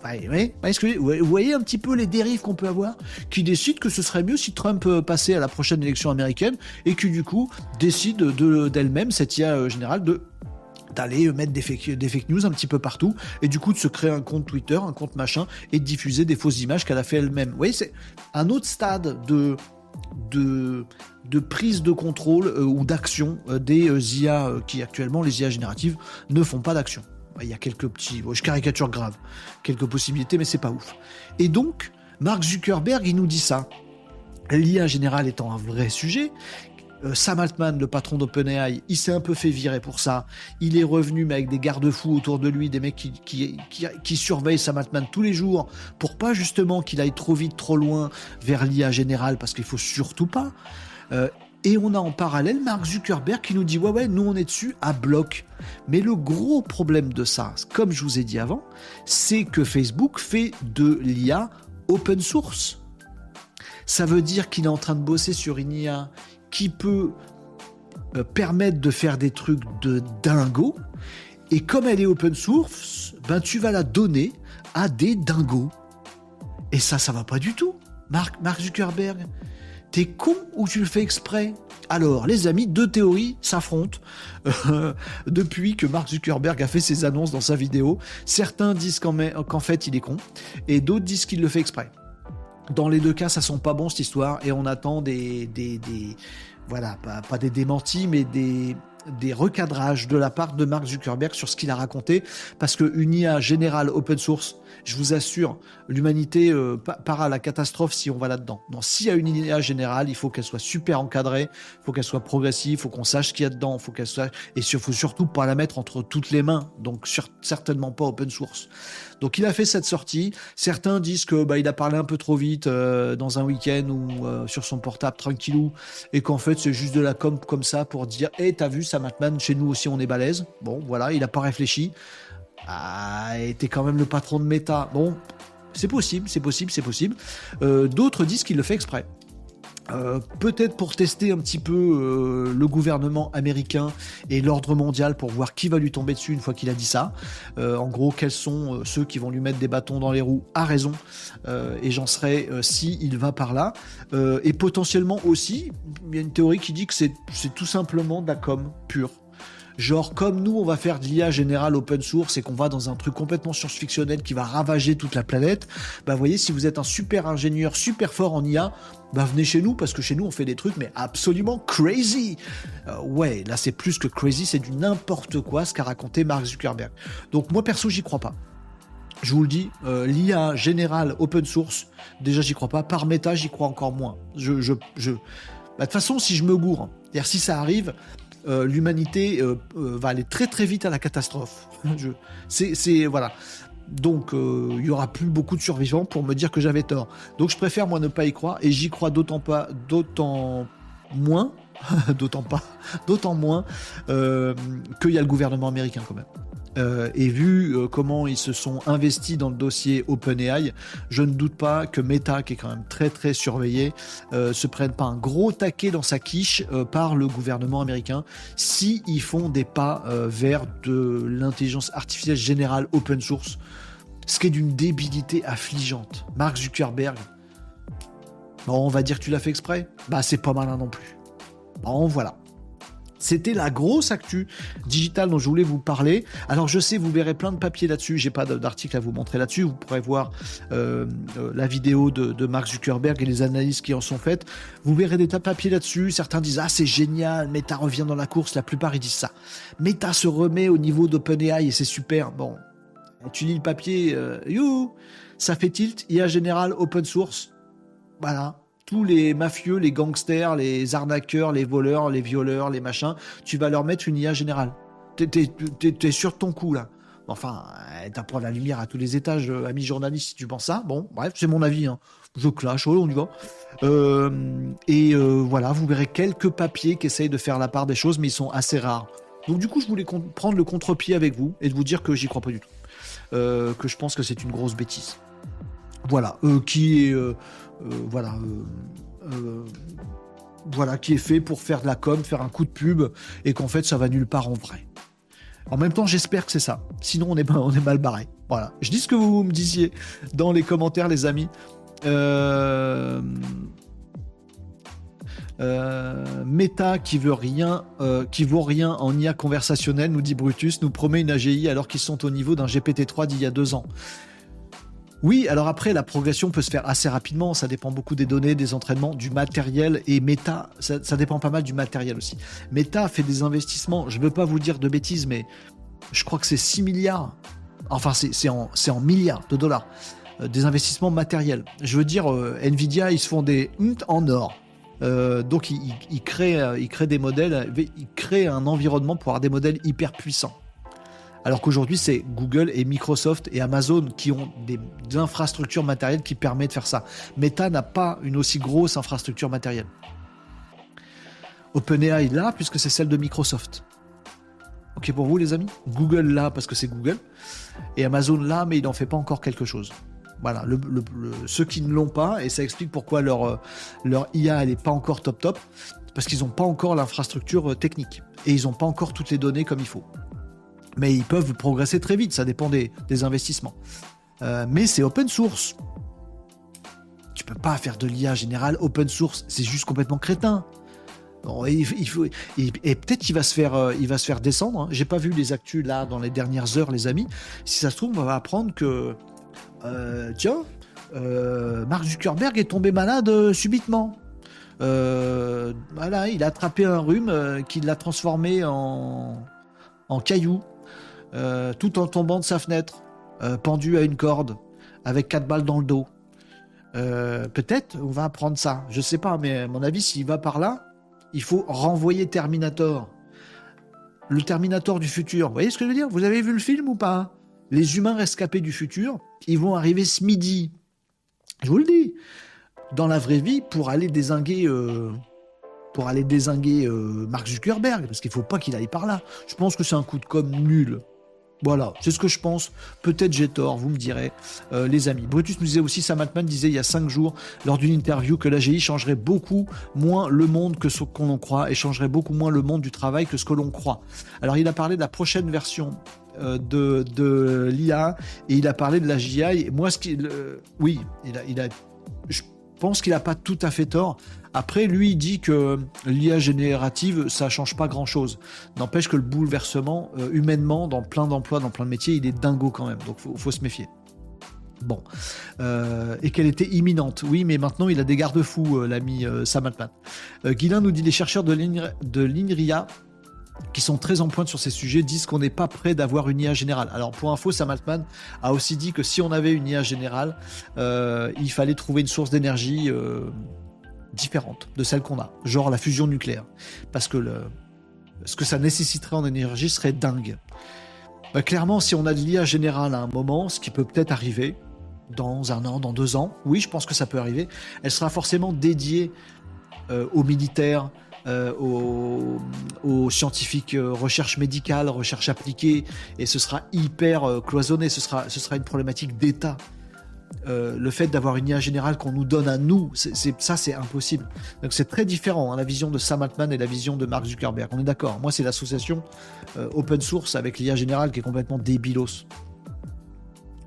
vous voyez un petit peu les dérives qu'on peut avoir Qui décide que ce serait mieux si Trump passait à la prochaine élection américaine et qui du coup décide d'elle-même, cette IA générale, de d'aller mettre des fake, news un petit peu partout et du coup de se créer un compte Twitter, un compte machin et diffuser des fausses images qu'elle a fait elle-même. Vous voyez, c'est un autre stade de, de, prise de contrôle euh, ou d'action euh, des euh, IA qui actuellement, les IA génératives, ne font pas d'action. Il y a quelques petits, je caricature grave, quelques possibilités, mais c'est pas ouf. Et donc, Mark Zuckerberg, il nous dit ça. L'IA générale étant un vrai sujet, Sam Altman, le patron d'OpenAI, il s'est un peu fait virer pour ça. Il est revenu, mais avec des garde-fous autour de lui, des mecs qui, qui, surveillent Sam Altman tous les jours pour pas justement qu'il aille trop vite, trop loin vers l'IA générale, parce qu'il faut surtout pas. Euh, et on a en parallèle Mark Zuckerberg qui nous dit ouais ouais nous on est dessus à bloc. Mais le gros problème de ça, comme je vous ai dit avant, c'est que Facebook fait de l'IA open source. Ça veut dire qu'il est en train de bosser sur une IA qui peut euh, permettre de faire des trucs de dingo. Et comme elle est open source, ben tu vas la donner à des dingos. Et ça, ça va pas du tout. Mark, Mark Zuckerberg, t'es con ou tu le fais exprès? Alors, les amis, deux théories s'affrontent euh, depuis que Mark Zuckerberg a fait ses annonces dans sa vidéo. Certains disent qu'en fait il est con, et d'autres disent qu'il le fait exprès. Dans les deux cas, ça sent pas bon cette histoire et on attend des voilà, pas, des démentis, mais des, des recadrages de la part de Mark Zuckerberg sur ce qu'il a raconté, parce qu'une IA générale open source, je vous assure, l'humanité euh, part à la catastrophe si on va là-dedans. Non, s'il y a une IA générale, il faut qu'elle soit super encadrée, il faut qu'elle soit progressive, il faut qu'on sache ce qu'il y a dedans, faut qu'elle soit et il faut surtout pas la mettre entre toutes les mains, donc certainement pas open source. Donc il a fait cette sortie. Certains disent que bah, il a parlé un peu trop vite euh, dans un week-end ou euh, sur son portable tranquillou et qu'en fait c'est juste de la com comme ça pour dire "Eh, t'as vu ça Matman, chez nous aussi on est balèze." Bon, voilà, il a pas réfléchi. Ah, était quand même le patron de Meta. Bon, c'est possible, c'est possible, c'est possible. Euh, d'autres disent qu'il le fait exprès. Euh, peut-être pour tester un petit peu euh, le gouvernement américain et l'ordre mondial pour voir qui va lui tomber dessus une fois qu'il a dit ça. en gros, quels sont ceux qui vont lui mettre des bâtons dans les roues à raison. et j'en serai si il va par là. et potentiellement aussi, il y a une théorie qui dit que c'est tout simplement de la com pure. Genre, comme nous, on va faire de l'IA générale open source et qu'on va dans un truc complètement science-fictionnel qui va ravager toute la planète, bah, vous voyez, si vous êtes un super ingénieur, super fort en IA, bah, venez chez nous parce que chez nous, on fait des trucs, mais absolument crazy. Euh, ouais, là, c'est plus que crazy, c'est du n'importe quoi ce qu'a raconté Mark Zuckerberg. Donc, moi, perso, j'y crois pas. Je vous le dis, euh, l'IA générale open source, déjà, j'y crois pas. Par méta, j'y crois encore moins. Je, je, je... Bah, de toute façon, si je me gourre, c'est-à-dire si ça arrive, euh, l'humanité euh, euh, va aller très très vite à la catastrophe. c'est voilà. Donc il y aura plus beaucoup de survivants pour me dire que j'avais tort. Donc je préfère moi ne pas y croire et j'y crois d'autant pas, d'autant moins, d'autant pas, d'autant moins qu'il y a le gouvernement américain quand même. Euh, et vu euh, comment ils se sont investis dans le dossier OpenAI, je ne doute pas que Meta, qui est quand même très très surveillé, euh, se prenne pas un gros taquet dans sa quiche par le gouvernement américain si ils font des pas vers de l'intelligence artificielle générale open source, ce qui est d'une débilité affligeante. Mark Zuckerberg, on va dire que tu l'as fait exprès, bah c'est pas malin non plus. Bon, voilà. C'était la grosse actu digitale dont je voulais vous parler. Alors je sais, vous verrez plein de papiers là-dessus. J'ai pas d'article à vous montrer là-dessus. Vous pourrez voir euh, euh, la vidéo de, Mark Zuckerberg et les analyses qui en sont faites. Vous verrez des tas de papiers là-dessus. Certains disent ah c'est génial, Meta revient dans la course. La plupart ils disent ça. Meta se remet au niveau d'OpenAI et c'est super. Bon, tu lis le papier, euh, you, ça fait tilt. IA général open source. Voilà tous les mafieux, les gangsters, les arnaqueurs, les voleurs, les violeurs, les machins, tu vas leur mettre une IA générale. T'es sûr de ton coup, là. Enfin, t'apprends la lumière à tous les étages, euh, ami journaliste, si tu penses ça. Bon, bref, c'est mon avis. Hein. Je clash, oh, on y va. Euh, et euh, voilà, vous verrez quelques papiers qui essayent de faire la part des choses, mais ils sont assez rares. Donc du coup, je voulais prendre le contre-pied avec vous et de vous dire que j'y crois pas du tout. que je pense que c'est une grosse bêtise. Voilà, qui est euh, voilà, euh, euh, voilà, qui est fait pour faire de la com, faire un coup de pub, et qu'en fait ça va nulle part en vrai. En même temps, j'espère que c'est ça. Sinon, on est, on est mal barré. Voilà. Je dis ce que vous me disiez dans les commentaires, les amis. Meta qui veut rien, qui vaut rien en IA conversationnel, nous dit Brutus, nous promet une AGI alors qu'ils sont au niveau d'un GPT-3 d'il y a deux ans. Oui, alors après, la progression peut se faire assez rapidement. Ça dépend beaucoup des données, des entraînements, du matériel. Et Meta, ça, dépend pas mal du matériel aussi. Meta fait des investissements, je ne veux pas vous dire de bêtises, mais je crois que c'est 6 milliards. Enfin, c'est en, milliards de dollars. Euh, des investissements matériels. Je veux dire, euh, Nvidia, ils se font des en or. Euh, donc, ils, créent, ils créent des modèles, ils créent un environnement pour avoir des modèles hyper puissants. Alors qu'aujourd'hui, c'est Google et Microsoft et Amazon qui ont des, infrastructures matérielles qui permettent de faire ça. Meta n'a pas une aussi grosse infrastructure matérielle. OpenAI là, puisque c'est celle de Microsoft. Ok pour vous les amis? Google là parce que c'est Google. Et Amazon là, mais il n'en fait pas encore quelque chose. Voilà, ceux qui ne l'ont pas, et ça explique pourquoi leur, euh, IA n'est pas encore top top, parce qu'ils n'ont pas encore l'infrastructure euh, technique. Et ils n'ont pas encore toutes les données comme il faut mais ils peuvent progresser très vite, ça dépend des, investissements. Euh, mais c'est open source. Tu peux pas faire de l'IA générale open source, c'est juste complètement crétin. et, peut-être qu'il va se faire, euh, il va se faire descendre. Hein. J'ai pas vu les actus là dans les dernières heures, les amis. Si ça se trouve, on va apprendre que euh, tiens, Mark Zuckerberg est tombé malade subitement. voilà, il a attrapé un rhume qui l'a transformé en, en caillou, tout en tombant de sa fenêtre, pendu à une corde, avec quatre balles dans le dos. Peut-être on va apprendre ça. Je sais pas, mais à mon avis, s'il va par là, il faut renvoyer Terminator. Le Terminator du futur. Vous voyez ce que je veux dire? Vous avez vu le film ou pas? Les humains rescapés du futur, ils vont arriver ce midi. Je vous le dis. Dans la vraie vie, pour aller désinguer, euh, pour aller désinguer euh, Mark Zuckerberg, parce qu'il faut pas qu'il aille par là. Je pense que c'est un coup de com nul. Voilà, c'est ce que je pense. Peut-être j'ai tort, vous me direz, euh, les amis. Brutus nous disait aussi, Sam Altman disait il y a cinq jours, lors d'une interview, que l'AGI changerait beaucoup moins le monde que ce qu'on croit et changerait beaucoup moins le monde du travail que ce que l'on croit. Alors, il a parlé de la prochaine version euh, de, de l'IA et il a parlé de la GI. Moi, ce qui, oui, il a, je pense qu'il n'a pas tout à fait tort. Après, lui, il dit que l'IA générative, ça change pas grand-chose. N'empêche que le bouleversement, euh, humainement, dans plein d'emplois, dans plein de métiers, il est dingo quand même. Donc, faut, faut se méfier. Bon. Euh, et qu'elle était imminente. Oui, mais maintenant, il a des garde-fous, euh, l'ami Sam Altman. Nous dit les chercheurs de l'INRIA qui sont très en pointe sur ces sujets disent qu'on n'est pas prêt d'avoir une IA générale. Alors pour info, Sam Altman a aussi dit que si on avait une IA générale, il fallait trouver une source d'énergie différente de celle qu'on a, genre la fusion nucléaire. Parce que ce que ça nécessiterait en énergie serait dingue. Bah, clairement, si on a de l'IA générale à un moment, ce qui peut peut-être arriver dans un an, dans deux ans, oui, je pense que ça peut arriver, elle sera forcément dédiée euh, aux militaires, euh, aux, scientifiques, euh, recherche médicale, recherche appliquée, et ce sera hyper cloisonné, ce sera, ce sera une problématique d'État. Euh, le fait d'avoir une IA générale qu'on nous donne à nous, c'est, ça c'est impossible. Donc c'est très différent, hein, la vision de Sam Altman et la vision de Mark Zuckerberg. On est d'accord. Moi c'est l'association euh, open source avec l'IA générale qui est complètement débilos.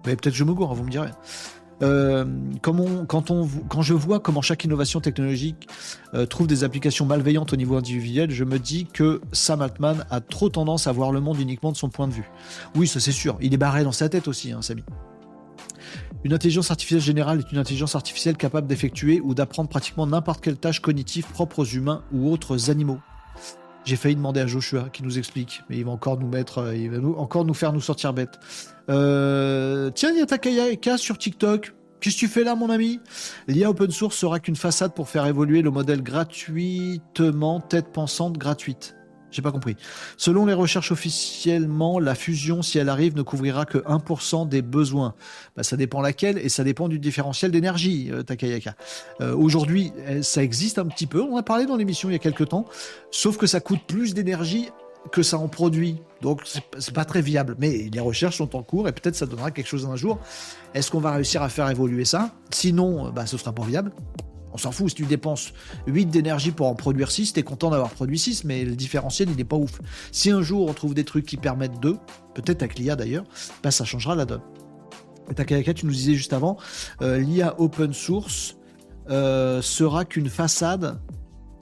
Mais peut-être je me gourre, vous me direz. Euh, quand, je vois comment chaque innovation technologique trouve des applications malveillantes au niveau individuel, je me dis que Sam Altman a trop tendance à voir le monde uniquement de son point de vue. Oui, ça c'est sûr. Il est barré dans sa tête aussi, hein, Samy. Une intelligence artificielle générale est une intelligence artificielle capable d'effectuer ou d'apprendre pratiquement n'importe quelle tâche cognitive propre aux humains ou autres animaux. J'ai failli demander à Joshua qui nous explique, mais il va encore nous mettre, euh, il va encore nous faire nous sortir bêtes. Euh, tiens, il y a Takayaka sur TikTok. Qu'est-ce que tu fais là, mon ami? L'IA open source sera qu'une façade pour faire évoluer le modèle gratuitement, tête pensante gratuite. J'ai pas compris. Selon les recherches officiellement, la fusion, si elle arrive, ne couvrira que 1% des besoins. Bah, ça dépend laquelle et ça dépend du différentiel d'énergie, euh, Takayaka. Euh, aujourd'hui, eh, ça existe un petit peu. On a parlé dans l'émission il y a quelques temps. Sauf que ça coûte plus d'énergie que ça en produit. Donc c'est pas très viable. Mais les recherches sont en cours et peut-être ça donnera quelque chose un jour. Est-ce qu'on va réussir à faire évoluer ça? Sinon, bah, ce sera pas viable. On s'en fout, si tu dépenses 8 d'énergie pour en produire 6, t'es content d'avoir produit 6, mais le différentiel, n'est pas ouf. Si un jour on trouve des trucs qui permettent 2, peut-être avec l'IA d'ailleurs, bah ça changera la donne. Et Takayaka, tu nous disais juste avant, euh, l'IA open source euh, sera qu'une façade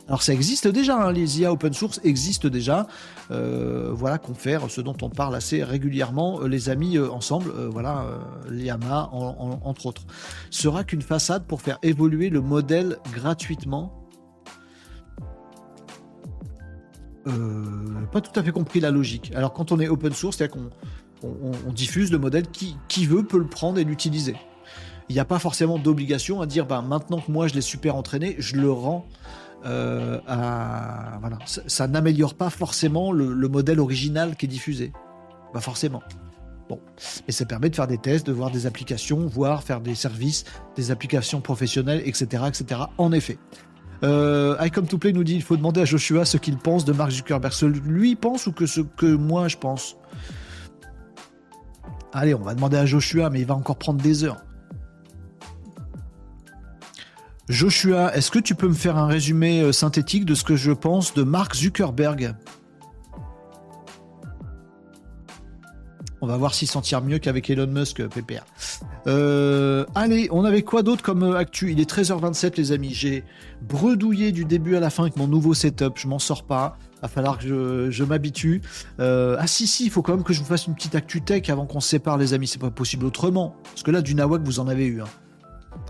alors ça existe déjà, hein, les IA open source existent déjà. Euh, voilà, confère ce dont on parle assez régulièrement, euh, les amis euh, ensemble, voilà, l'IAMA entre autres. Sera qu'une façade pour faire évoluer le modèle gratuitement. pas tout à fait compris la logique. Alors quand on est open source, c'est-à-dire qu'on diffuse le modèle, qui, qui veut peut le prendre et l'utiliser. Il n'y a pas forcément d'obligation à dire, ben, maintenant que moi je l'ai super entraîné, je le rends euh, ça, n'améliore pas forcément le, modèle original qui est diffusé. Pas forcément. Bon, et ça permet de faire des tests, de voir des applications, voir faire des services, des applications professionnelles, etc., etc. En effet. Euh, I Come to Play nous dit il faut demander à Joshua ce qu'il pense de Mark Zuckerberg. Ce lui pense ou que ce que moi je pense? Allez, on va demander à Joshua, mais il va encore prendre des heures. Joshua, est-ce que tu peux me faire un résumé euh, synthétique de ce que je pense de Mark Zuckerberg? On va voir s'il s'en tire mieux qu'avec Elon Musk, euh, PPR. Euh, allez, on avait quoi d'autre comme actu? Il est 13h27, les amis. J'ai bredouillé du début à la fin avec mon nouveau setup. Je m'en sors pas. Va falloir que je, m'habitue. ah si si, il faut quand même que je vous fasse une petite actu tech avant qu'on se sépare, les amis. C'est pas possible autrement. Parce que là, du nawak, vous en avez eu. Hein.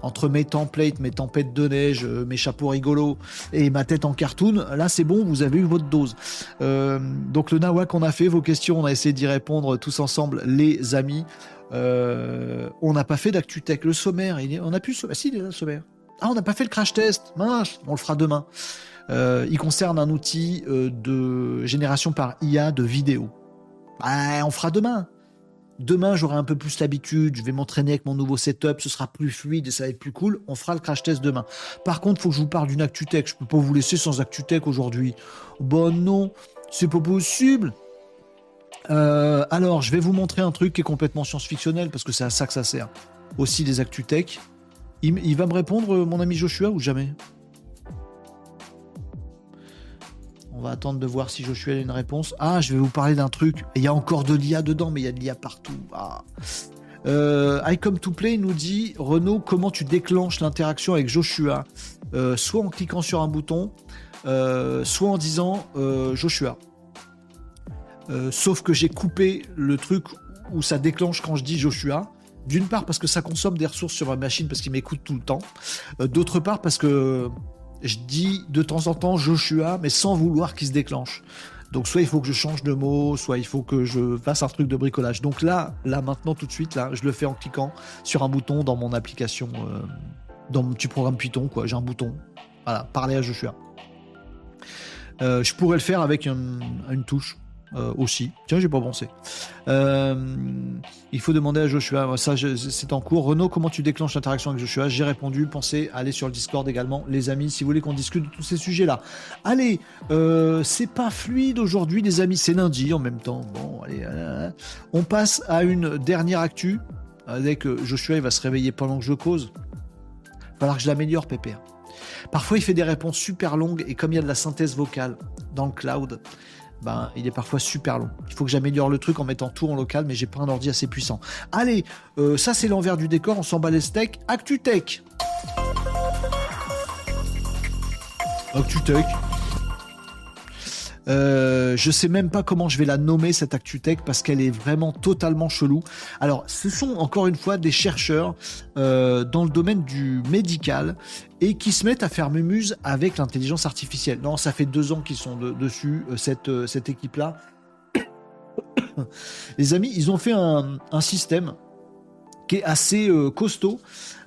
Entre mes templates, mes tempêtes de neige, euh, mes chapeaux rigolos et ma tête en cartoon, là c'est bon, vous avez eu votre dose. Euh, donc le nawak qu'on a fait, vos questions, on a essayé d'y répondre tous ensemble, les amis. Euh, on n'a pas fait d'ActuTech. Le sommaire, on a pu. Ah, si, le sommaire. Ah, on n'a pas fait le crash test. Mince, on le fera demain. il concerne un outil de génération par IA de vidéo. Ah, on fera demain. Demain, j'aurai un peu plus l'habitude, je vais m'entraîner avec mon nouveau setup, ce sera plus fluide et ça va être plus cool. On fera le crash test demain. Par contre, il faut que je vous parle d'une ActuTech. Je peux pas vous laisser sans ActuTech aujourd'hui. Bon, non, c'est pas possible. Euh, alors, je vais vous montrer un truc qui est complètement science-fictionnel parce que c'est à ça que ça sert. Aussi des ActuTech. Il, il va me répondre, mon ami Joshua, ou jamais? On va attendre de voir si Joshua a une réponse. Ah, je vais vous parler d'un truc. Il y a encore de l'IA dedans, mais il y a de l'IA partout. Ah. Euh, I Come to Play nous dit Renaud, comment tu déclenches l'interaction avec Joshua? Euh, Soit en cliquant sur un bouton, euh, soit en disant Joshua. sauf que j'ai coupé le truc où ça déclenche quand je dis Joshua. D'une part parce que ça consomme des ressources sur ma machine parce qu'il m'écoute tout le temps. D'autre part parce que je dis de temps en temps Joshua, mais sans vouloir qu'il se déclenche. Donc soit il faut que je change de mot, soit il faut que je fasse un truc de bricolage. Donc là, là maintenant tout de suite, je le fais en cliquant sur un bouton dans mon application, euh, dans mon petit programme Python. J'ai un bouton. Voilà, parler à Joshua. Euh, je pourrais le faire avec une touche. Euh, aussi. Tiens, j'ai pas pensé. Euh, il faut demander à Joshua. Ça, c'est en cours. Renaud, comment tu déclenches l'interaction avec Joshua? J'ai répondu. Pensez à aller sur le Discord également, les amis, si vous voulez qu'on discute de tous ces sujets-là. Allez, euh, c'est pas fluide aujourd'hui, les amis. C'est lundi en même temps. Bon, allez, on passe à une dernière actu avec Joshua. Il va se réveiller pendant que je cause. Il va falloir que je l'améliore, Pépère. Parfois, il fait des réponses super longues et comme il y a de la synthèse vocale dans le cloud, ben, il est parfois super long. Il faut que j'améliore le truc en mettant tout en local, mais j'ai pas un ordi assez puissant. Allez, euh, ça c'est l'envers du décor, on s'en bat les steaks. ActuTech ActuTech euh, je sais même pas comment je vais la nommer cette ActuTech parce qu'elle est vraiment totalement chelou. Alors, ce sont encore une fois des chercheurs euh, dans le domaine du médical et qui se mettent à faire mumuse avec l'intelligence artificielle. Non, ça fait deux ans qu'ils sont dessus, euh, cette, cette équipe-là. Les amis, ils ont fait un système qui est assez costaud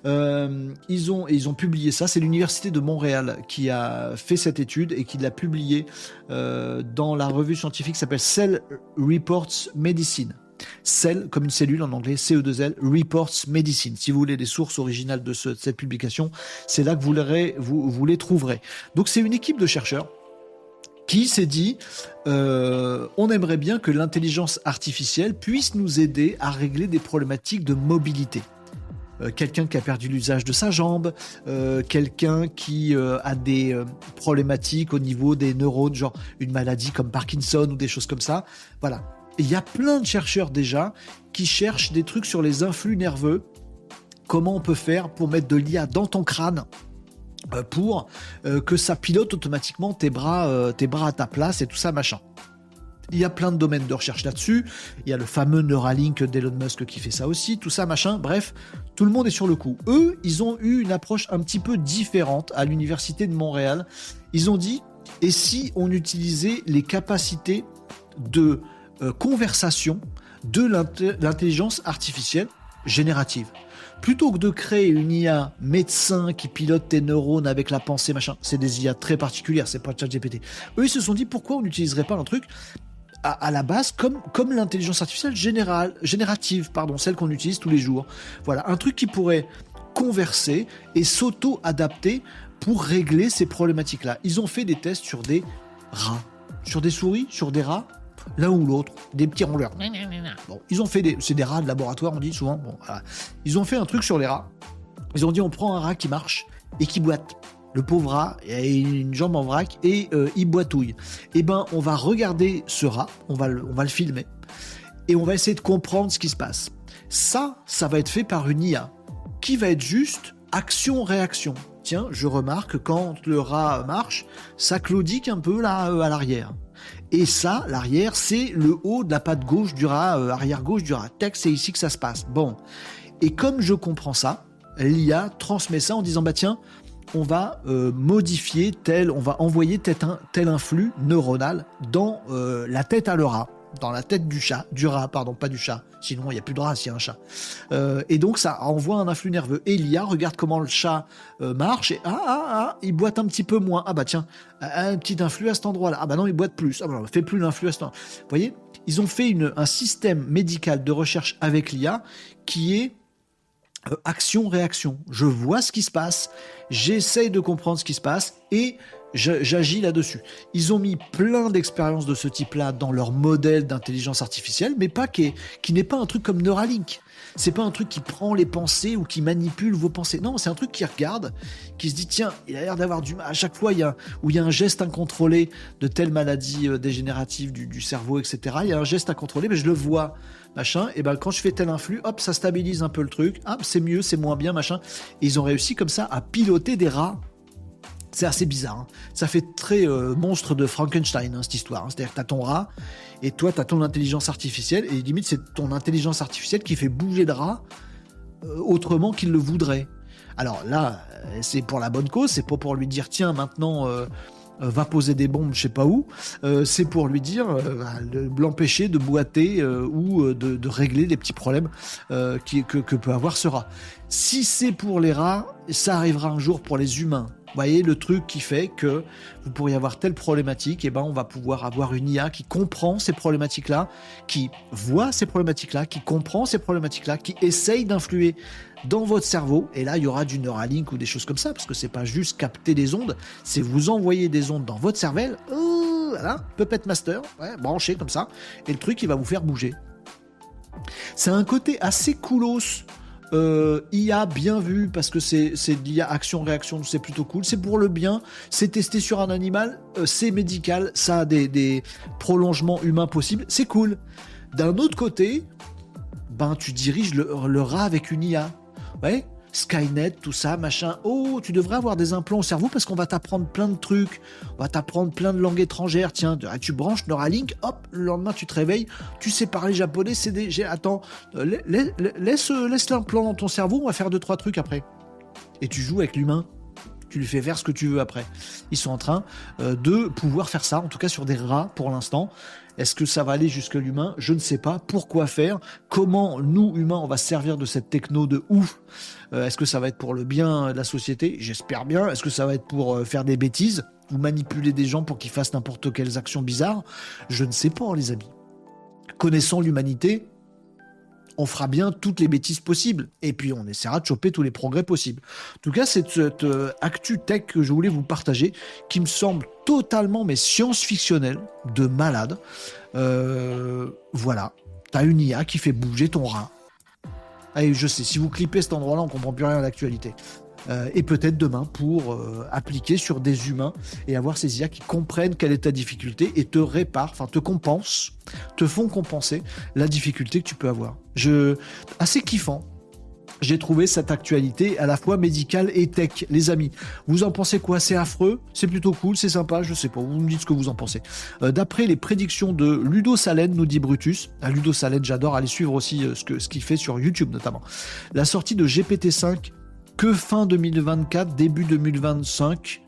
euh, ils, ont, ils ont publié ça. C'est l'Université de Montréal qui a fait cette étude et qui l'a publiée euh, dans la revue scientifique qui s'appelle Cell Reports Medicine. Cell, comme une cellule en anglais, CE2L, Reports Medicine. Si vous voulez des sources originales de, cette publication, c'est là que vous les trouverez. Donc c'est une équipe de chercheurs qui s'est dit euh, on aimerait bien que l'intelligence artificielle puisse nous aider à régler des problématiques de mobilité. Euh, quelqu'un qui a perdu l'usage de sa jambe, euh, quelqu'un qui euh, a des problématiques au niveau des neurones, genre une maladie comme Parkinson ou des choses comme ça. Voilà. Il y a plein de chercheurs déjà qui cherchent des trucs sur les influx nerveux. Comment on peut faire pour mettre de l'IA dans ton crâne pour que ça pilote automatiquement tes bras, tes bras à ta place et tout ça machin. Il y a plein de domaines de recherche là-dessus. Il y a le fameux Neuralink d'Elon Musk qui fait ça aussi, tout ça, machin. Bref, tout le monde est sur le coup. Eux, ils ont eu une approche un petit peu différente à l'Université de Montréal. Ils ont dit, et si on utilisait les capacités de euh, conversation de l'intelligence artificielle générative? Plutôt que de créer une IA médecin qui pilote tes neurones avec la pensée, machin, c'est des IA très particulières, c'est pas ChatGPT. Eux, ils se sont dit pourquoi on n'utiliserait pas un truc à, la base comme, comme l'intelligence artificielle générale, générative, pardon, celle qu'on utilise tous les jours. Voilà, un truc qui pourrait converser et s'auto-adapter pour régler ces problématiques-là. Ils ont fait des tests sur des rats, sur des souris, sur des rats, l'un ou l'autre, des petits ronleurs. Bon, ils ont fait des, c'est des rats de laboratoire, on dit souvent. Bon, Ils ont fait un truc sur les rats. Ils ont dit on prend un rat qui marche et qui boite le pauvre rat a une jambe en vrac et euh, il boitouille. Eh ben, on va regarder ce rat, on va, le, filmer et on va essayer de comprendre ce qui se passe. Ça, ça va être fait par une IA qui va être juste action-réaction. Tiens, je remarque quand le rat marche, ça claudique un peu là euh, à l'arrière. Et ça, l'arrière, c'est le haut de la patte gauche du rat, euh, arrière gauche du rat. Texte, c'est ici que ça se passe. Bon. Et comme je comprends ça, l'IA transmet ça en disant bah tiens, on va euh, modifier tel, on va envoyer tel, tel influx neuronal dans euh, la tête à le rat, dans la tête du chat, du rat, pardon, pas du chat. Sinon, il n'y a plus de rat s'il y a un chat. Euh, et donc, ça envoie un influx nerveux. Et l'IA regarde comment le chat marche et ah, ah, ah, il boite un petit peu moins. Ah bah tiens, un petit influx à cet endroit-là. Ah bah non, il boite plus. Ah bah non, fait plus l'influx à cet endroit. Vous voyez, ils ont fait un système médical de recherche avec l'IA qui est action-réaction. Je vois ce qui se passe, j'essaye de comprendre ce qui se passe et j'agis là-dessus. Ils ont mis plein d'expériences de ce type-là dans leur modèle d'intelligence artificielle, mais pas qui, qui n'est pas un truc comme Neuralink. C'est pas un truc qui prend les pensées ou qui manipule vos pensées. Non, c'est un truc qui regarde, qui se dit tiens, il a l'air d'avoir du mal. À chaque fois, il y a, où il y a un geste incontrôlé de telle maladie euh, dégénérative du cerveau, etc. Il y a un geste incontrôlé, mais je le vois machin, et ben quand je fais tel influx, hop, ça stabilise un peu le truc, hop, c'est mieux, c'est moins bien, machin. Et ils ont réussi comme ça à piloter des rats. C'est assez bizarre. Hein. Ça fait très euh, monstre de Frankenstein, hein, cette histoire. Hein. C'est-à-dire que tu as ton rat, et toi, tu as ton intelligence artificielle, et limite, c'est ton intelligence artificielle qui fait bouger le rat euh, autrement qu'il le voudrait. Alors là, euh, c'est pour la bonne cause, c'est pas pour lui dire, tiens, maintenant va poser des bombes je sais pas où, euh, c'est pour lui dire, euh, bah, l'empêcher de boiter ou de, régler les petits problèmes qui, que, que peut avoir ce rat. Si c'est pour les rats, ça arrivera un jour pour les humains. Vous voyez le truc qui fait que vous pourriez avoir telle problématique, et eh ben on va pouvoir avoir une IA qui comprend ces problématiques-là, qui voit ces problématiques-là, qui comprend ces problématiques-là, qui essaye d'influer dans votre cerveau. Et là, il y aura du Neuralink ou des choses comme ça, parce que c'est pas juste capter des ondes, c'est vous envoyer des ondes dans votre cervelle. Oh, voilà, Puppet Master, branché comme ça, et le truc il va vous faire bouger. C'est un côté assez coolos euh, IA bien vu parce que c'est l'IA action-réaction, c'est plutôt cool. C'est pour le bien, c'est testé sur un animal, euh, c'est médical, ça a des, prolongements humains possibles, c'est cool. D'un autre côté, ben tu diriges le, le rat avec une IA. Ouais, Skynet, tout ça, machin. Oh, tu devrais avoir des implants au cerveau parce qu'on va t'apprendre plein de trucs. On va t'apprendre plein de langues étrangères. Tiens, tu branches Neuralink, hop, le lendemain tu te réveilles, tu sais parler japonais, c'est des. Attends, euh, laisse, laisse l'implant dans ton cerveau, on va faire deux, trois trucs après. Et tu joues avec l'humain tu lui fais faire ce que tu veux après. Ils sont en train euh, de pouvoir faire ça, en tout cas sur des rats pour l'instant. Est-ce que ça va aller jusque l'humain? Je ne sais pas. Pourquoi faire? Comment nous, humains, on va servir de cette techno de ouf? Euh, Est-ce que ça va être pour le bien de la société? J'espère bien. Est-ce que ça va être pour euh, faire des bêtises? Ou manipuler des gens pour qu'ils fassent n'importe quelles actions bizarres? Je ne sais pas, les amis. Connaissant l'humanité, on fera bien toutes les bêtises possibles. Et puis on essaiera de choper tous les progrès possibles. En tout cas, c'est cette euh, actu tech que je voulais vous partager, qui me semble totalement mais science-fictionnelle, de malade. Euh, voilà, t'as une IA qui fait bouger ton rat. Allez, je sais, si vous clippez cet endroit-là, on comprend plus rien à l'actualité. Euh, et peut-être demain pour euh, appliquer sur des humains et avoir ces IA qui comprennent quelle est ta difficulté et te réparent, enfin te compensent, te font compenser la difficulté que tu peux avoir. Je assez kiffant. J'ai trouvé cette actualité à la fois médicale et tech, les amis. Vous en pensez quoi? C'est affreux? C'est plutôt cool? C'est sympa? Je sais pas. Vous me dites ce que vous en pensez. Euh, d'après les prédictions de Ludo Salen, nous dit Brutus. À Ludo Salen, j'adore aller suivre aussi ce que ce qu'il fait sur YouTube notamment. La sortie de GPT-5 que fin 2024, début 2025.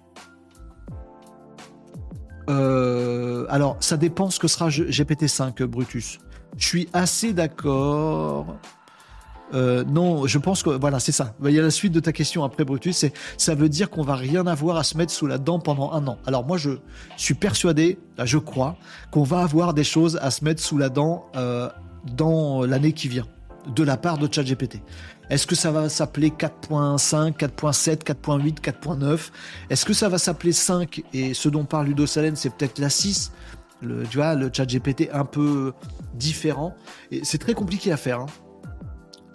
Euh, alors, ça dépend ce que sera GPT-5, Brutus. Je suis assez d'accord. Euh, non, je pense que voilà, c'est ça. Il y a la suite de ta question après Brutus, c'est ça veut dire qu'on va rien avoir à se mettre sous la dent pendant un an. Alors moi, je suis persuadé, je crois, qu'on va avoir des choses à se mettre sous la dent euh, dans l'année qui vient de la part de ChatGPT. Est-ce que ça va s'appeler 4.5, 4.7, 4.8, 4.9 Est-ce que ça va s'appeler 5 Et ce dont parle Ludo Salen, c'est peut-être la 6 le, tu vois, le chat GPT un peu différent. Et c'est très compliqué à faire. Hein.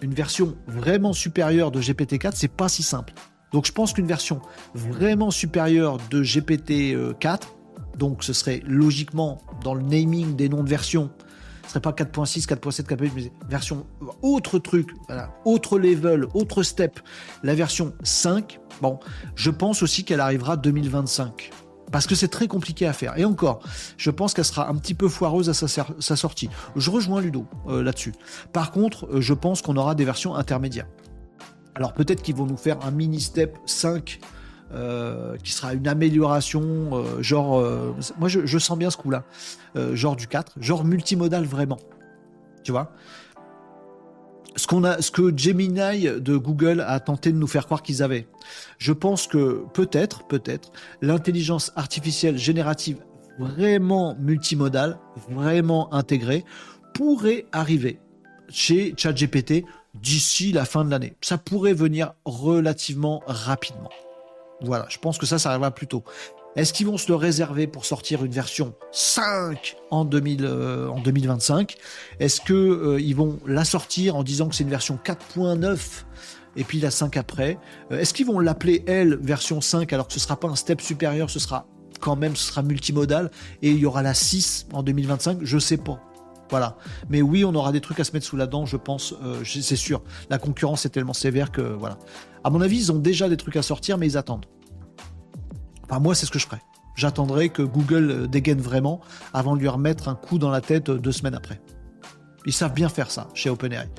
Une version vraiment supérieure de GPT-4, c'est pas si simple. Donc je pense qu'une version vraiment supérieure de GPT-4, donc ce serait logiquement dans le naming des noms de versions, ce serait pas 4.6, 4.7, 4.8, mais version autre truc, voilà, autre level, autre step. La version 5, bon, je pense aussi qu'elle arrivera 2025 parce que c'est très compliqué à faire. Et encore, je pense qu'elle sera un petit peu foireuse à sa, sortie. Je rejoins Ludo euh, là-dessus. Par contre, euh, je pense qu'on aura des versions intermédiaires. Alors peut-être qu'ils vont nous faire un mini step 5 euh, qui sera une amélioration, euh, genre, euh, moi je, sens bien ce coup-là, genre du 4, genre multimodal vraiment. Tu vois? Ce, qu'on a, ce que Gemini de Google a tenté de nous faire croire qu'ils avaient. Je pense que peut-être, peut-être, l'intelligence artificielle générative vraiment multimodale, vraiment intégrée, pourrait arriver chez ChatGPT d'ici la fin de l'année. Ça pourrait venir relativement rapidement. Voilà, je pense que ça, ça arrivera plus tôt. Est-ce qu'ils vont se le réserver pour sortir une version 5 en, 2000, euh, 2025 Est-ce qu'ils euh, vont la sortir en disant que c'est une version 4.9 et puis la 5 après? Euh, Est-ce qu'ils vont l'appeler, elle, version 5 alors que ce sera pas un step supérieur, ce sera quand même, ce sera multimodal et il y aura la 6 en 2025 Je sais pas. Voilà. Mais oui, on aura des trucs à se mettre sous la dent, je pense, c'est sûr. La concurrence est tellement sévère que voilà. À mon avis, ils ont déjà des trucs à sortir, mais ils attendent. Enfin, moi, c'est ce que je ferais. J'attendrai que Google euh, dégaine vraiment avant de lui remettre un coup dans la tête euh, deux semaines après. Ils savent bien faire ça chez OpenAI.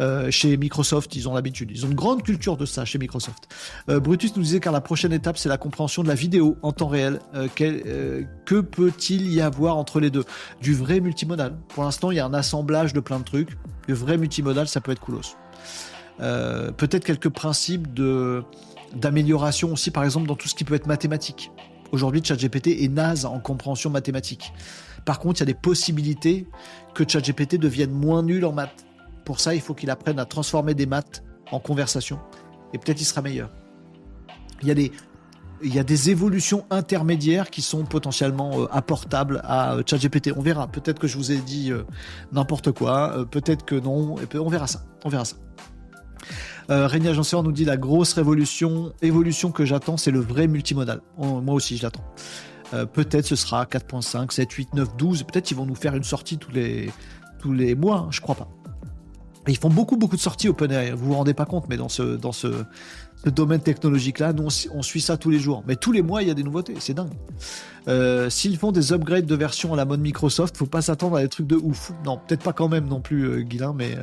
Euh, chez Microsoft, ils ont l'habitude. Ils ont une grande culture de ça chez Microsoft. Brutus nous disait car la prochaine étape, c'est la compréhension de la vidéo en temps réel. que peut-il y avoir entre les deux? Du vrai multimodal. Pour l'instant, il y a un assemblage de plein de trucs. Le vrai multimodal, ça peut être coolos. Euh, peut-être quelques principes d'amélioration aussi, par exemple, dans tout ce qui peut être mathématique. Aujourd'hui, ChatGPT est naze en compréhension mathématique. Par contre, il y a des possibilités que ChatGPT devienne moins nul en maths. Pour ça, il faut qu'il apprenne à transformer des maths en conversation. Et peut-être il sera meilleur. Il y a des, il y a des évolutions intermédiaires qui sont potentiellement euh, apportables à euh, ChatGPT. On verra. Peut-être que je vous ai dit n'importe quoi. peut-être que non. On verra ça. On verra ça. Euh, Régnier nous dit la grosse révolution, évolution que j'attends, c'est le vrai multimodal. Oh, moi aussi, je l'attends. Euh, peut-être ce sera 4.5, 7, 8, 9, 12. Peut-être ils vont nous faire une sortie tous les, tous les mois. Hein, je crois pas. ils font beaucoup, beaucoup de sorties OpenAI. Vous vous rendez pas compte, mais dans ce, dans ce, domaine technologique-là, nous, on, suit ça tous les jours. Mais tous les mois, il y a des nouveautés. C'est dingue. Euh, s'ils font des upgrades de version à la mode Microsoft, faut pas s'attendre à des trucs de ouf. Non, peut-être pas quand même non plus, euh, Guilin, mais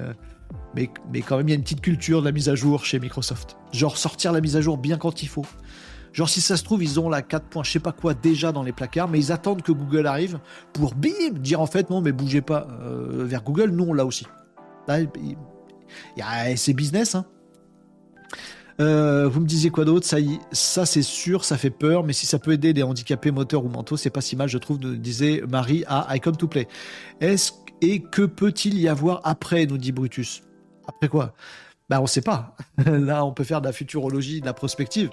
mais, mais quand même, il y a une petite culture de la mise à jour chez Microsoft. Genre sortir la mise à jour bien quand il faut. Genre si ça se trouve, ils ont la 4 points, je sais pas quoi déjà dans les placards, mais ils attendent que Google arrive pour bim dire en fait non mais bougez pas euh, vers Google, nous on l'a aussi. Là, c'est business. Hein. Euh, vous me disiez quoi d'autre? Ça, ça c'est sûr, ça fait peur, mais si ça peut aider les handicapés moteurs ou mentaux, c'est pas si mal, je trouve, disait Marie à I Come to Play. Est-ce et que peut-il y avoir après nous dit Brutus? Après quoi? Ben, on ne sait pas. Là, on peut faire de la futurologie, de la prospective.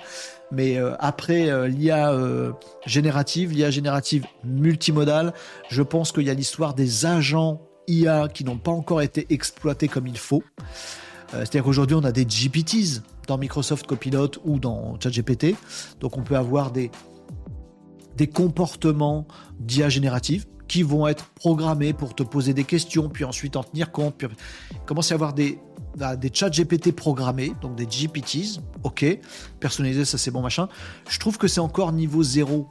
Mais euh, après euh, l'IA euh, générative, l'IA générative multimodale, je pense qu'il y a l'histoire des agents IA qui n'ont pas encore été exploités comme il faut. C'est-à-dire qu'aujourd'hui, on a des GPTs dans Microsoft Copilot ou dans ChatGPT. Donc, on peut avoir des, des comportements d'IA générative qui vont être programmés pour te poser des questions, puis ensuite en tenir compte. Puis... À avoir des, des chats GPT programmés, donc des GPTs, ok, personnalisés, ça c'est bon machin. Je trouve que c'est encore niveau zéro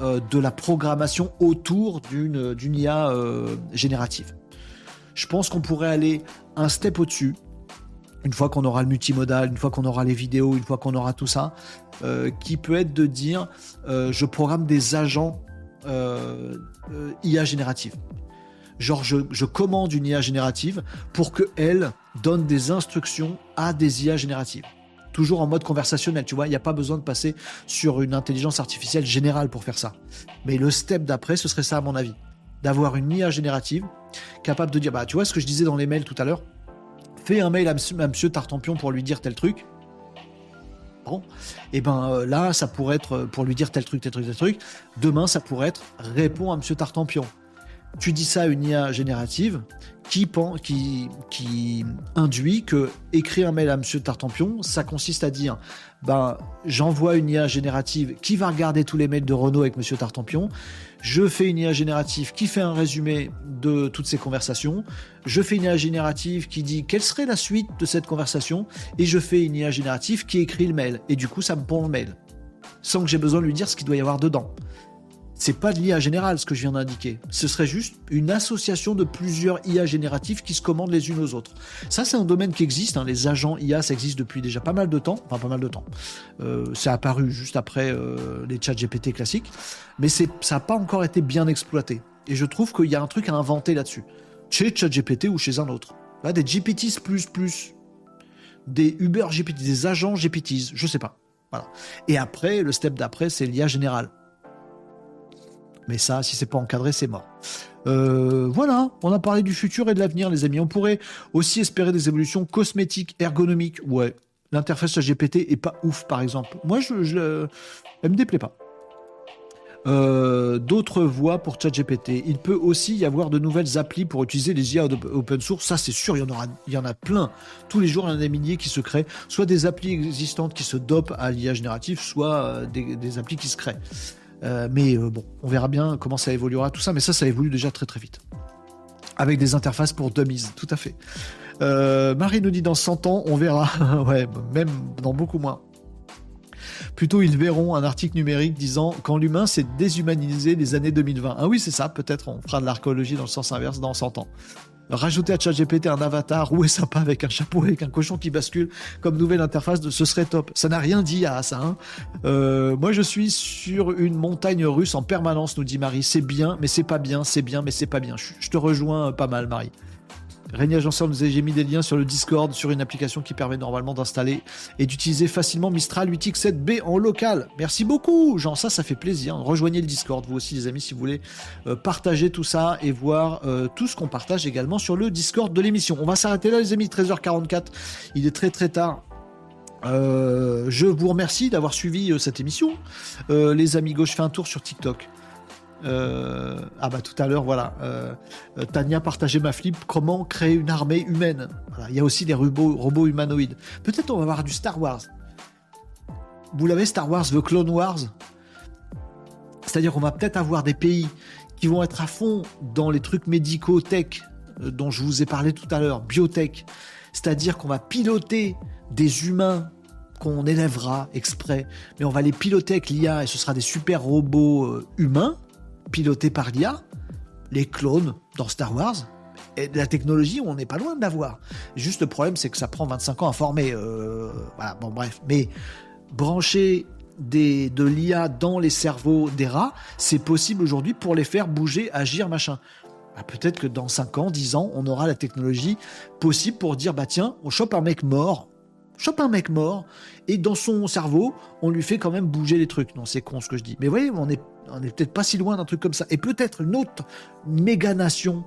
euh, de la programmation autour d'une, IA euh, générative. Je pense qu'on pourrait aller un step au-dessus, une fois qu'on aura le multimodal, une fois qu'on aura les vidéos, une fois qu'on aura tout ça, euh, qui peut être de dire je programme des agents IA générative. Genre, je, commande une IA générative pour qu'elle donne des instructions à des IA génératives. Toujours en mode conversationnel, tu vois, il n'y a pas besoin de passer sur une intelligence artificielle générale pour faire ça. Mais le step d'après, ce serait ça à mon avis. D'avoir une IA générative capable de dire, bah tu vois ce que je disais dans les mails tout à l'heure, fais un mail à monsieur Tartampion pour lui dire tel truc, Bon, et eh ben euh, là, ça pourrait être euh, pour lui dire tel truc, tel truc, tel truc. Demain, ça pourrait être réponds à Monsieur Tartampion. Tu dis ça à une IA générative qui, induit que écrire un mail à Monsieur Tartampion, ça consiste à dire ben, j'envoie une IA générative qui va regarder tous les mails de Renault avec Monsieur Tartampion. Je fais une IA générative qui fait un résumé de toutes ces conversations. Je fais une IA générative qui dit quelle serait la suite de cette conversation. Et je fais une IA générative qui écrit le mail. Et du coup, ça me pond le mail. Sans que j'ai besoin de lui dire ce qu'il doit y avoir dedans. C'est pas de l'IA générale ce que je viens d'indiquer. Ce serait juste une association de plusieurs IA génératifs qui se commandent les unes aux autres. Ça, c'est un domaine qui existe. Hein. Les agents IA, ça existe depuis déjà pas mal de temps. Enfin, pas mal de temps. Euh, c'est apparu juste après euh, les chats GPT classiques. Mais ça n'a pas encore été bien exploité. Et je trouve qu'il y a un truc à inventer là-dessus. Chez ChatGPT ou chez un autre. Des GPTs. Des Uber GPT, des agents GPTs, je sais pas. Voilà. Et après, le step d'après, c'est l'IA générale. Mais ça, si c'est pas encadré, c'est mort. Euh, voilà, on a parlé du futur et de l'avenir, les amis. On pourrait aussi espérer des évolutions cosmétiques, ergonomiques. Ouais, l'interface GPT est pas ouf, par exemple. Moi, je, je elle me déplaît pas. Euh, d'autres voies pour ChatGPT. Il peut aussi y avoir de nouvelles applis pour utiliser les IA open source. Ça, c'est sûr, il y en a plein. Tous les jours, il y en a des milliers qui se créent. Soit des applis existantes qui se dopent à l'IA génératif, soit euh, des, des applis qui se créent. Euh, mais euh, bon, on verra bien comment ça évoluera tout ça. Mais ça, ça évolue déjà très très vite. Avec des interfaces pour dummies, tout à fait. Euh, Marie nous dit dans 100 ans, on verra. ouais, même dans beaucoup moins. Plutôt, ils verront un article numérique disant quand l'humain s'est déshumanisé les années 2020. Ah oui, c'est ça, peut-être on fera de l'archéologie dans le sens inverse dans 100 ans. Rajouter à ChatGPT un avatar roué sympa avec un chapeau avec un cochon qui bascule comme nouvelle interface, ce serait top. Ça n'a rien dit à ça. Hein. Euh, moi, je suis sur une montagne russe en permanence, nous dit Marie. C'est bien, mais c'est pas bien. C'est bien, mais c'est pas bien. je te rejoins pas mal, Marie. Régnier Agenceur nous a j'ai mis des liens sur le Discord, sur une application qui permet normalement d'installer et d'utiliser facilement Mistral 8X7B en local. Merci beaucoup, Jean, ça, ça fait plaisir. Rejoignez le Discord, vous aussi, les amis, si vous voulez euh, partager tout ça et voir euh, tout ce qu'on partage également sur le Discord de l'émission. On va s'arrêter là, les amis, 13h44. Il est très très tard. Euh, je vous remercie d'avoir suivi cette émission. les amis, je fais un tour sur TikTok. Euh, ah bah tout à l'heure, voilà. Euh, euh, Tania partageait ma flip. Comment créer une armée humaine? Il y a aussi des robots, robots humanoïdes. Peut-être on va avoir du Star Wars. Vous l'avez Star Wars, The Clone Wars? C'est-à-dire qu'on va peut-être avoir des pays qui vont être à fond dans les trucs médicaux tech dont je vous ai parlé tout à l'heure, biotech. C'est-à-dire qu'on va piloter des humains qu'on élèvera exprès, mais on va les piloter avec l'IA et ce sera des super robots humains piloté par l'IA, les clones dans Star Wars, et la technologie, on n'est pas loin de l'avoir. Juste le problème, c'est que ça prend 25 ans à former. Euh, voilà, bon, bref. Mais brancher des, de l'IA dans les cerveaux des rats, c'est possible aujourd'hui pour les faire bouger, agir, machin. Bah, peut-être que dans 5 ans, 10 ans, on aura la technologie possible pour dire bah tiens, on chope un mec mort, chope un mec mort, et dans son cerveau, on lui fait quand même bouger les trucs. Non, c'est con ce que je dis. Mais vous voyez, on est on n'est peut-être pas si loin d'un truc comme ça. Et peut-être une autre méga nation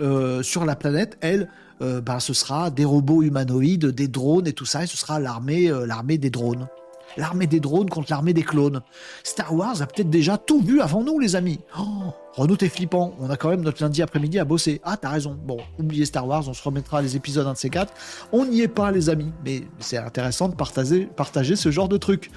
euh, sur la planète, elle, euh, bah, ce sera des robots humanoïdes, des drones et tout ça, et ce sera l'armée, euh, l'armée des drones. L'armée des drones contre l'armée des clones. Star Wars a peut-être déjà tout vu avant nous, les amis. Oh, Renault, t'es flippant. On a quand même notre lundi après-midi à bosser. Ah, t'as raison. Bon, oubliez Star Wars, on se remettra les épisodes 1 de ces quatre. On n'y est pas, les amis. Mais c'est intéressant de partager, partager ce genre de trucs.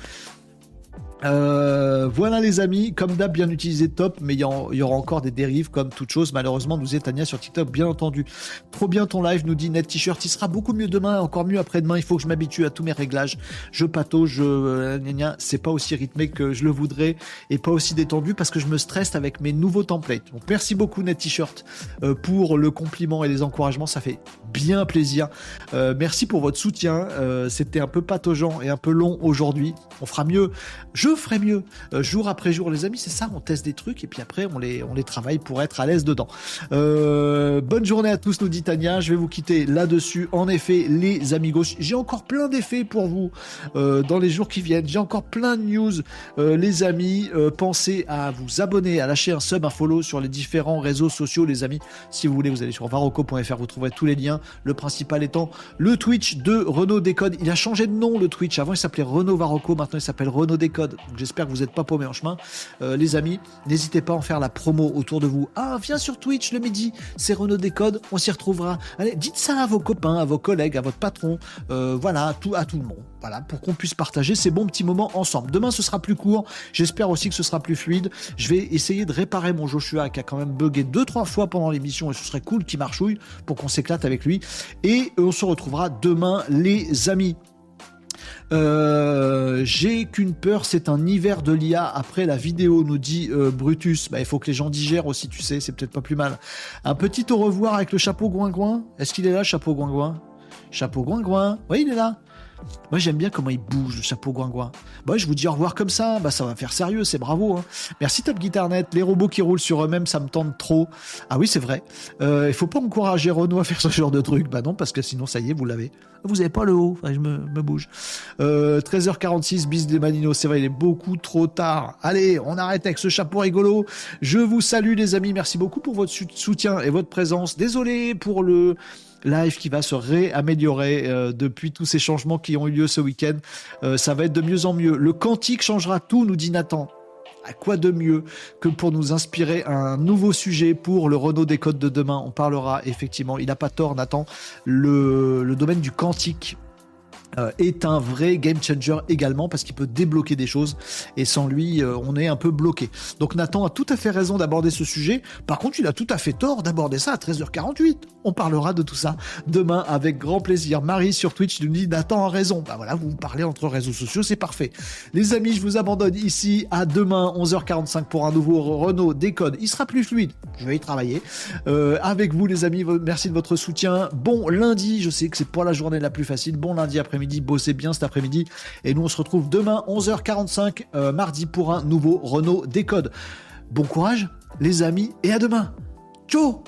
Euh, voilà les amis, comme d'hab, bien utilisé, top, mais il y, aura encore des dérives comme toute chose. Malheureusement, nous est Tania sur TikTok, bien entendu. Trop bien ton live, nous dit Net T-shirt. Il sera beaucoup mieux demain, encore mieux après-demain. Il faut que je m'habitue à tous mes réglages. Je patauge, je, euh, c'est pas aussi rythmé que je le voudrais et pas aussi détendu parce que je me stresse avec mes nouveaux templates. Merci beaucoup Net T-shirt euh, pour le compliment et les encouragements. Ça fait bien plaisir. merci pour votre soutien. C'était un peu pataugeant et un peu long aujourd'hui. On fera mieux. Je ferai mieux euh, jour après jour, les amis. C'est ça, on teste des trucs et puis après on les, travaille pour être à l'aise dedans. Euh, bonne journée à tous, nous dit Tania. Je vais vous quitter là-dessus. En effet, les amigos, j'ai encore plein d'effets pour vous euh, dans les jours qui viennent. J'ai encore plein de news, les amis. pensez à vous abonner, à lâcher un sub, un follow sur les différents réseaux sociaux, les amis. Si vous voulez, vous allez sur varoco.fr, vous trouverez tous les liens. Le principal étant le Twitch de Renault Décode. Il a changé de nom, le Twitch. Avant, il s'appelait Renault Varoco. Maintenant, il s'appelle Renault Décode. J'espère que vous n'êtes pas paumés en chemin. Euh, les amis, n'hésitez pas à en faire la promo autour de vous. Ah, viens sur Twitch le midi, c'est Renaud Décode, on s'y retrouvera. Allez, dites ça à vos copains, à vos collègues, à votre patron, euh, voilà, tout, à tout le monde. Voilà, pour qu'on puisse partager ces bons petits moments ensemble. Demain, ce sera plus court. J'espère aussi que ce sera plus fluide. Je vais essayer de réparer mon Joshua qui a quand même bugué deux, trois fois pendant l'émission et ce serait cool qu'il marchouille pour qu'on s'éclate avec lui. Et on se retrouvera demain, les amis. Euh, j'ai qu'une peur, c'est un hiver de l'IA après la vidéo, nous dit euh, Brutus. Bah, il faut que les gens digèrent aussi, tu sais, c'est peut-être pas plus mal. Un petit au revoir avec le chapeau goingouin. Est-ce qu'il est là, chapeau goingouin Chapeau goingouin. Oui, il est là. Moi, j'aime bien comment il bouge, le chapeau goingouin. Bah, je vous dis au revoir comme ça. Bah, ça va faire sérieux, c'est bravo. Hein. Merci Top Guitarnet. Les robots qui roulent sur eux-mêmes, ça me tente trop. Ah oui, c'est vrai. Euh, il faut pas encourager Renault à faire ce genre de truc. Bah non, parce que sinon, ça y est, vous l'avez. Vous avez pas le haut. Enfin, je me, bouge. 13h46, euh, bis des Manino. C'est vrai, il est beaucoup trop tard. Allez, on arrête avec ce chapeau rigolo. Je vous salue, les amis. Merci beaucoup pour votre soutien et votre présence. Désolé pour le live qui va se réaméliorer euh, depuis tous ces changements qui ont eu lieu ce week-end. Euh, ça va être de mieux en mieux. Le quantique changera tout, nous dit Nathan. À quoi de mieux que pour nous inspirer un nouveau sujet pour le Renault des codes de demain? On parlera effectivement, il n'a pas tort Nathan, le, domaine du quantique euh, est un vrai game changer également parce qu'il peut débloquer des choses et sans lui on est un peu bloqué. Donc Nathan a tout à fait raison d'aborder ce sujet. Par contre il a tout à fait tort d'aborder ça à 13h48. On parlera de tout ça demain avec grand plaisir. Marie sur Twitch nous dit Nathan a raison. Bah voilà, vous parlez entre réseaux sociaux, c'est parfait. Les amis, je vous abandonne ici à demain 11h45 pour un nouveau Renault Décode. Il sera plus fluide. Je vais y travailler. Euh, avec vous les amis, merci de votre soutien. Bon lundi, je sais que c'est pas la journée la plus facile. Bon lundi après-midi midi bossez bien cet après-midi. Et nous, on se retrouve demain, 11h45, euh, mardi, pour un nouveau Renault Décode. Bon courage, les amis, et à demain. Ciao